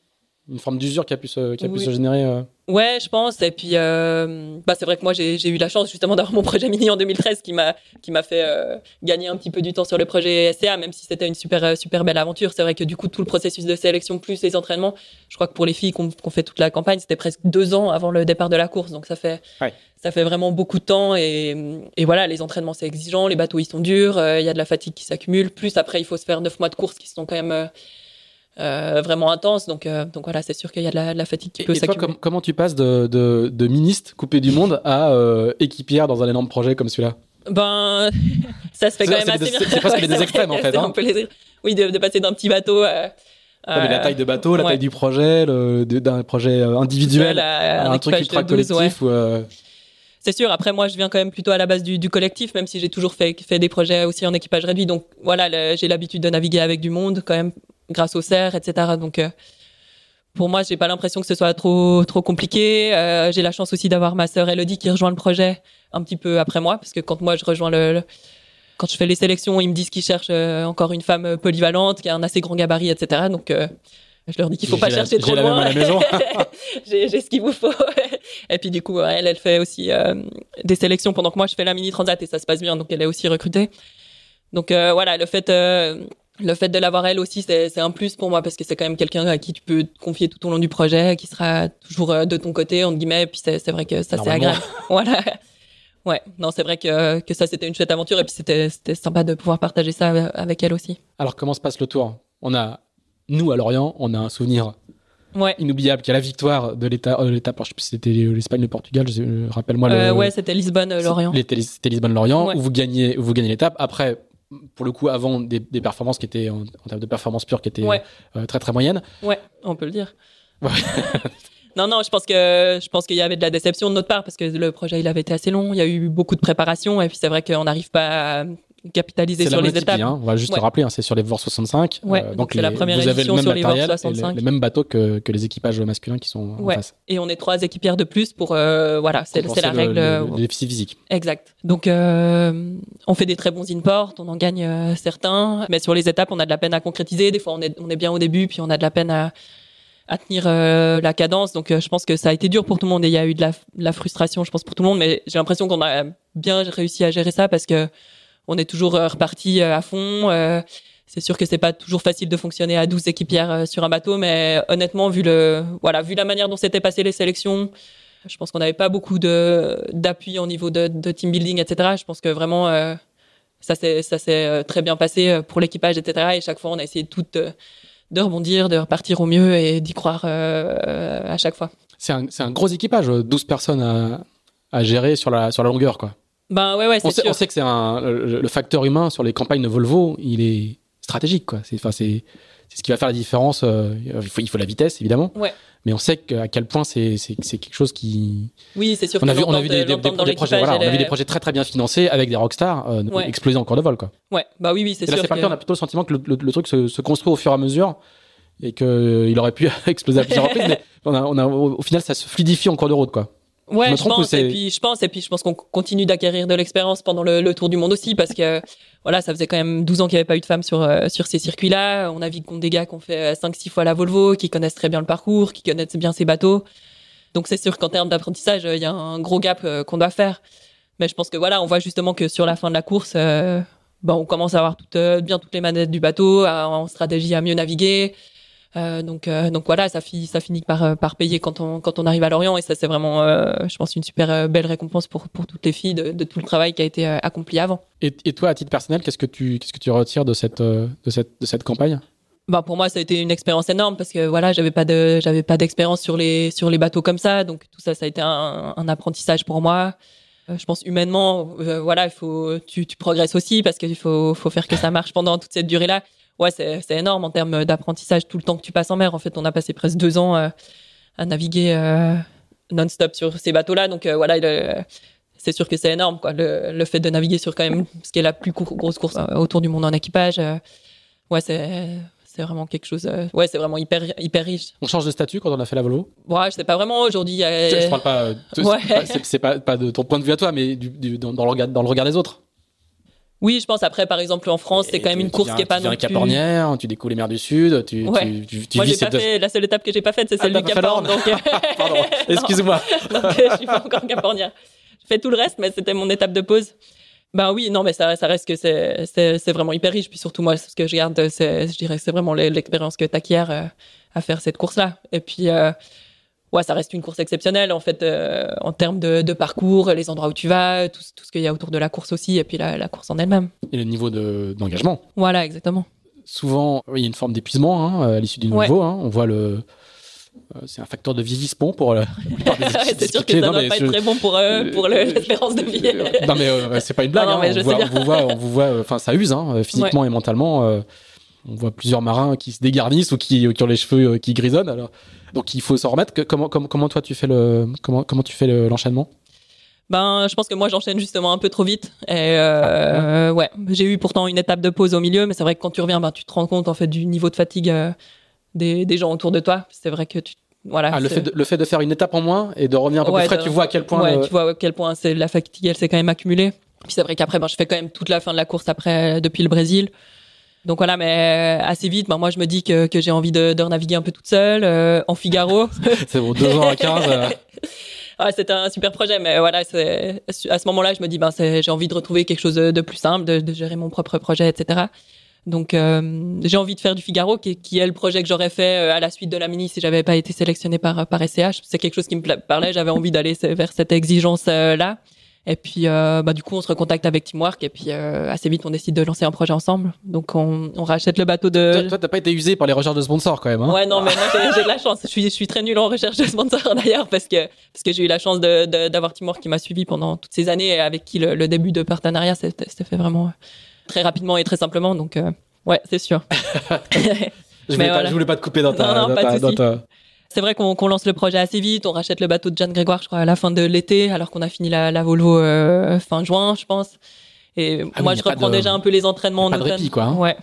une forme d'usure qui a pu se, qui a pu se générer. Euh... Ouais, je pense. Et puis, euh, bah, c'est vrai que moi, j'ai eu la chance justement d'avoir mon projet mini en 2013 qui m'a qui m'a fait euh, gagner un petit peu du temps sur le projet SCA, même si c'était une super super belle aventure. C'est vrai que du coup, tout le processus de sélection plus les entraînements, je crois que pour les filles qu'on fait toute la campagne, c'était presque deux ans avant le départ de la course. Donc ça fait ouais. ça fait vraiment beaucoup de temps. Et, et voilà, les entraînements c'est exigeant, les bateaux ils sont durs, euh, il y a de la fatigue qui s'accumule. Plus après, il faut se faire neuf mois de course qui sont quand même euh, vraiment intense. Donc, euh, donc voilà, c'est sûr qu'il y a de la, de la fatigue qui peut s'accumuler. comment tu passes de, de, de ministre coupé du monde à euh, équipière dans un énorme projet comme celui-là? Ben, ça se fait quand même assez bien. C'est presque des extrêmes en fait. Hein. oui, de, de passer d'un petit bateau la taille de bateau, la taille du projet, d'un projet individuel, un truc ultra collectif. C'est sûr. Après, moi, je viens quand même plutôt à la base du, collectif, même si j'ai toujours fait, fait des projets aussi en équipage réduit. Donc voilà, j'ai l'habitude de naviguer avec du monde quand même, grâce au CERF, etc. Donc pour moi, j'ai pas l'impression que ce soit trop trop compliqué. Euh, j'ai la chance aussi d'avoir ma sœur Elodie qui rejoint le projet un petit peu après moi, parce que quand moi je rejoins le, quand je fais les sélections, ils me disent qu'ils cherchent euh, encore une femme polyvalente qui a un assez grand gabarit, etc. Donc euh, je leur dis qu'il faut pas chercher trop loin. j'ai ce qu'il vous faut. et puis du coup, elle, elle fait aussi des sélections pendant que moi je fais la mini transat et ça se passe bien, donc elle est aussi recrutée. Donc voilà, le fait le fait de l'avoir elle aussi, c'est un plus pour moi parce que c'est quand même quelqu'un à qui tu peux te confier tout au long du projet, qui sera toujours euh, de ton côté, entre guillemets. Et puis c'est vrai que ça, c'est agréable. voilà. Ouais, non, c'est vrai que, que ça, c'était une chouette aventure et puis c'était sympa de pouvoir partager ça euh, avec elle aussi. Alors, comment se passe le tour? On a, nous, à Lorient, on a un souvenir ouais. inoubliable qui est la victoire de l'État, euh, l'État, je sais plus si c'était l'Espagne, le Portugal, rappelle-moi. Euh, ouais, c'était Lisbonne-Lorient. C'était Lisbonne-Lorient où vous gagnez, où vous gagnez l'étape. Après, pour le coup, avant des, performances qui étaient, en, termes de performance pure, qui étaient euh, très très moyennes. Ouais, on peut le dire. non, non, je pense que je pense qu'il y avait de la déception de notre part parce que le projet il avait été assez long. Il y a eu beaucoup de préparation et puis c'est vrai qu'on n'arrive pas à capitaliser sur les étapes. Hein. On va juste rappeler, hein, c'est sur les VOR 65. Ouais, euh, donc, c'est la première vous avez le même sur les VOR 65. Les, mêmes bateaux que, que, les équipages masculins qui sont ouais. en face. Et on est trois équipières de plus pour euh, voilà, c'est la règle. Le, le, déficit physique. Exact. Donc euh, on fait des très bons imports, on en gagne euh, certains, mais sur les étapes on a de la peine à concrétiser. Des fois on est on est bien au début, puis on a de la peine à à tenir euh, la cadence. Donc, je pense que ça a été dur pour tout le monde et il y a eu de la, de la frustration, je pense, pour tout le monde. Mais j'ai l'impression qu'on a bien réussi à gérer ça parce que on est toujours euh, reparti euh, à fond. Euh, c'est sûr que c'est pas toujours facile de fonctionner à 12 équipières sur un bateau, mais honnêtement, vu le, voilà, vu la manière dont s'étaient passées les sélections, je pense qu'on n'avait pas beaucoup de d'appui au niveau de, team building, etc. Je pense que vraiment ça s'est ça très bien passé pour l'équipage, etc. Et chaque fois, on a essayé tout de rebondir, de repartir au mieux et d'y croire à chaque fois. C'est un, un gros équipage, 12 personnes à, à gérer sur la sur la longueur, quoi. Ben ouais, ouais, on, sait, on sait que c'est un le, facteur humain sur les campagnes de Volvo, il est stratégique, quoi. C'est, c'est, c'est ce qui va faire la différence. Euh, il, faut, il faut la vitesse, évidemment. Ouais. Mais on sait à quel point c'est, c'est, c'est quelque chose qui. Oui, c'est sûr. On a vu, on a vu des, des, des, projets, voilà, on a vu des projets très très bien financés avec des rockstars euh, exploser en cours de vol, quoi. Ouais, bah oui, oui, c'est sûr. Là, cas. On a plutôt le sentiment que le, le, truc se, se, construit au fur et à mesure et qu'il euh, aurait pu exploser à plusieurs reprises, mais on a, on a, au, au final, ça se fluidifie en cours de route, quoi. Ouais, je, pense. Et puis je pense, et puis je pense qu'on continue d'acquérir de l'expérience pendant le, le, tour du monde aussi, parce que voilà, ça faisait quand même 12 ans qu'il n'y avait pas eu de femmes sur euh, sur ces circuits-là. On a vu contre des gars qui ont fait 5-6 euh, fois la Volvo, qui connaissent très bien le parcours, qui connaissent bien ces bateaux. Donc c'est sûr qu'en termes d'apprentissage, il y a un gros gap euh, qu'on doit faire. Mais je pense que voilà, on voit justement que sur la fin de la course, bon, on commence à avoir toutes, bien toutes les manettes du bateau, en stratégie à mieux naviguer. Euh, donc, euh, donc voilà, ça, ça finit par, euh, par payer quand on, quand on arrive à Lorient. Et ça c'est vraiment, je pense, une super belle récompense pour, pour toutes les filles de, de tout le travail qui a été accompli avant. Et, et, toi, à titre personnel, qu'est-ce que tu, qu'est-ce que tu retires de cette, de cette, de cette campagne? Bah pour moi ça a été une expérience énorme parce que voilà j'avais pas de j'avais pas d'expérience sur les sur les bateaux comme ça. Donc tout ça ça a été un, un apprentissage pour moi. Je pense humainement voilà il faut tu, tu progresses aussi parce qu'il faut faut faire que ça marche pendant toute cette durée là ouais, c'est énorme en termes d'apprentissage. Tout le temps que tu passes en mer, en fait, on a passé presque deux ans euh, à naviguer euh, non-stop sur ces bateaux-là. Donc euh, voilà, c'est sûr que c'est énorme, quoi. Le, le, fait de naviguer sur quand même ce qui est la plus grosse course autour du monde en équipage, ouais, c'est c'est vraiment quelque chose. ouais, c'est vraiment hyper hyper riche. On change de statut quand on a fait la Volvo? Ouais, je sais pas vraiment aujourd'hui. Je, je parle pas. Ouais. C'est pas, pas, de ton point de vue à toi, mais du, dans, dans, le regard, dans le regard des autres. Oui, je pense après, par exemple, en France, c'est quand même une course qui est pas non plus. Tu tu découvres les mers du Sud, tu, ouais. tu, tu, Moi, j'ai pas fait, la seule étape que j'ai pas faite, c'est celle ah, du. Donc... Euh, Pardon, excuse-moi. donc, euh, je suis pas encore Cap Hornien. Je fais tout le reste, mais c'était mon étape de pause. Ben oui, non, mais ça, ça reste que c'est, vraiment hyper riche. Puis surtout, moi, ce que je garde, c'est, je dirais, c'est vraiment l'expérience que t'acquiers euh, à faire cette course-là. Et puis, euh, ouais, ça reste une course exceptionnelle en fait euh, en termes de, de, parcours, les endroits où tu vas, tout, tout ce qu'il y a autour de la course aussi, et puis la, la course en elle-même. Et le niveau d'engagement. voilà, exactement. Souvent, il y a une forme d'épuisement hein, à l'issue du nouveau. Hein, on voit le euh, c'est un facteur de vieillissement pour la c'est sûr que ça ne doit pas être très bon pour, euh, pour l'espérance de vie. non mais c'est pas une blague. Non, hein. on, vous voit, on, vous voit, on, vous voit, enfin ça use hein, physiquement et mentalement. On voit plusieurs marins qui se dégarnissent ou qui, qui ont les cheveux qui grisonnent. Alors, donc il faut s'en remettre. comment, comment, comment toi tu fais le comment, comment tu fais l'enchaînement? Ben, je pense que moi j'enchaîne justement un peu trop vite. Et euh, ouais, j'ai eu pourtant une étape de pause au milieu, mais c'est vrai que quand tu reviens, ben tu te rends compte en fait du niveau de fatigue euh, des, des gens autour de toi. C'est vrai que tu voilà. Ah, le, fait de, le fait de faire une étape en moins et de revenir un peu plus frais, tu vois à quel point. Ouais, tu vois à quel point c'est la fatigue, elle s'est quand même accumulée. Puis c'est vrai qu'après, ben, je fais quand même toute la fin de la course après depuis le Brésil. Donc voilà, mais assez vite, ben, moi je me dis que, que j'ai envie de, de naviguer un peu toute seule euh, en Figaro. c'est bon, deux ans à 15. ah, c'était un super projet, mais voilà, c'est, à ce moment-là, je me dis, ben, j'ai envie de retrouver quelque chose de plus simple, de, de gérer mon propre projet, etc. Donc, euh, j'ai envie de faire du Figaro, qui, qui, est le projet que j'aurais fait euh, à la suite de la mini si j'avais pas été sélectionné par par SCH. C'est quelque chose qui me parlait. J'avais envie d'aller vers cette exigence là. Et puis, euh, bah, du coup, on se recontacte avec Teamwork et puis euh, assez vite, on décide de lancer un projet ensemble. Donc, on, on rachète le bateau de. Toi, t'as pas été usé par les recherches de sponsors quand même. Hein ouais, non, mais moi, j'ai de la chance. Je suis, je suis très nul en recherche de sponsors d'ailleurs parce que parce que j'ai eu la chance d'avoir de, d'avoir Teamwork qui m'a suivi pendant toutes ces années et avec qui le, le début de partenariat s'est fait vraiment très rapidement et très simplement. Donc, euh, ouais, c'est sûr. je, voulais pas, je voulais pas te couper dans ta, non, non, dans, ta, dans ta, c'est vrai qu'on lance le projet assez vite. On rachète le bateau de Jeanne Grégoire, je crois, à la fin de l'été, alors qu'on a fini la, la Volvo euh, fin juin, je pense. Et ah moi, je reprends déjà un peu les entraînements en pas. De quoi, hein. Ouais.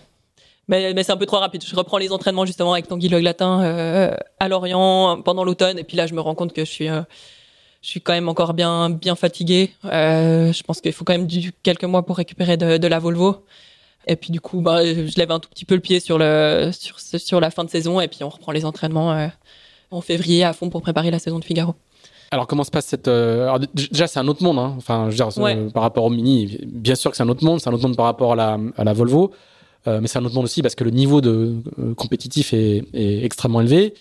Mais, mais c'est un peu trop rapide. Je reprends les entraînements justement avec Tanguy Le Glatin euh, à Lorient pendant l'automne. Et puis là, je me rends compte que je suis, euh, je suis quand même encore bien, bien fatigué. Euh, je pense qu'il faut quand même du, quelques mois pour récupérer de, de la Volvo. Et puis du coup, bah, je lève un tout petit peu le pied sur le sur sur la fin de saison et puis on reprend les entraînements en février à fond pour préparer la saison de Figaro. Alors comment se passe cette euh, Alors, déjà c'est un autre monde hein. enfin je veux dire euh, par rapport au Mini bien sûr que c'est un autre monde c'est un autre monde par rapport à la, à la Volvo euh, mais c'est un autre monde aussi parce que le niveau de compétitif est, est, extrêmement élevé.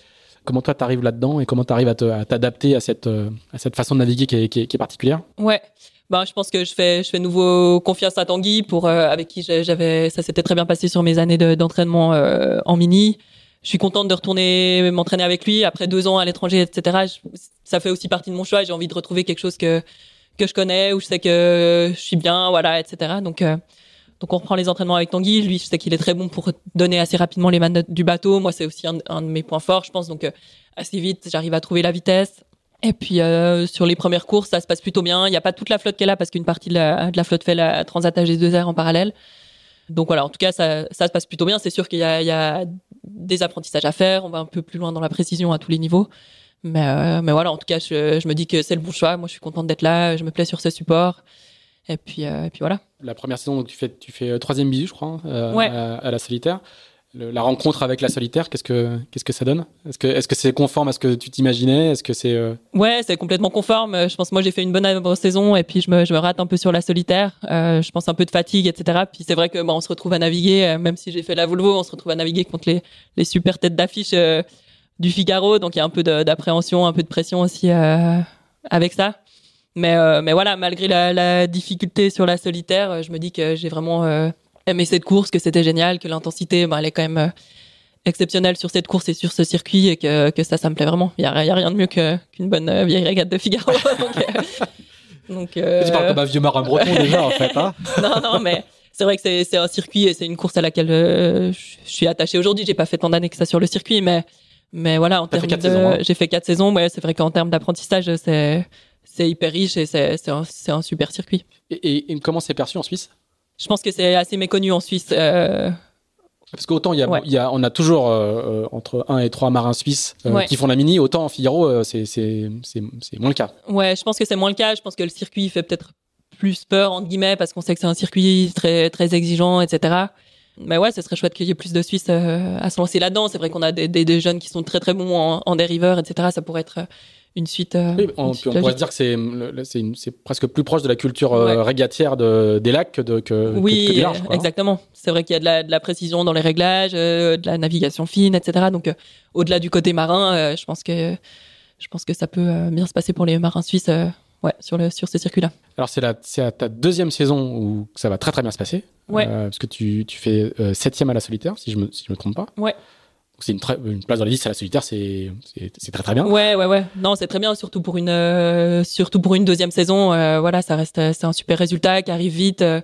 Comment toi tu arrives là-dedans et comment tu arrives à t'adapter à, cette à cette façon de naviguer qui est, qui est, qui est particulière? Ouais. Bah, je pense que je fais je fais nouveau confiance à Tanguy pour avec qui j'avais ça s'était très bien passé sur mes années d'entraînement en mini je suis contente de retourner m'entraîner avec lui après deux ans à l'étranger, etc. ça fait aussi partie de mon choix. J'ai envie de retrouver quelque chose que que je connais où je sais que je suis bien, voilà, etc. Donc euh, donc on reprend les entraînements avec Tanguy. Lui, je sais qu'il est très bon pour donner assez rapidement les manettes du bateau. Moi, c'est aussi un, de mes points forts, je pense. Donc euh, assez vite, j'arrive à trouver la vitesse. Et puis euh, sur les premières courses, ça se passe plutôt bien. Il n'y a pas toute la flotte qui est là parce qu'une partie de la, de la flotte fait la Transat AG2R en parallèle. Donc voilà, en tout cas, ça, ça se passe plutôt bien. C'est sûr qu'il y y a des apprentissages à faire. On va un peu plus loin dans la précision à tous les niveaux. Mais, euh, mais voilà, en tout cas, je, je me dis que c'est le bon choix. Moi, je suis contente d'être là. Je me plais sur ce support. Et puis, euh, et puis voilà. La première saison, donc, tu fais, tu fais euh, troisième bisou, je crois, euh, ouais. à, la solitaire la rencontre avec la solitaire, qu'est-ce que que ça donne? Est-ce que est-ce que c'est conforme à ce que tu t'imaginais? Est-ce que c'est euh... Ouais, c'est complètement conforme. Je pense moi j'ai fait une bonne saison et puis je me je me rate un peu sur la solitaire. Euh, je pense un peu de fatigue, etc. Puis c'est vrai que bah, on se retrouve à naviguer, euh, même si j'ai fait la Volvo, on se retrouve à naviguer contre les les super têtes d'affiche du Figaro. Donc il y a un peu d'appréhension, un peu de pression aussi avec ça. Mais mais voilà, malgré la, difficulté sur la solitaire, je me dis que j'ai vraiment aimé cette course, que c'était génial, que l'intensité, bah, elle est quand même euh, exceptionnelle sur cette course et sur ce circuit et que, que ça, ça me plaît vraiment. Il y a, y a, rien de mieux qu'une bonne euh, vieille régate de Figaro. donc, euh, donc Tu parles comme un vieux marin breton déjà, en fait. Hein non, non, mais c'est vrai que c'est un circuit et c'est une course à laquelle je suis attaché aujourd'hui. J'ai pas fait tant d'années que ça sur le circuit, mais mais voilà, en termes de, hein. j'ai fait quatre saisons. Ouais, c'est vrai qu'en termes d'apprentissage, c'est c'est hyper riche et c'est un, un super circuit. Et, et, et comment c'est perçu en Suisse? Je pense que c'est assez méconnu en Suisse. Euh... Parce qu'autant il y, ouais. y, a, on a toujours euh, entre un et trois marins suisses euh, ouais. qui font la mini, autant en Figaro c'est moins le cas. Ouais, je pense que c'est moins le cas. Je pense que le circuit fait peut-être plus peur entre guillemets parce qu'on sait que c'est un circuit très très exigeant, etc. Mais ouais, ce serait chouette qu'il y ait plus de Suisses à se lancer là-dedans. C'est vrai qu'on a des, des, des, jeunes qui sont très très bons en, en dériveur, etc. Ça pourrait être une suite. Euh, oui, on, une suite on pourrait dire que c'est c'est presque plus proche de la culture euh, ouais. régatière de, des lacs que de que, oui, que, que des larges, quoi, exactement. C'est vrai qu'il y a de la, de la, précision dans les réglages, euh, de la navigation fine, etc. Donc euh, au-delà du côté marin, euh, je pense que je pense que ça peut bien se passer pour les marins suisses. Ouais, sur le sur ce circuit-là. Alors c'est la c'est ta deuxième saison où ça va très très bien se passer. Ouais. parce que tu tu fais septième à la solitaire si je me si je me trompe pas. Ouais c'est une, une, place dans la liste à la solitaire, c'est très très bien. Ouais, ouais, ouais. Non, c'est très bien, surtout pour une, euh, surtout pour une deuxième saison. Euh, voilà, ça reste, c'est un super résultat qui arrive vite. Euh,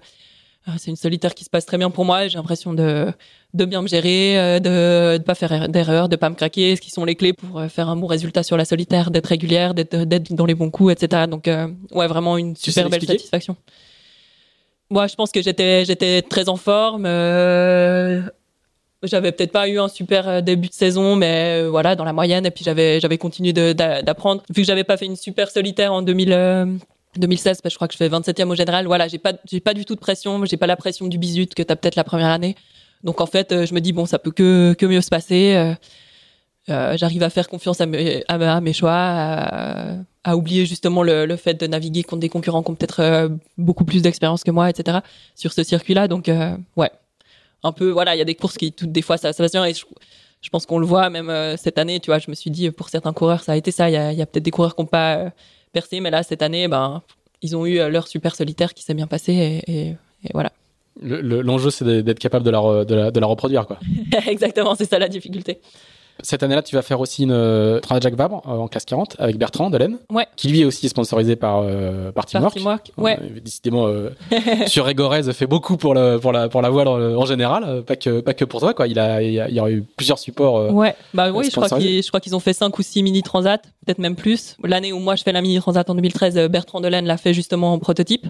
c'est une solitaire qui se passe très bien pour moi. J'ai l'impression de de bien me gérer, de de pas faire d'erreurs, de pas me craquer, ce qui sont les clés pour faire un bon résultat sur la solitaire, d'être régulière, d'être d'être dans les bons coups, etc. Donc ouais, vraiment une super belle satisfaction. Moi, je pense que j'étais j'étais très en forme. Euh, j'avais peut-être pas eu un super euh, début de saison, mais euh, voilà, dans la moyenne. Et puis j'avais j'avais continué d'apprendre. Vu que j'avais pas fait une super solitaire en 2000, 2016, parce que je crois que je fais 27e au général. Voilà, j'ai pas j'ai pas du tout de pression. J'ai pas la pression du bisut que t'as peut-être la première année. Donc en fait, je me dis bon, ça peut que que mieux se passer. J'arrive à faire confiance à mes, à, mes choix, à, à, oublier justement le, le, fait de naviguer contre des concurrents qui ont peut-être beaucoup plus d'expérience que moi, etc. Sur ce circuit-là, donc ouais, un peu, voilà, il y a des courses qui, toutes des fois, ça, ça passe bien. Et je, pense qu'on le voit même euh, cette année, tu vois. Je me suis dit, pour certains coureurs, ça a été ça. Il y a, y a peut-être des coureurs qui n'ont pas euh, percé, mais là, cette année, ben, ils ont eu euh, leur super solitaire qui s'est bien passé et, et, voilà. L'enjeu, c'est d'être capable de la, de la, de la reproduire, quoi. Exactement, c'est ça la difficulté. Cette année-là, tu vas faire aussi une euh, Jacques Vabre euh, en classe 40 avec Bertrand Delaine, ouais. qui lui est aussi sponsorisé par, euh, par Teamwork. Teamwork ouais. Euh, décidément, euh, sur Régorez fait beaucoup pour, le, pour, la, pour la voile en, général, pas que, pas que pour toi. Quoi. Il, a, il, y a eu plusieurs supports. ouais, bah oui, je crois, qu'ils, je crois qu'ils ont fait 5 ou 6 mini transat, peut-être même plus. L'année où moi je fais la mini transat en 2013, Bertrand Delaine l'a fait justement en prototype.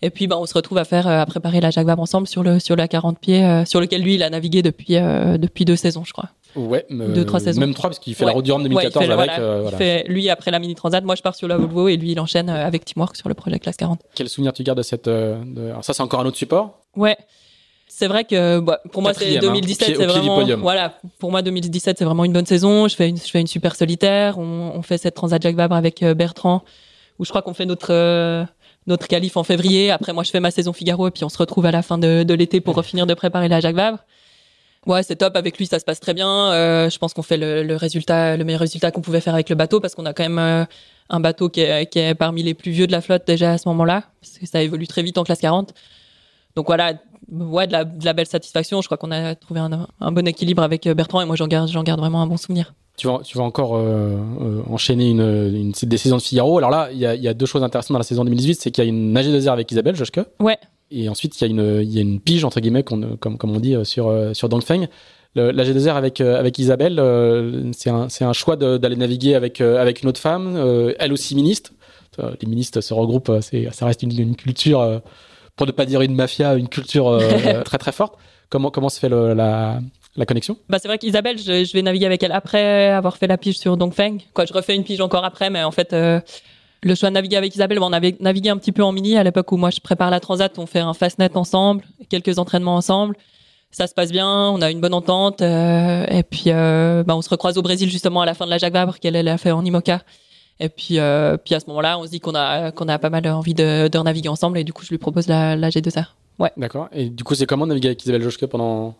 Et puis, bah, on se retrouve à faire, à préparer la Jacques Vabre ensemble sur le sur la 40 pieds, sur lequel lui il a navigué depuis depuis deux saisons, je crois. Ouais, deux, trois saisons. Même trois, parce qu'il fait la route du Rhum 2014 avec. Euh, voilà, fait, lui, après la mini transat, moi je pars sur la Volvo et lui il enchaîne euh, avec Teamwork sur le projet Classe 40. Quel souvenir tu gardes de cette. Euh, de... Alors ça, c'est encore un autre support? Ouais. C'est vrai que bah, pour moi c'est 2017 hein, c'est vraiment voilà pour moi 2017 c'est vraiment une bonne saison je fais une je fais une super solitaire on, on fait cette transat Jacques Vabre avec Bertrand où je crois qu'on fait notre notre qualif en février après moi je fais ma saison Figaro et puis on se retrouve à la fin de, de l'été pour finir de préparer la Jacques Vabre Ouais, c'est top. Avec lui, ça se passe très bien. Euh, je pense qu'on fait le, le, résultat, le meilleur résultat qu'on pouvait faire avec le bateau parce qu'on a quand même euh, un bateau qui est, qui est, parmi les plus vieux de la flotte déjà à ce moment-là, parce que ça évolue très vite en classe 40. Donc voilà, ouais, de la, de la belle satisfaction. Je crois qu'on a trouvé un, un, bon équilibre avec euh, Bertrand et moi, j'en garde, j'en garde vraiment un bon souvenir. Tu vas, tu vas encore euh, enchaîner une, une, des saisons de Figaro. Alors là, il y a, y a, deux choses intéressantes dans la saison 2018, c'est qu'il y a une nagée de zère avec Isabelle Joschke. Ouais. Et ensuite, il y, a une, il y a une pige, entre guillemets, comme, comme on dit euh, sur, euh, sur Dongfeng. La G2R avec, euh, avec Isabelle, c'est un, un choix d'aller naviguer avec, avec une autre femme, elle aussi ministre. Les ministres se regroupent, ça reste une, une culture, pour ne pas dire une mafia, une culture très très forte. Comment, comment se fait le, la, la connexion? Bah c'est vrai qu'Isabelle je, je, vais naviguer avec elle après avoir fait la pige sur Dongfeng quoi je refais une pige encore après mais en fait euh, le choix de naviguer avec Isabelle, on avait navigué un petit peu en mini à l'époque où moi je prépare la transat, on fait un fastnet ensemble, quelques entraînements ensemble. Ça se passe bien, on a une bonne entente euh, et puis euh, bah, on se recroise au Brésil justement à la fin de la Jacques Vabre qu'elle elle a fait en IMOCA. Et puis euh, puis à ce moment-là, on se dit qu'on a qu'on a pas mal envie de, de naviguer ensemble et du coup je lui propose la, la G2R. Ouais. D'accord. Et du coup c'est comment naviguer avec Isabelle Joschke pendant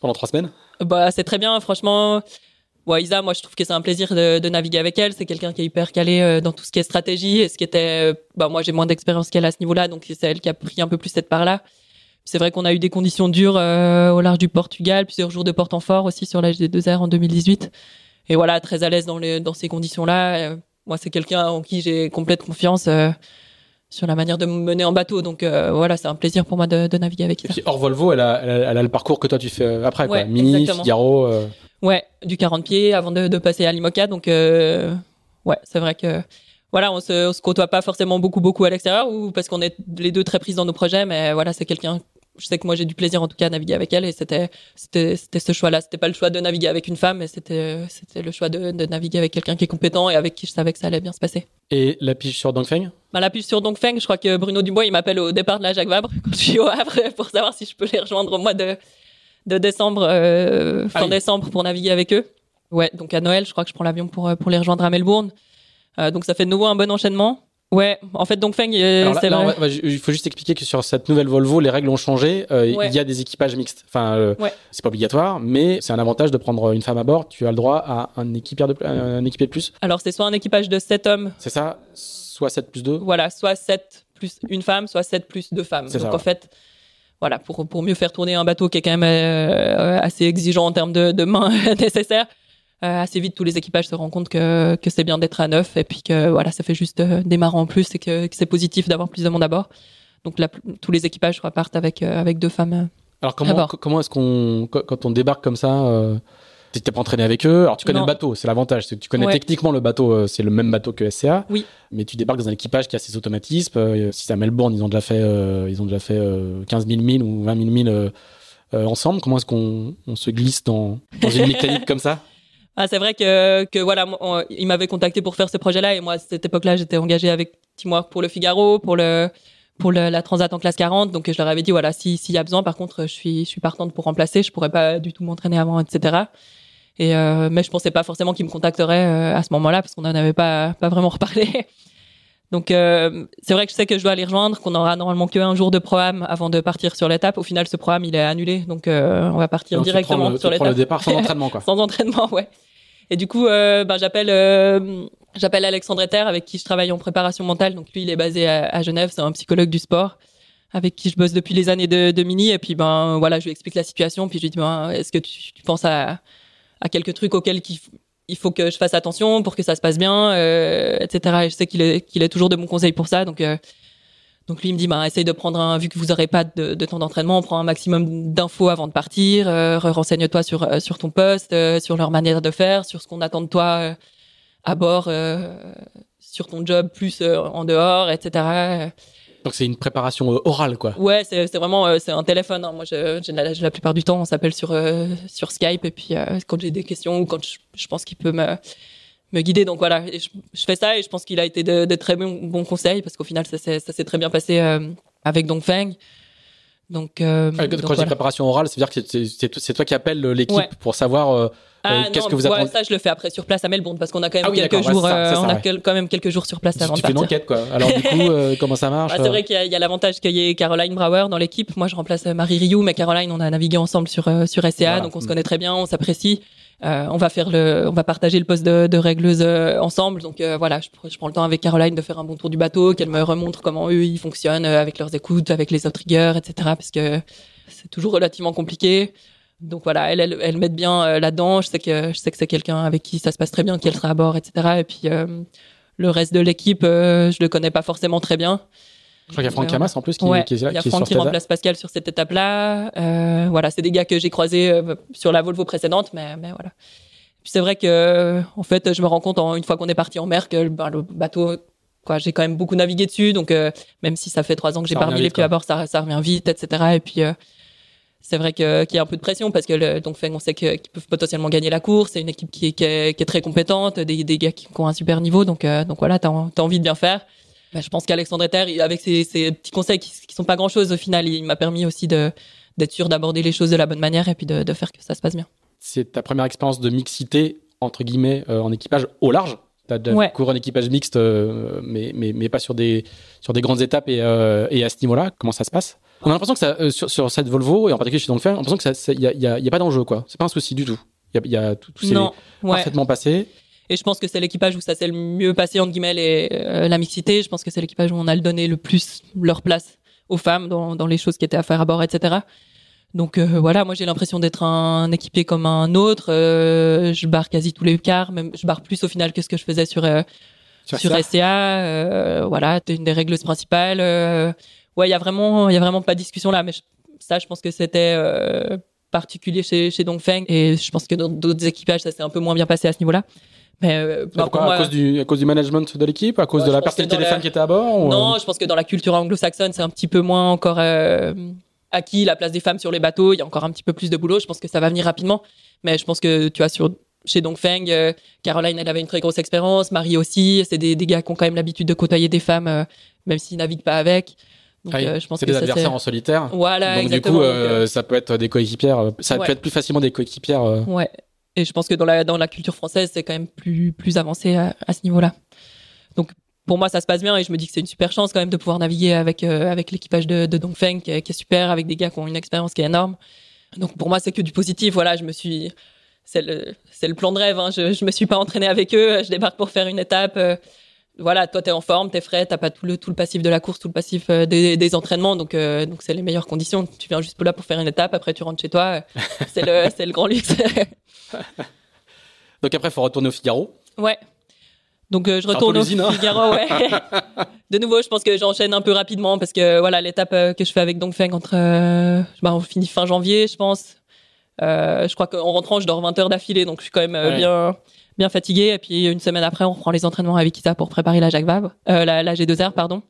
pendant trois semaines? Bah c'est très bien, franchement. Ouais, Isa, moi je trouve que c'est un plaisir de, de naviguer avec elle. C'est quelqu'un qui est hyper calé euh, dans tout ce qui est stratégie et ce qui était, euh, bah moi j'ai moins d'expérience qu'elle à ce niveau-là, donc c'est elle qui a pris un peu plus cette part-là. C'est vrai qu'on a eu des conditions dures euh, au large du Portugal, plusieurs jours de porte en fort aussi sur la GD2R en 2018. Et voilà, très à l'aise dans, les, dans ces conditions-là. moi, c'est quelqu'un en qui j'ai complète confiance sur la manière de me mener en bateau. Donc voilà, c'est un plaisir pour moi de, de naviguer avec elle. hors Volvo, elle a, elle a, le parcours que toi tu fais après, quoi. Mini, exactement. Figaro. Ouais, du 40 pieds avant de, de passer à l'IMOCA. Donc, euh, ouais, c'est vrai que voilà, on se, on se côtoie pas forcément beaucoup, beaucoup à l'extérieur ou parce qu'on est les deux très prises dans nos projets. Mais voilà, c'est quelqu'un. Je sais que moi j'ai du plaisir en tout cas à naviguer avec elle et c'était c'était c'était ce choix-là. C'était pas le choix de naviguer avec une femme, mais c'était c'était le choix de, de naviguer avec quelqu'un qui est compétent et avec qui je savais que ça allait bien se passer. Et la pige sur Dongfeng? Bah, La pige sur Dongfeng, je crois que Bruno Dubois il m'appelle au départ de la Jacques Vabre quand je suis au Havre pour savoir si je peux les rejoindre au mois de de décembre, euh, fin ah décembre pour naviguer avec eux. Ouais, donc à Noël, je crois que je prends l'avion pour, euh, pour les rejoindre à Melbourne. Euh, donc ça fait de nouveau un bon enchaînement. Ouais, en fait, donc Feng, euh, c'est vrai. il faut juste expliquer que sur cette nouvelle Volvo, les règles ont changé. Euh, ouais. Il y a des équipages mixtes. Enfin, euh, ouais. c'est pas obligatoire, mais c'est un avantage de prendre une femme à bord. Tu as le droit à un équipier de, un équipier de plus. Alors, c'est soit un équipage de 7 hommes. C'est ça, soit 7 plus 2. Voilà, soit 7 plus une femme, soit 7 plus 2 femmes. Donc, ça, en fait, voilà, pour, pour mieux faire tourner un bateau qui est quand même euh, assez exigeant en termes de, de mains nécessaires. Euh, assez vite, tous les équipages se rendent compte que, que c'est bien d'être à neuf et puis que voilà, ça fait juste euh, des en plus et que, que c'est positif d'avoir plus de monde à bord. Donc là, tous les équipages repartent avec avec deux femmes. Alors comment comment est-ce qu'on quand on débarque comme ça tu t'es pas entraîné avec eux? Alors tu connais le bateau, c'est l'avantage. Tu connais techniquement le bateau, euh, c'est le même bateau que SCA. Oui. Mais tu débarques dans un équipage qui a ses automatismes. Euh, si c'est à Melbourne, ils ont déjà fait, euh, ils ont déjà fait 15 000 milles ou 20 000 milles ensemble. Comment est-ce qu'on se glisse dans, une mécanique comme ça? Ah, c'est vrai que, que voilà, il m'avait contacté pour faire ce projet-là et moi à cette époque-là, j'étais engagé avec Teamwork pour le Figaro, pour le pour la Transat en classe 40. Donc je leur avais dit voilà, s'il y a besoin, par contre, je suis je suis partante pour remplacer. Je pourrais pas du tout m'entraîner avant, etc. Et euh, mais je pensais pas forcément qu'il me contacterait euh, à ce moment-là parce qu'on n'en avait pas pas vraiment reparlé. Donc euh, c'est vrai que je sais que je dois aller rejoindre, qu'on aura normalement qu'un jour de programme avant de partir sur l'étape. Au final, ce programme il est annulé, donc on va partir directement sur l'étape. le départ sans entraînement, quoi. sans entraînement, ouais. Et du coup, ben, j'appelle j'appelle Alexandre Ether avec qui je travaille en préparation mentale. Donc lui, il est basé à, Genève, c'est un psychologue du sport avec qui je bosse depuis les années de, de mini. Et puis ben voilà, je lui explique la situation, puis je lui dis ben, est-ce que tu, tu penses à à quelques trucs auxquels il faut que je fasse attention pour que ça se passe bien, euh, etc. Et je sais qu'il est, qu'il est toujours de bons conseils pour ça. Donc, euh, donc lui, il me dit, bah, essaye de prendre un, vu que vous n'aurez pas de, de temps d'entraînement, on prend un maximum d'infos avant de partir, euh, renseigne-toi sur, euh, sur ton poste, euh, sur leur manière de faire, sur ce qu'on attend de toi à bord, sur ton job plus en dehors, etc. Donc c'est une préparation orale, quoi. Ouais, c'est vraiment c'est un téléphone. Hein. Moi, je, la, la, plupart du temps, on s'appelle sur sur Skype et puis quand j'ai des questions ou quand je, pense qu'il peut me me guider. Donc voilà, je, fais ça et je pense qu'il a été de, de très bons, bons conseils parce qu'au final, ça s'est très bien passé avec Dongfeng. Donc, euh, quand donc, je dis préparation orale, c'est-à-dire que c'est toi qui appelles l'équipe pour savoir euh, ah, qu'est-ce que vous attendez Ça, je le fais après sur place à Melbourne parce qu'on a quand même ah quelques jours. Euh, on a quand même quelques jours sur place avant tu de partir. fais une enquête, quoi. Alors du coup, euh, comment ça marche bah, C'est vrai qu'il y a, l'avantage qu'il y ait Caroline Brower dans l'équipe. Moi, je remplace Marie Rioux, mais Caroline, on a navigué ensemble sur sur SCA, donc on se connaît très bien, on s'apprécie. Euh, on va faire le, on va partager le poste de, de régleuse ensemble. Donc voilà, je, prends le temps avec Caroline de faire un bon tour du bateau, qu'elle me remontre comment eux ils fonctionnent avec leurs écoutes, avec les autres rigueurs, etc. Parce que c'est toujours relativement compliqué. Donc voilà, elle, elle, elle m'aide bien euh, là-dedans. Je sais que je sais que c'est quelqu'un avec qui ça se passe très bien, qu'elle sera à bord, etc. Et puis euh, le reste de l'équipe, euh, je le connais pas forcément très bien. Je crois qu'il y a Franck Camas en plus qui, ouais, qui est là. Il y a Franck qui remplace Pascal sur cette étape-là. Euh, voilà, c'est des gars que j'ai croisés sur la Volvo précédente, mais, mais voilà. Puis c'est vrai que en fait, je me rends compte en, une fois qu'on est parti en mer que ben, le bateau quoi j'ai quand même beaucoup navigué dessus donc même si ça fait trois ans que j'ai pas remis les pieds à bord ça, ça revient vite etc et puis c'est vrai qu'il y a un peu de pression parce que le, donc on sait qu'ils peuvent potentiellement gagner la course. C'est une équipe qui est, qui est, très compétente, des, des, gars qui ont un super niveau. Donc, euh, donc voilà, t'as as envie de bien faire. Bah, je pense qu'Alexandre Ether, avec ses, ses, petits conseils qui, qui sont pas grand chose au final, il m'a permis aussi de d'être sûr d'aborder les choses de la bonne manière et puis de, de faire que ça se passe bien. C'est ta première expérience de mixité entre guillemets euh, en équipage au large? T'as déjà ouais. couru en équipage mixte, euh, mais, mais, mais pas sur des sur des grandes étapes et, et à ce niveau-là? Comment ça se passe? On a l'impression que ça, euh, sur, sur, cette Volvo, et en particulier chez Dongfeng, on a l'impression qu'il n'y a, y a, y a, pas d'enjeu, quoi. C'est pas un souci du tout. Il y a, y a, tout, tout s'est parfaitement passé. Et je pense que c'est l'équipage où ça s'est le mieux passé, entre guillemets, les, euh, la mixité. Je pense que c'est l'équipage où on a donné le plus leur place aux femmes dans, dans les choses qui étaient à faire à bord, etc. Donc euh, voilà, moi j'ai l'impression d'être un équipier comme un autre. Euh, je barre quasi tous les quarts, même je barre plus au final que ce que je faisais sur sur, sur SCA. voilà, c'est une des règles principales ouais, il y a vraiment, il y a vraiment pas de discussion là. Mais ça, je pense que c'était euh, particulier chez, chez Dongfeng et je pense que dans d'autres équipages, ça s'est un peu moins bien passé à ce niveau-là. Mais euh, pourquoi, à, cause du, à cause du management de l'équipe, à cause de la personnalité des femmes qui étaient à bord Non, je pense que dans la culture anglo-saxonne, c'est un petit peu moins encore euh, acquis la place des femmes sur les bateaux. Il y a encore un petit peu plus de boulot. Je pense que ça va venir rapidement. Mais je pense que tu vois sur chez Dongfeng, euh, Caroline, elle avait une très grosse expérience, Marie aussi. C'est des, des gars qui ont quand même l'habitude de côtoyer des femmes, euh, même s'ils naviguent pas avec. Donc, ah euh, je pense c'est des adversaires en solitaire. Voilà, Donc du coup, euh, euh, ça peut être des coéquipières. Ça peut être plus facilement des coéquipières. Ouais. Et je pense que dans la dans la culture française, c'est quand même plus plus avancé à, à ce niveau-là. Donc pour moi, ça se passe bien et je me dis que c'est une super chance quand même de pouvoir naviguer avec avec l'équipage de, de Dongfeng qui, qui, est super, avec des gars qui ont une expérience qui est énorme. Donc pour moi, c'est que du positif. Voilà, je me suis c'est le c'est le plan de rêve. Hein. Je je me suis pas entraîné avec eux. Je débarque pour faire une étape voilà, toi t'es en forme, t'es frais, t'as pas tout le tout le passif de la course, tout le passif euh, des, des, entraînements, donc euh, donc c'est les meilleures conditions. Tu viens juste là pour faire une étape, après tu rentres chez toi, c'est le c'est le grand luxe. donc après faut retourner au Figaro. Ouais. Donc euh, je retourne au Figaro, ouais. de nouveau, je pense que j'enchaîne un peu rapidement parce que voilà l'étape euh, que je fais avec Dongfeng entre, euh, bah, on finit fin janvier, je pense. Euh, je crois qu'en rentrant, je dors 20 heures d'affilée, donc je suis quand même euh, Ouais. bien bien fatigué. Et puis une semaine après, on reprend les entraînements avec Ita pour préparer la Jacques Vabre, euh, la, la G2R, pardon.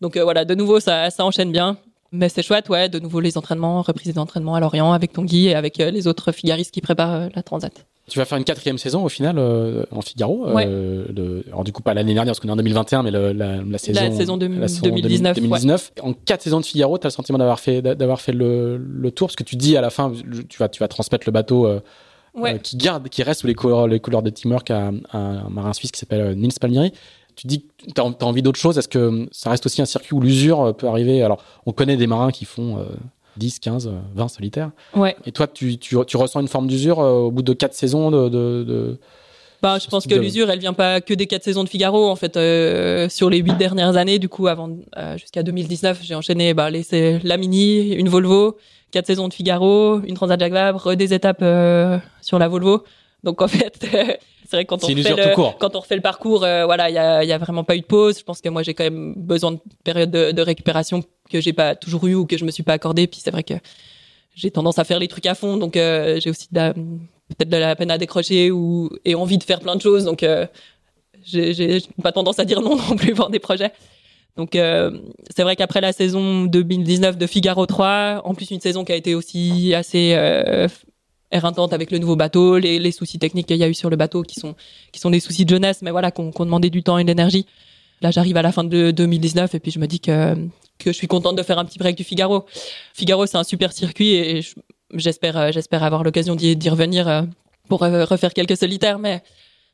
Donc euh, voilà, de nouveau, ça, ça enchaîne bien. Mais c'est chouette, ouais, de nouveau les entraînements, reprise des entraînements à Lorient avec Tanguy et avec euh, les autres figaristes qui préparent la Transat. Tu vas faire une quatrième saison au final euh, en Figaro. Ouais. euh, le- alors du coup pas l'année dernière parce qu'on est en 2021, mais le- la, la saison, saison de- la saison 2019, 2019. En quatre saisons de Figaro, tu as le sentiment d'avoir fait d'avoir fait le, le tour? Parce que tu dis à la fin, tu vas tu vas transmettre le bateau euh, Ouais. euh, qui garde, qui reste sous les couleurs les couleurs de Teamwork à, à un marin suisse qui s'appelle euh, Nils Palmieri. Tu dis que tu as, envie d'autre chose. Est-ce que ça reste aussi un circuit où l'usure euh, peut arriver? Alors on connaît des marins qui font euh, 10, 15, euh, 20 solitaires. Ouais. Et toi, tu, tu, tu ressens une forme d'usure euh, au bout de quatre saisons de, de, de- Bah, je pense que l'usure, elle vient pas que des quatre saisons de Figaro. En fait, euh, sur les huit dernières années, du coup, avant euh, jusqu'à 2019, j'ai enchaîné bah, les, la Mini, une Volvo, quatre saisons de Figaro, une Transat Jacques Vabre, des étapes euh, sur la Volvo. Donc en fait, c'est vrai que quand on refait le, quand on refait le parcours, euh, voilà, il y a, y a vraiment pas eu de pause. Je pense que moi, j'ai quand même besoin de période de, de récupération que j'ai pas toujours eu ou que je me suis pas accordé. Puis c'est vrai que j'ai tendance à faire les trucs à fond, donc euh, j'ai aussi de la- peut-être de la peine à décrocher ou et envie de faire plein de choses. Donc euh, j'ai pas tendance à dire non non plus pour des projets. Donc euh, c'est vrai qu'après la saison 2019 de Figaro 3, en plus une saison qui a été aussi assez euh, avec le nouveau bateau, les, les soucis techniques qu'il y a eu sur le bateau qui sont qui sont des soucis de jeunesse, mais voilà qu'on qu'on demandait du temps et de l'énergie. Là j'arrive à la fin de 2019 et puis je me dis que que je suis contente de faire un petit break du Figaro. Figaro c'est un super circuit et je- j'espère euh, j'espère avoir l'occasion d'y revenir euh, pour euh, refaire quelques solitaires, mais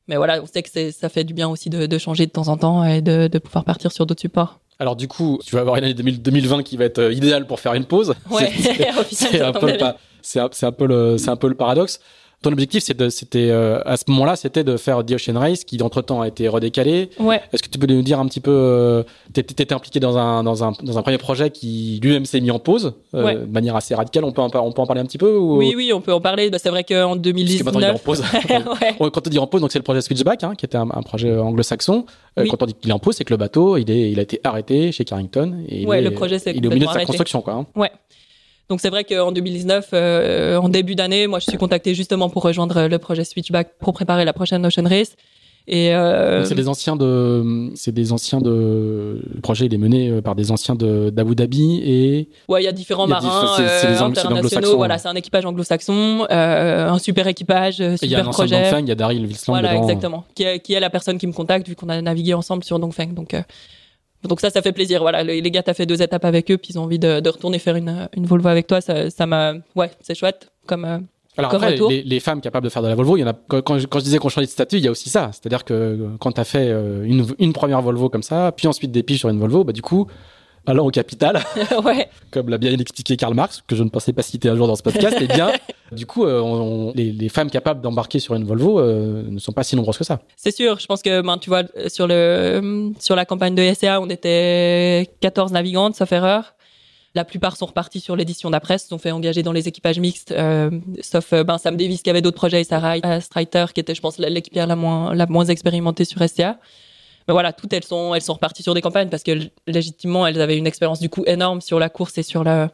mais voilà, on sait que ça fait du bien aussi de, de changer de temps en temps et de, de pouvoir partir sur d'autres supports. Alors du coup, tu vas avoir une année 2000 2020 qui va être idéale pour faire une pause. Ouais, un un, c'est un peu le c'est un peu le paradoxe. Ton objectif, c'est c'était euh, à ce moment-là, c'était de faire The Ocean Race, qui entre temps a été redécalé. Ouais. Est-ce que tu peux nous dire un petit peu, euh, t'étais impliqué dans un dans un dans un premier projet qui lui-même s'est mis en pause euh, Ouais. de manière assez radicale? On peut en, on peut en parler un petit peu ou... Oui, oui, on peut en parler. Bah, c'est vrai qu'en Parce que maintenant il est en 2019. pause. ouais. Ouais, Quand on dit en pause, donc c'est le projet Switchback, hein, qui était un, un projet anglo-saxon. Euh, Oui. Quand on dit qu'il est en pause, c'est que le bateau, il, est, il a été arrêté chez Carrington. Et il Ouais, est, le projet s'est Il est au milieu de sa arrêté. construction, quoi. hein. Donc c'est vrai qu'en 2019, euh, en début d'année, moi je suis contactée justement pour rejoindre le projet Switchback pour préparer la prochaine Ocean Race. Et euh, C'est des anciens de, c'est des anciens de, le projet il est mené euh, par des anciens de d'Abu Dhabi et ouais, il y a différents Il y a marins c'est- euh, internationaux. Voilà, ouais. c'est un équipage anglo-saxon, euh, un super équipage, euh, et il y a super projet. Dongfeng, il y a Daryl Wilsland Voilà, dedans. exactement. Qui est, qui est la personne qui me contacte vu qu'on a navigué ensemble sur Dongfeng. Donc, euh, donc ça, ça fait plaisir. Voilà, les, gars, t'as fait deux étapes avec eux, puis ils ont envie de, de retourner faire une, une Volvo avec toi. Ça, ça m'a, ouais, c'est chouette. Comme, euh, Alors Comme après, retour. les, les femmes capables de faire de la Volvo, il y en a. Quand, quand je, quand je disais qu'on changeait de statut, il y a aussi ça. C'est-à-dire que euh, quand tu as fait euh, une, une première Volvo comme ça, puis ensuite des piges sur une Volvo, bah du coup, allant au capital, ouais, comme l'a bien expliqué Karl Marx, que je ne pensais pas citer un jour dans ce podcast, eh bien, du coup, euh, on- les, les femmes capables d'embarquer sur une Volvo euh, ne sont pas si nombreuses que ça. c'est sûr. Je pense que, ben, tu vois, sur le, sur la campagne de SCA, on était 14 navigantes, sauf erreur. La plupart sont repartis sur l'édition d'après, se sont fait engager dans les équipages mixtes, euh, sauf euh, ben, Sam Davis qui avait d'autres projets et Sarah euh, Streiter qui était, je pense, l'équipière la moins, la moins expérimentée sur SCA. Mais voilà, toutes elles sont, elles sont reparties sur des campagnes parce que légitimement, elles avaient une expérience du coup énorme sur la course et sur le,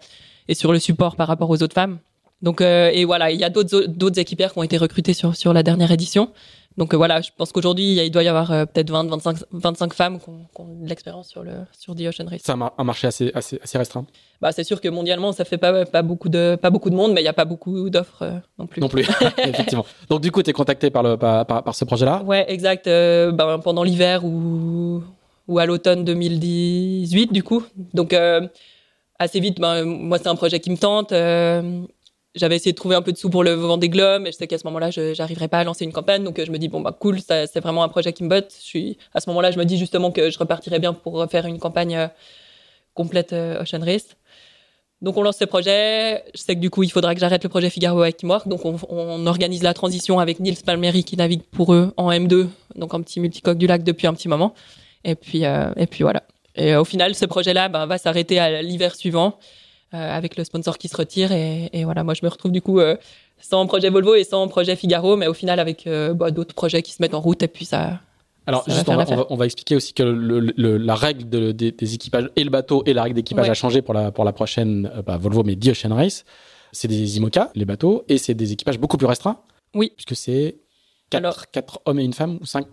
et sur le support par rapport aux autres femmes. Donc, euh, et voilà, il y a d'autres, d'autres équipières qui ont été recrutées sur, sur la dernière édition. Donc euh, voilà, je pense qu'aujourd'hui, il doit y avoir euh, peut-être 20, 25, 25 femmes qui ont, qui ont de l'expérience sur le, sur The Ocean Race. C'est un, mar- un marché assez, assez, assez restreint. Bah, c'est sûr que mondialement, ça fait pas, pas beaucoup de, pas beaucoup de monde, mais il n'y a pas beaucoup d'offres euh, non plus. Non plus, effectivement. Donc du coup, tu es contacté par, le, par, par, par ce projet-là? Ouais, exact. euh, ben, pendant l'hiver ou, ou à l'automne 2018, du coup. Donc, euh, assez vite, ben, moi, c'est un projet qui me tente. J'avais essayé de trouver un peu de sous pour le Vendée Globe, mais je sais qu'à ce moment-là, je n'arriverais pas à lancer une campagne. Donc, euh, je me dis, bon, bah, cool, c'est vraiment un projet qui me botte. Je suis, à ce moment-là, je me dis justement que je repartirais bien pour faire une campagne euh, complète euh, Ocean Race. Donc on lance ce projet. Je sais que du coup il faudra que j'arrête le projet Figaro avec Teamwork. Donc on, organise la transition avec Nils Palmieri qui navigue pour eux en M2, donc en petit multicoque du lac depuis un petit moment. Et puis et puis voilà. Et au final ce projet-là ben, va s'arrêter à l'hiver suivant avec le sponsor qui se retire et, et voilà moi je me retrouve du coup euh, sans projet Volvo et sans projet Figaro, mais au final avec euh, bah, d'autres projets qui se mettent en route et puis ça Alors, ça juste, on, va, on va- on va expliquer aussi que le- le- la règle de- des, des équipages et le bateau et la règle d'équipage Ouais. a changé pour la, pour la prochaine euh, bah, Volvo, mais The Ocean Race. C'est des IMOCA, les bateaux, et c'est des équipages beaucoup plus restreints. Oui. Puisque c'est 4, Alors- hommes et une femme, ou 5,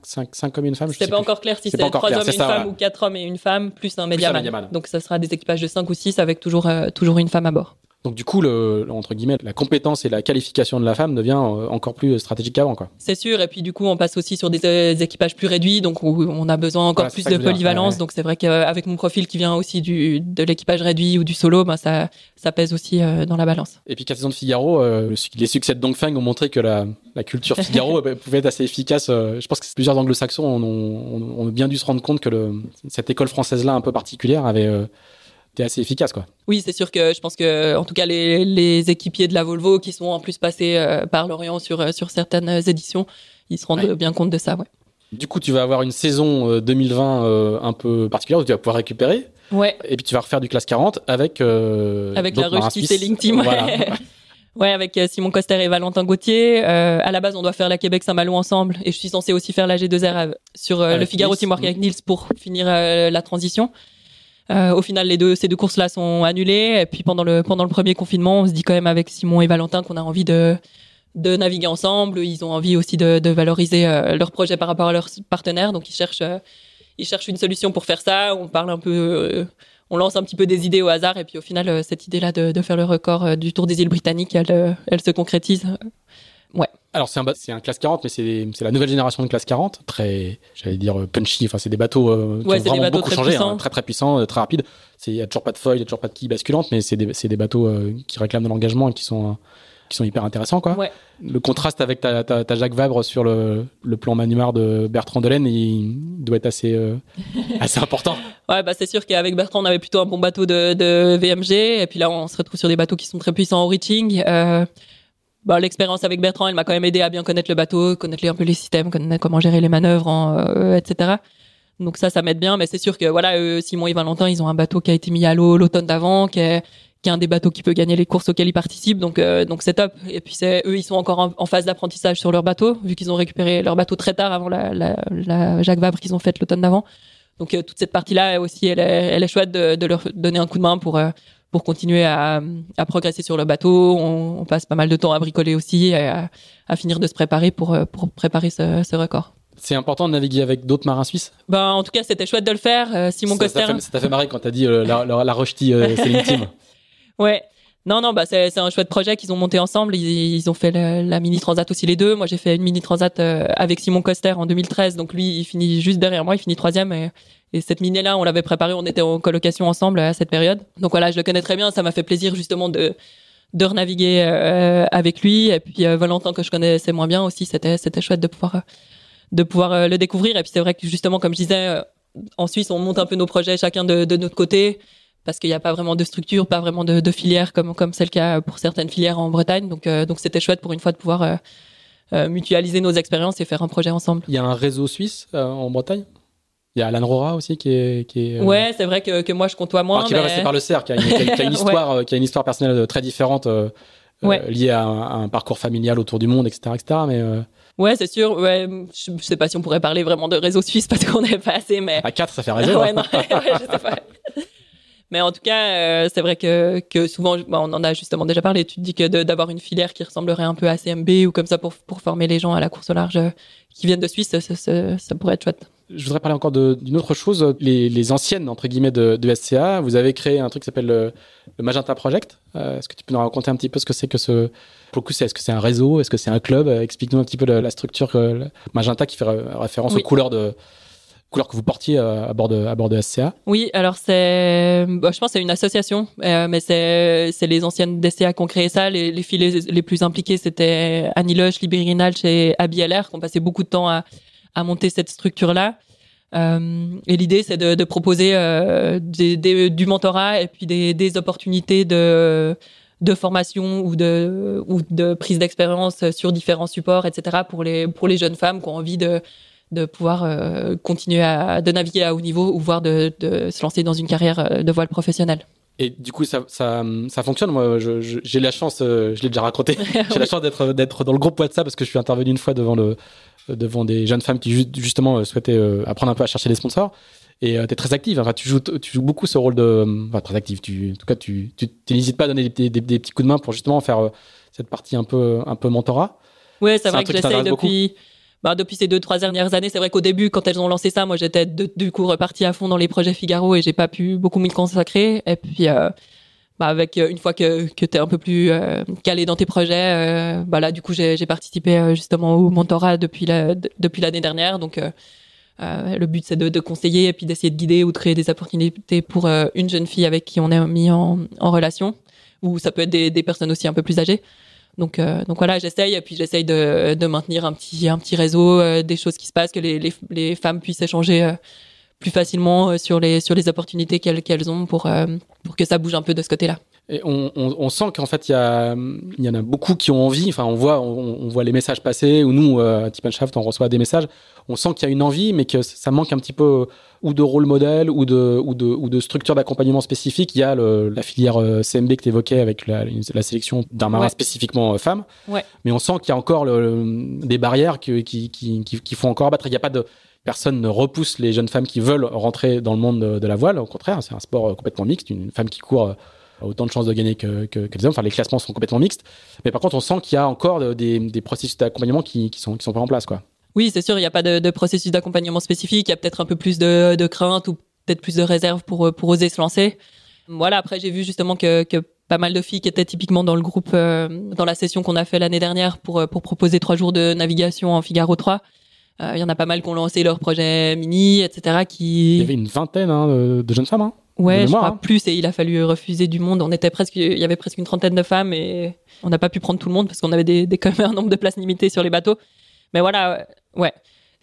hommes et une femme. je C'était sais pas plus. encore clair si C'est c'est pas encore trois clair, hommes et c'est une ça, femme voilà. ou quatre hommes et une femme, plus un médiaman. médiaman. Donc ça sera des équipages de 5 ou 6 avec toujours, euh, toujours une femme à bord. Donc, du coup, le, entre guillemets, la compétence et la qualification de la femme devient euh, encore plus stratégique qu'avant. Quoi. C'est sûr, et puis du coup, on passe aussi sur des, euh, équipages plus réduits, donc où on a besoin encore Voilà, plus de polyvalence. ouais, ouais. Donc c'est vrai qu'avec mon profil qui vient aussi du, de l'équipage réduit ou du solo, ben ça, ça pèse aussi euh, dans la balance. Et puis, quatre saisons de Figaro, euh, les succès de Dongfeng ont montré que la, la culture Figaro euh, pouvait être assez efficace. euh, je pense que plusieurs anglo-saxons ont, ont- ont bien dû se rendre compte que le, cette école française-là, un peu particulière, avait euh, été assez efficace. Quoi. Oui, c'est sûr que je pense que, en tout cas, les, les équipiers de la Volvo qui sont en plus passés euh, par l'Orient sur, euh, sur certaines éditions, ils se rendent Ouais. bien compte de ça. Ouais. Du coup, tu vas avoir une saison euh, 2020 euh, un peu particulière où tu vas pouvoir récupérer. Ouais. Et puis, tu vas refaire du classe 40 avec. euh, avec la Rush. Sailing Team. Ouais. Voilà. Ouais, avec euh, Simon Coster et Valentin Gauthier. Euh, à la base, on doit faire la Québec-Saint-Malo ensemble et je suis censée aussi faire la G2R av- sur euh, Avec le Figaro. Teamwork avec Nils pour finir euh, la transition. Euh, au final, les deux, ces deux courses-là sont annulées. Et puis pendant le pendant le premier confinement, on se dit quand même avec Simon et Valentin qu'on a envie de de naviguer ensemble. Ils ont envie aussi de, de valoriser euh, leur projet par rapport à leurs partenaires. Donc ils cherchent euh, ils cherchent une solution pour faire ça. On parle un peu, euh, on lance un petit peu des idées au hasard. Et puis au final, cette idée-là de, de faire le record du Tour des îles britanniques, elle, elle se concrétise. Alors, c'est un, ba- c'est un classe 40, mais c'est c'est la nouvelle génération de classe 40. Très, j'allais dire, euh, punchy. Enfin, c'est des bateaux euh, qui Ouais, ont vraiment bateaux beaucoup très changé. hein, très, très puissants, euh, très rapides. Il n'y a toujours pas de foil, il n'y a toujours pas de quille basculante, mais c'est des, c'est des bateaux euh, qui réclament de l'engagement et qui sont, euh, qui sont hyper intéressants. Quoi. Ouais. Le contraste avec ta, ta, ta Jacques Vabre sur le, le plan Manumar de Bertrand Delaine, il doit être assez, assez important. Ouais, bah c'est sûr qu'avec Bertrand, on avait plutôt un bon bateau de, de VMG. Et puis là, on se retrouve sur des bateaux qui sont très puissants au reaching. Euh, bah, l'expérience avec Bertrand, elle m'a quand même aidé à bien connaître le bateau, connaître un peu les systèmes, connaître comment gérer les manœuvres, en, euh, etc. Donc ça, ça m'aide bien. Mais c'est sûr que voilà, eux, Simon et Valentin, ils ont un bateau qui a été mis à l'eau l'automne d'avant, qui est, qui est un des bateaux qui peut gagner les courses auxquelles ils participent. Donc euh, donc c'est top. Et puis c'est eux, ils sont encore en, en phase d'apprentissage sur leur bateau, vu qu'ils ont récupéré leur bateau très tard avant la, la, la Jacques Vabre qu'ils ont faite l'automne d'avant. Donc euh, toute cette partie-là aussi, elle est, elle est chouette de, de leur donner un coup de main pour euh, pour continuer à, à progresser sur le bateau. On, on passe pas mal de temps à bricoler aussi, et à, à finir de se préparer pour euh, pour préparer ce, ce record. C'est important de naviguer avec d'autres marins suisses? Ben en tout cas, c'était chouette de le faire. Euh, Simon Coster. ça, t'a fait marrer quand t'as dit euh, la, la, la Rushdie euh, Sailing Team. Ouais. Non, non, bah c'est c'est un chouette projet qu'ils ont monté ensemble. Ils, ils ont fait la, la mini transat aussi les deux. Moi, j'ai fait une mini transat avec Simon Coster en 2013. Donc lui, il finit juste derrière moi. Il finit troisième. Et, et cette mini là, on l'avait préparée. On était en colocation ensemble à cette période. Donc voilà, je le connais très bien. Ça m'a fait plaisir justement de de renaviguer euh, avec lui. Et puis euh, Valentin que je connaissais moins bien aussi. C'était c'était chouette de pouvoir de pouvoir euh, le découvrir. Et puis c'est vrai que justement, comme je disais, euh, en Suisse, on monte un peu nos projets chacun de, notre côté parce qu'il n'y a pas vraiment de structure, pas vraiment de, filière comme comme qu'il y a pour certaines filières en Bretagne. Donc donc c'était chouette pour une fois de pouvoir mutualiser nos expériences et faire un projet ensemble. Il y a un réseau suisse en Bretagne? Il y a Alan Rora aussi qui est. Qui est euh, Ouais, c'est vrai que, que moi je comptoie moins. enfin, qui va mais- rester par le cerf, qui a une, qui a- qui a une Ouais. histoire, euh, qui a une histoire personnelle euh, très différente, euh, Ouais. liée à un, à un parcours familial autour du monde, etc., etc. Mais euh, Ouais, c'est sûr. Ouais, je, je sais pas si on pourrait parler vraiment de réseau suisse parce qu'on n'est pas assez, mais à 4, ça fait réseau. ouais, hein. non, ouais, je sais pas. Mais en tout cas, c'est vrai que, que souvent, bah, on en a justement déjà parlé. Tu te dis que d'avoir une filière qui ressemblerait un peu à CMB ou comme ça pour, pour former les gens à la course au large qui viennent de Suisse, ça- ça pourrait être chouette. Je voudrais parler encore d'une autre chose. Les, les anciennes, entre guillemets, de, de SCA, vous avez créé un truc qui s'appelle le, le Magenta Project. Euh, est-ce que tu peux nous raconter un petit peu ce que c'est que ce. Pour le coup, c'est- est-ce que c'est un réseau? Est-ce que c'est un club? Euh, Explique-nous un petit peu la, la structure que le Magenta qui fait ré- référence Oui. aux couleurs, de, couleurs que vous portiez euh, à bord de, à bord de SCA. Oui, alors c'est, bah, je pense que c'est une association, euh, mais c'est c'est les anciennes DCA qui ont créé ça. Les, les filles les, les plus impliquées, c'était Annie Loche, Libéry Rinaldi et Abby LR, qui ont passé beaucoup de temps à, à monter cette structure-là. Euh, et l'idée, c'est de, de proposer euh, des, des- du mentorat et puis des, des opportunités de de formation ou de ou de prise d'expérience sur différents supports, etc. pour les pour les jeunes femmes qui ont envie de de pouvoir euh, continuer à de naviguer à haut niveau ou voire de, de se lancer dans une carrière de voile professionnelle. Et du coup, ça, ça, ça fonctionne. Moi, j'ai la chance, je l'ai déjà raconté, j'ai la chance d'être d'être dans le groupe WhatsApp parce que je suis intervenu une fois devant le devant des jeunes femmes qui justement souhaitaient apprendre un peu à chercher des sponsors. Et tu es très active. Enfin, tu joues, tu joues beaucoup ce rôle de, enfin, très active. Tu, en tout cas, tu, tu, n'hésites pas à donner des, des, des, petits coups de main pour justement faire cette partie un peu, un peu mentorat. Ouais, c'est vrai que j'essaye depuis. Bah, depuis ces deux trois dernières années, c'est vrai qu'au début, quand elles ont lancé ça, moi j'étais du coup repartie à fond dans les projets Figaro et j'ai pas pu beaucoup m'y consacrer. Et puis euh, bah, avec euh, une fois que que t'es un peu plus euh, calé dans tes projets, bah là du coup j'ai participé justement au mentorat depuis la depuis l'année dernière. Donc le but c'est de, de, conseiller et puis d'essayer de guider ou de créer des opportunités pour une jeune fille avec qui on est mis en, en relation ou ça peut être des, des personnes aussi un peu plus âgées. Donc, euh, donc voilà, j'essaye et puis j'essaye de, de maintenir un petit, un petit réseau, euh, des choses qui se passent, que les, les, les femmes puissent échanger euh, plus facilement sur les, sur les opportunités qu'elles qu'elles ont pour, pour que ça bouge un peu de ce côté-là. Et on, on, on sent qu'en fait, il y, a, y en a beaucoup qui ont envie. Enfin, on voit, on, on voit les messages passer, ou nous, à Tip Shaft, on reçoit des messages. On sent qu'il y a une envie, mais que ça manque un petit peu ou de rôle modèle ou de, ou de, ou de structure d'accompagnement spécifique. Il y a le, la filière euh, CMB que tu évoquais avec la, la sélection d'un marin spécifiquement euh, femme. Ouais. Mais on sent qu'il y a encore le, des barrières qui, qui, qui, qui, font encore abattre. Il n'y a pas de personne ne repousse les jeunes femmes qui veulent rentrer dans le monde de, la voile. Au contraire, c'est un sport euh, complètement mixte. Une femme qui court a autant de chances de gagner que, que, les hommes. Enfin, les classements sont complètement mixtes. Mais par contre, on sent qu'il y a encore des, des processus d'accompagnement qui, qui, sont, qui sont pas en place, quoi. Oui, c'est sûr, il n'y a pas de, processus d'accompagnement spécifique. Il y a peut-être un peu plus de, de crainte ou peut-être plus de réserve pour, pour oser se lancer. Voilà, après j'ai vu justement que, que pas mal de filles qui étaient typiquement dans le groupe, euh, dans la session qu'on a fait l'année dernière pour, euh, pour proposer trois jours de navigation en Figaro 3. Euh, il y en a pas mal qui ont lancé leur projet mini, etc. Qui... Il y avait une vingtaine hein, de, jeunes femmes. Hein, ouais, je crois hein. plus et il a fallu refuser du monde. On était presque, il y avait presque une trentaine de femmes et on n'a pas pu prendre tout le monde parce qu'on avait des, des, quand même un nombre de places limitées sur les bateaux. Mais voilà, ouais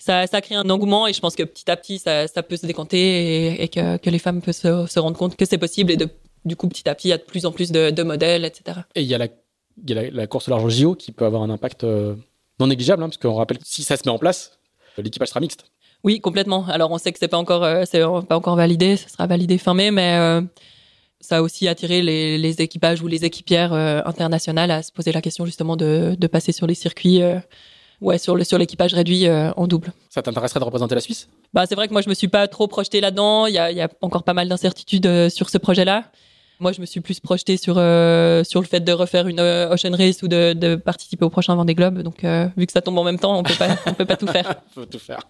ça, ça crée un engouement et je pense que petit à petit, ça, ça peut se décanter et, que, que, les femmes peuvent se, se rendre compte que c'est possible et de, du coup, petit à petit, il y a de plus en plus de, de modèles, etc. Et il y a la, il y a la, course au large JO qui peut avoir un impact euh, non négligeable, hein, parce qu'on rappelle que si ça se met en place, l'équipage sera mixte. Oui, complètement. Alors on sait que c'est pas encore, euh, c'est pas encore validé, ça sera validé fin mai, mais euh, ça a aussi attiré les, les équipages ou les équipières internationales à se poser la question justement de, de passer sur les circuits ouais, sur le sur l'équipage réduit euh, en double. Ça t'intéresserait de représenter la Suisse? Bah c'est vrai que moi je me suis pas trop projeté là-dedans. Il y a, y a encore pas mal d'incertitudes euh, sur ce projet-là. Moi je me suis plus projeté sur euh, sur le fait de refaire une Ocean Race ou de, de participer au prochain Vendée Globe. Donc vu que ça tombe en même temps, on peut pas on peut pas tout faire. Faut tout faire.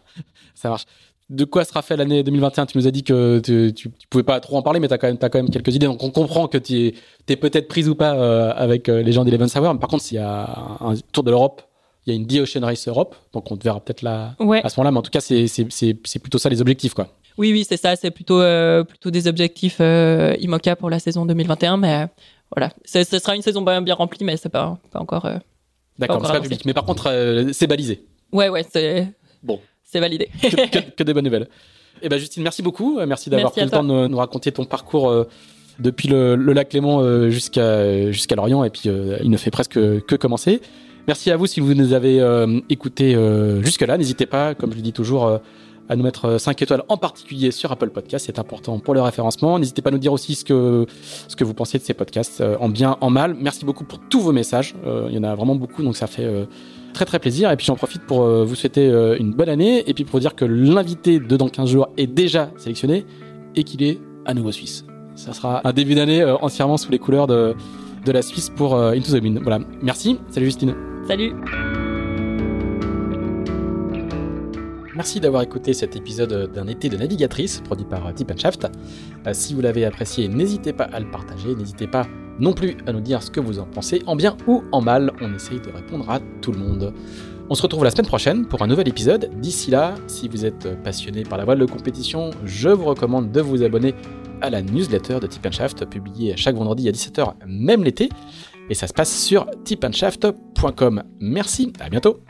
Ça marche. De quoi sera fait l'année 2021 Tu nous as dit que tu, tu, pouvais pas trop en parler, mais tu as, as, quand même quelques idées. Donc on comprend que tu es, es peut-être prise ou pas avec les gens d'Eleven Sour. Mais par contre, s'il y a un tour de l'Europe il y a une The Ocean Race Europe, donc on te verra peut-être là à ce moment-là, mais en tout cas, c'est plutôt ça les objectifs, quoi. Oui, oui, c'est ça, c'est plutôt, euh, plutôt des objectifs euh, IMOCA pour la saison 2021, mais euh, voilà, ce sera une saison bien, bien remplie, mais c'est pas, pas encore. Euh, D'accord, c'est pas public, mais par contre, c'est balisé. Ouais, ouais, c'est. Bon. C'est validé. que, que, des bonnes nouvelles. Eh ben, Justine, merci beaucoup. Merci d'avoir pris le temps de nous, raconter ton parcours depuis le, le, lac Léman jusqu'à jusqu'à Lorient, et puis il ne fait presque que commencer. Merci à vous si vous nous avez écouté euh, jusque-là. N'hésitez pas, comme je le dis toujours, à nous mettre 5 étoiles, en particulier sur Apple Podcast. C'est important pour le référencement. N'hésitez pas à nous dire aussi ce que, ce que vous pensez de ces podcasts, en bien, en mal. Merci beaucoup pour tous vos messages. il y en a vraiment beaucoup, donc ça fait très très plaisir. Et puis j'en profite pour vous souhaiter une bonne année et puis pour dire que l'invité de dans 15 jours est déjà sélectionné et qu'il est à nouveau suisse. Ça sera un début d'année entièrement sous les couleurs de, de la Suisse pour Into the Wind. Voilà. Merci. Salut Justine. Salut Merci d'avoir écouté cet épisode d'un été de navigatrice produit par Tip Shaft. Euh, si vous l'avez apprécié, n'hésitez pas à le partager, n'hésitez pas non plus à nous dire ce que vous en pensez, en bien ou en mal. On essaye de répondre à tout le monde. On se retrouve la semaine prochaine pour un nouvel épisode. D'ici là, si vous êtes passionné par la voile de compétition, je vous recommande de vous abonner à la newsletter de Tip Shaft, publiée chaque vendredi à 17h, même l'été et ça se passe sur tipandshaft.com. Merci, à bientôt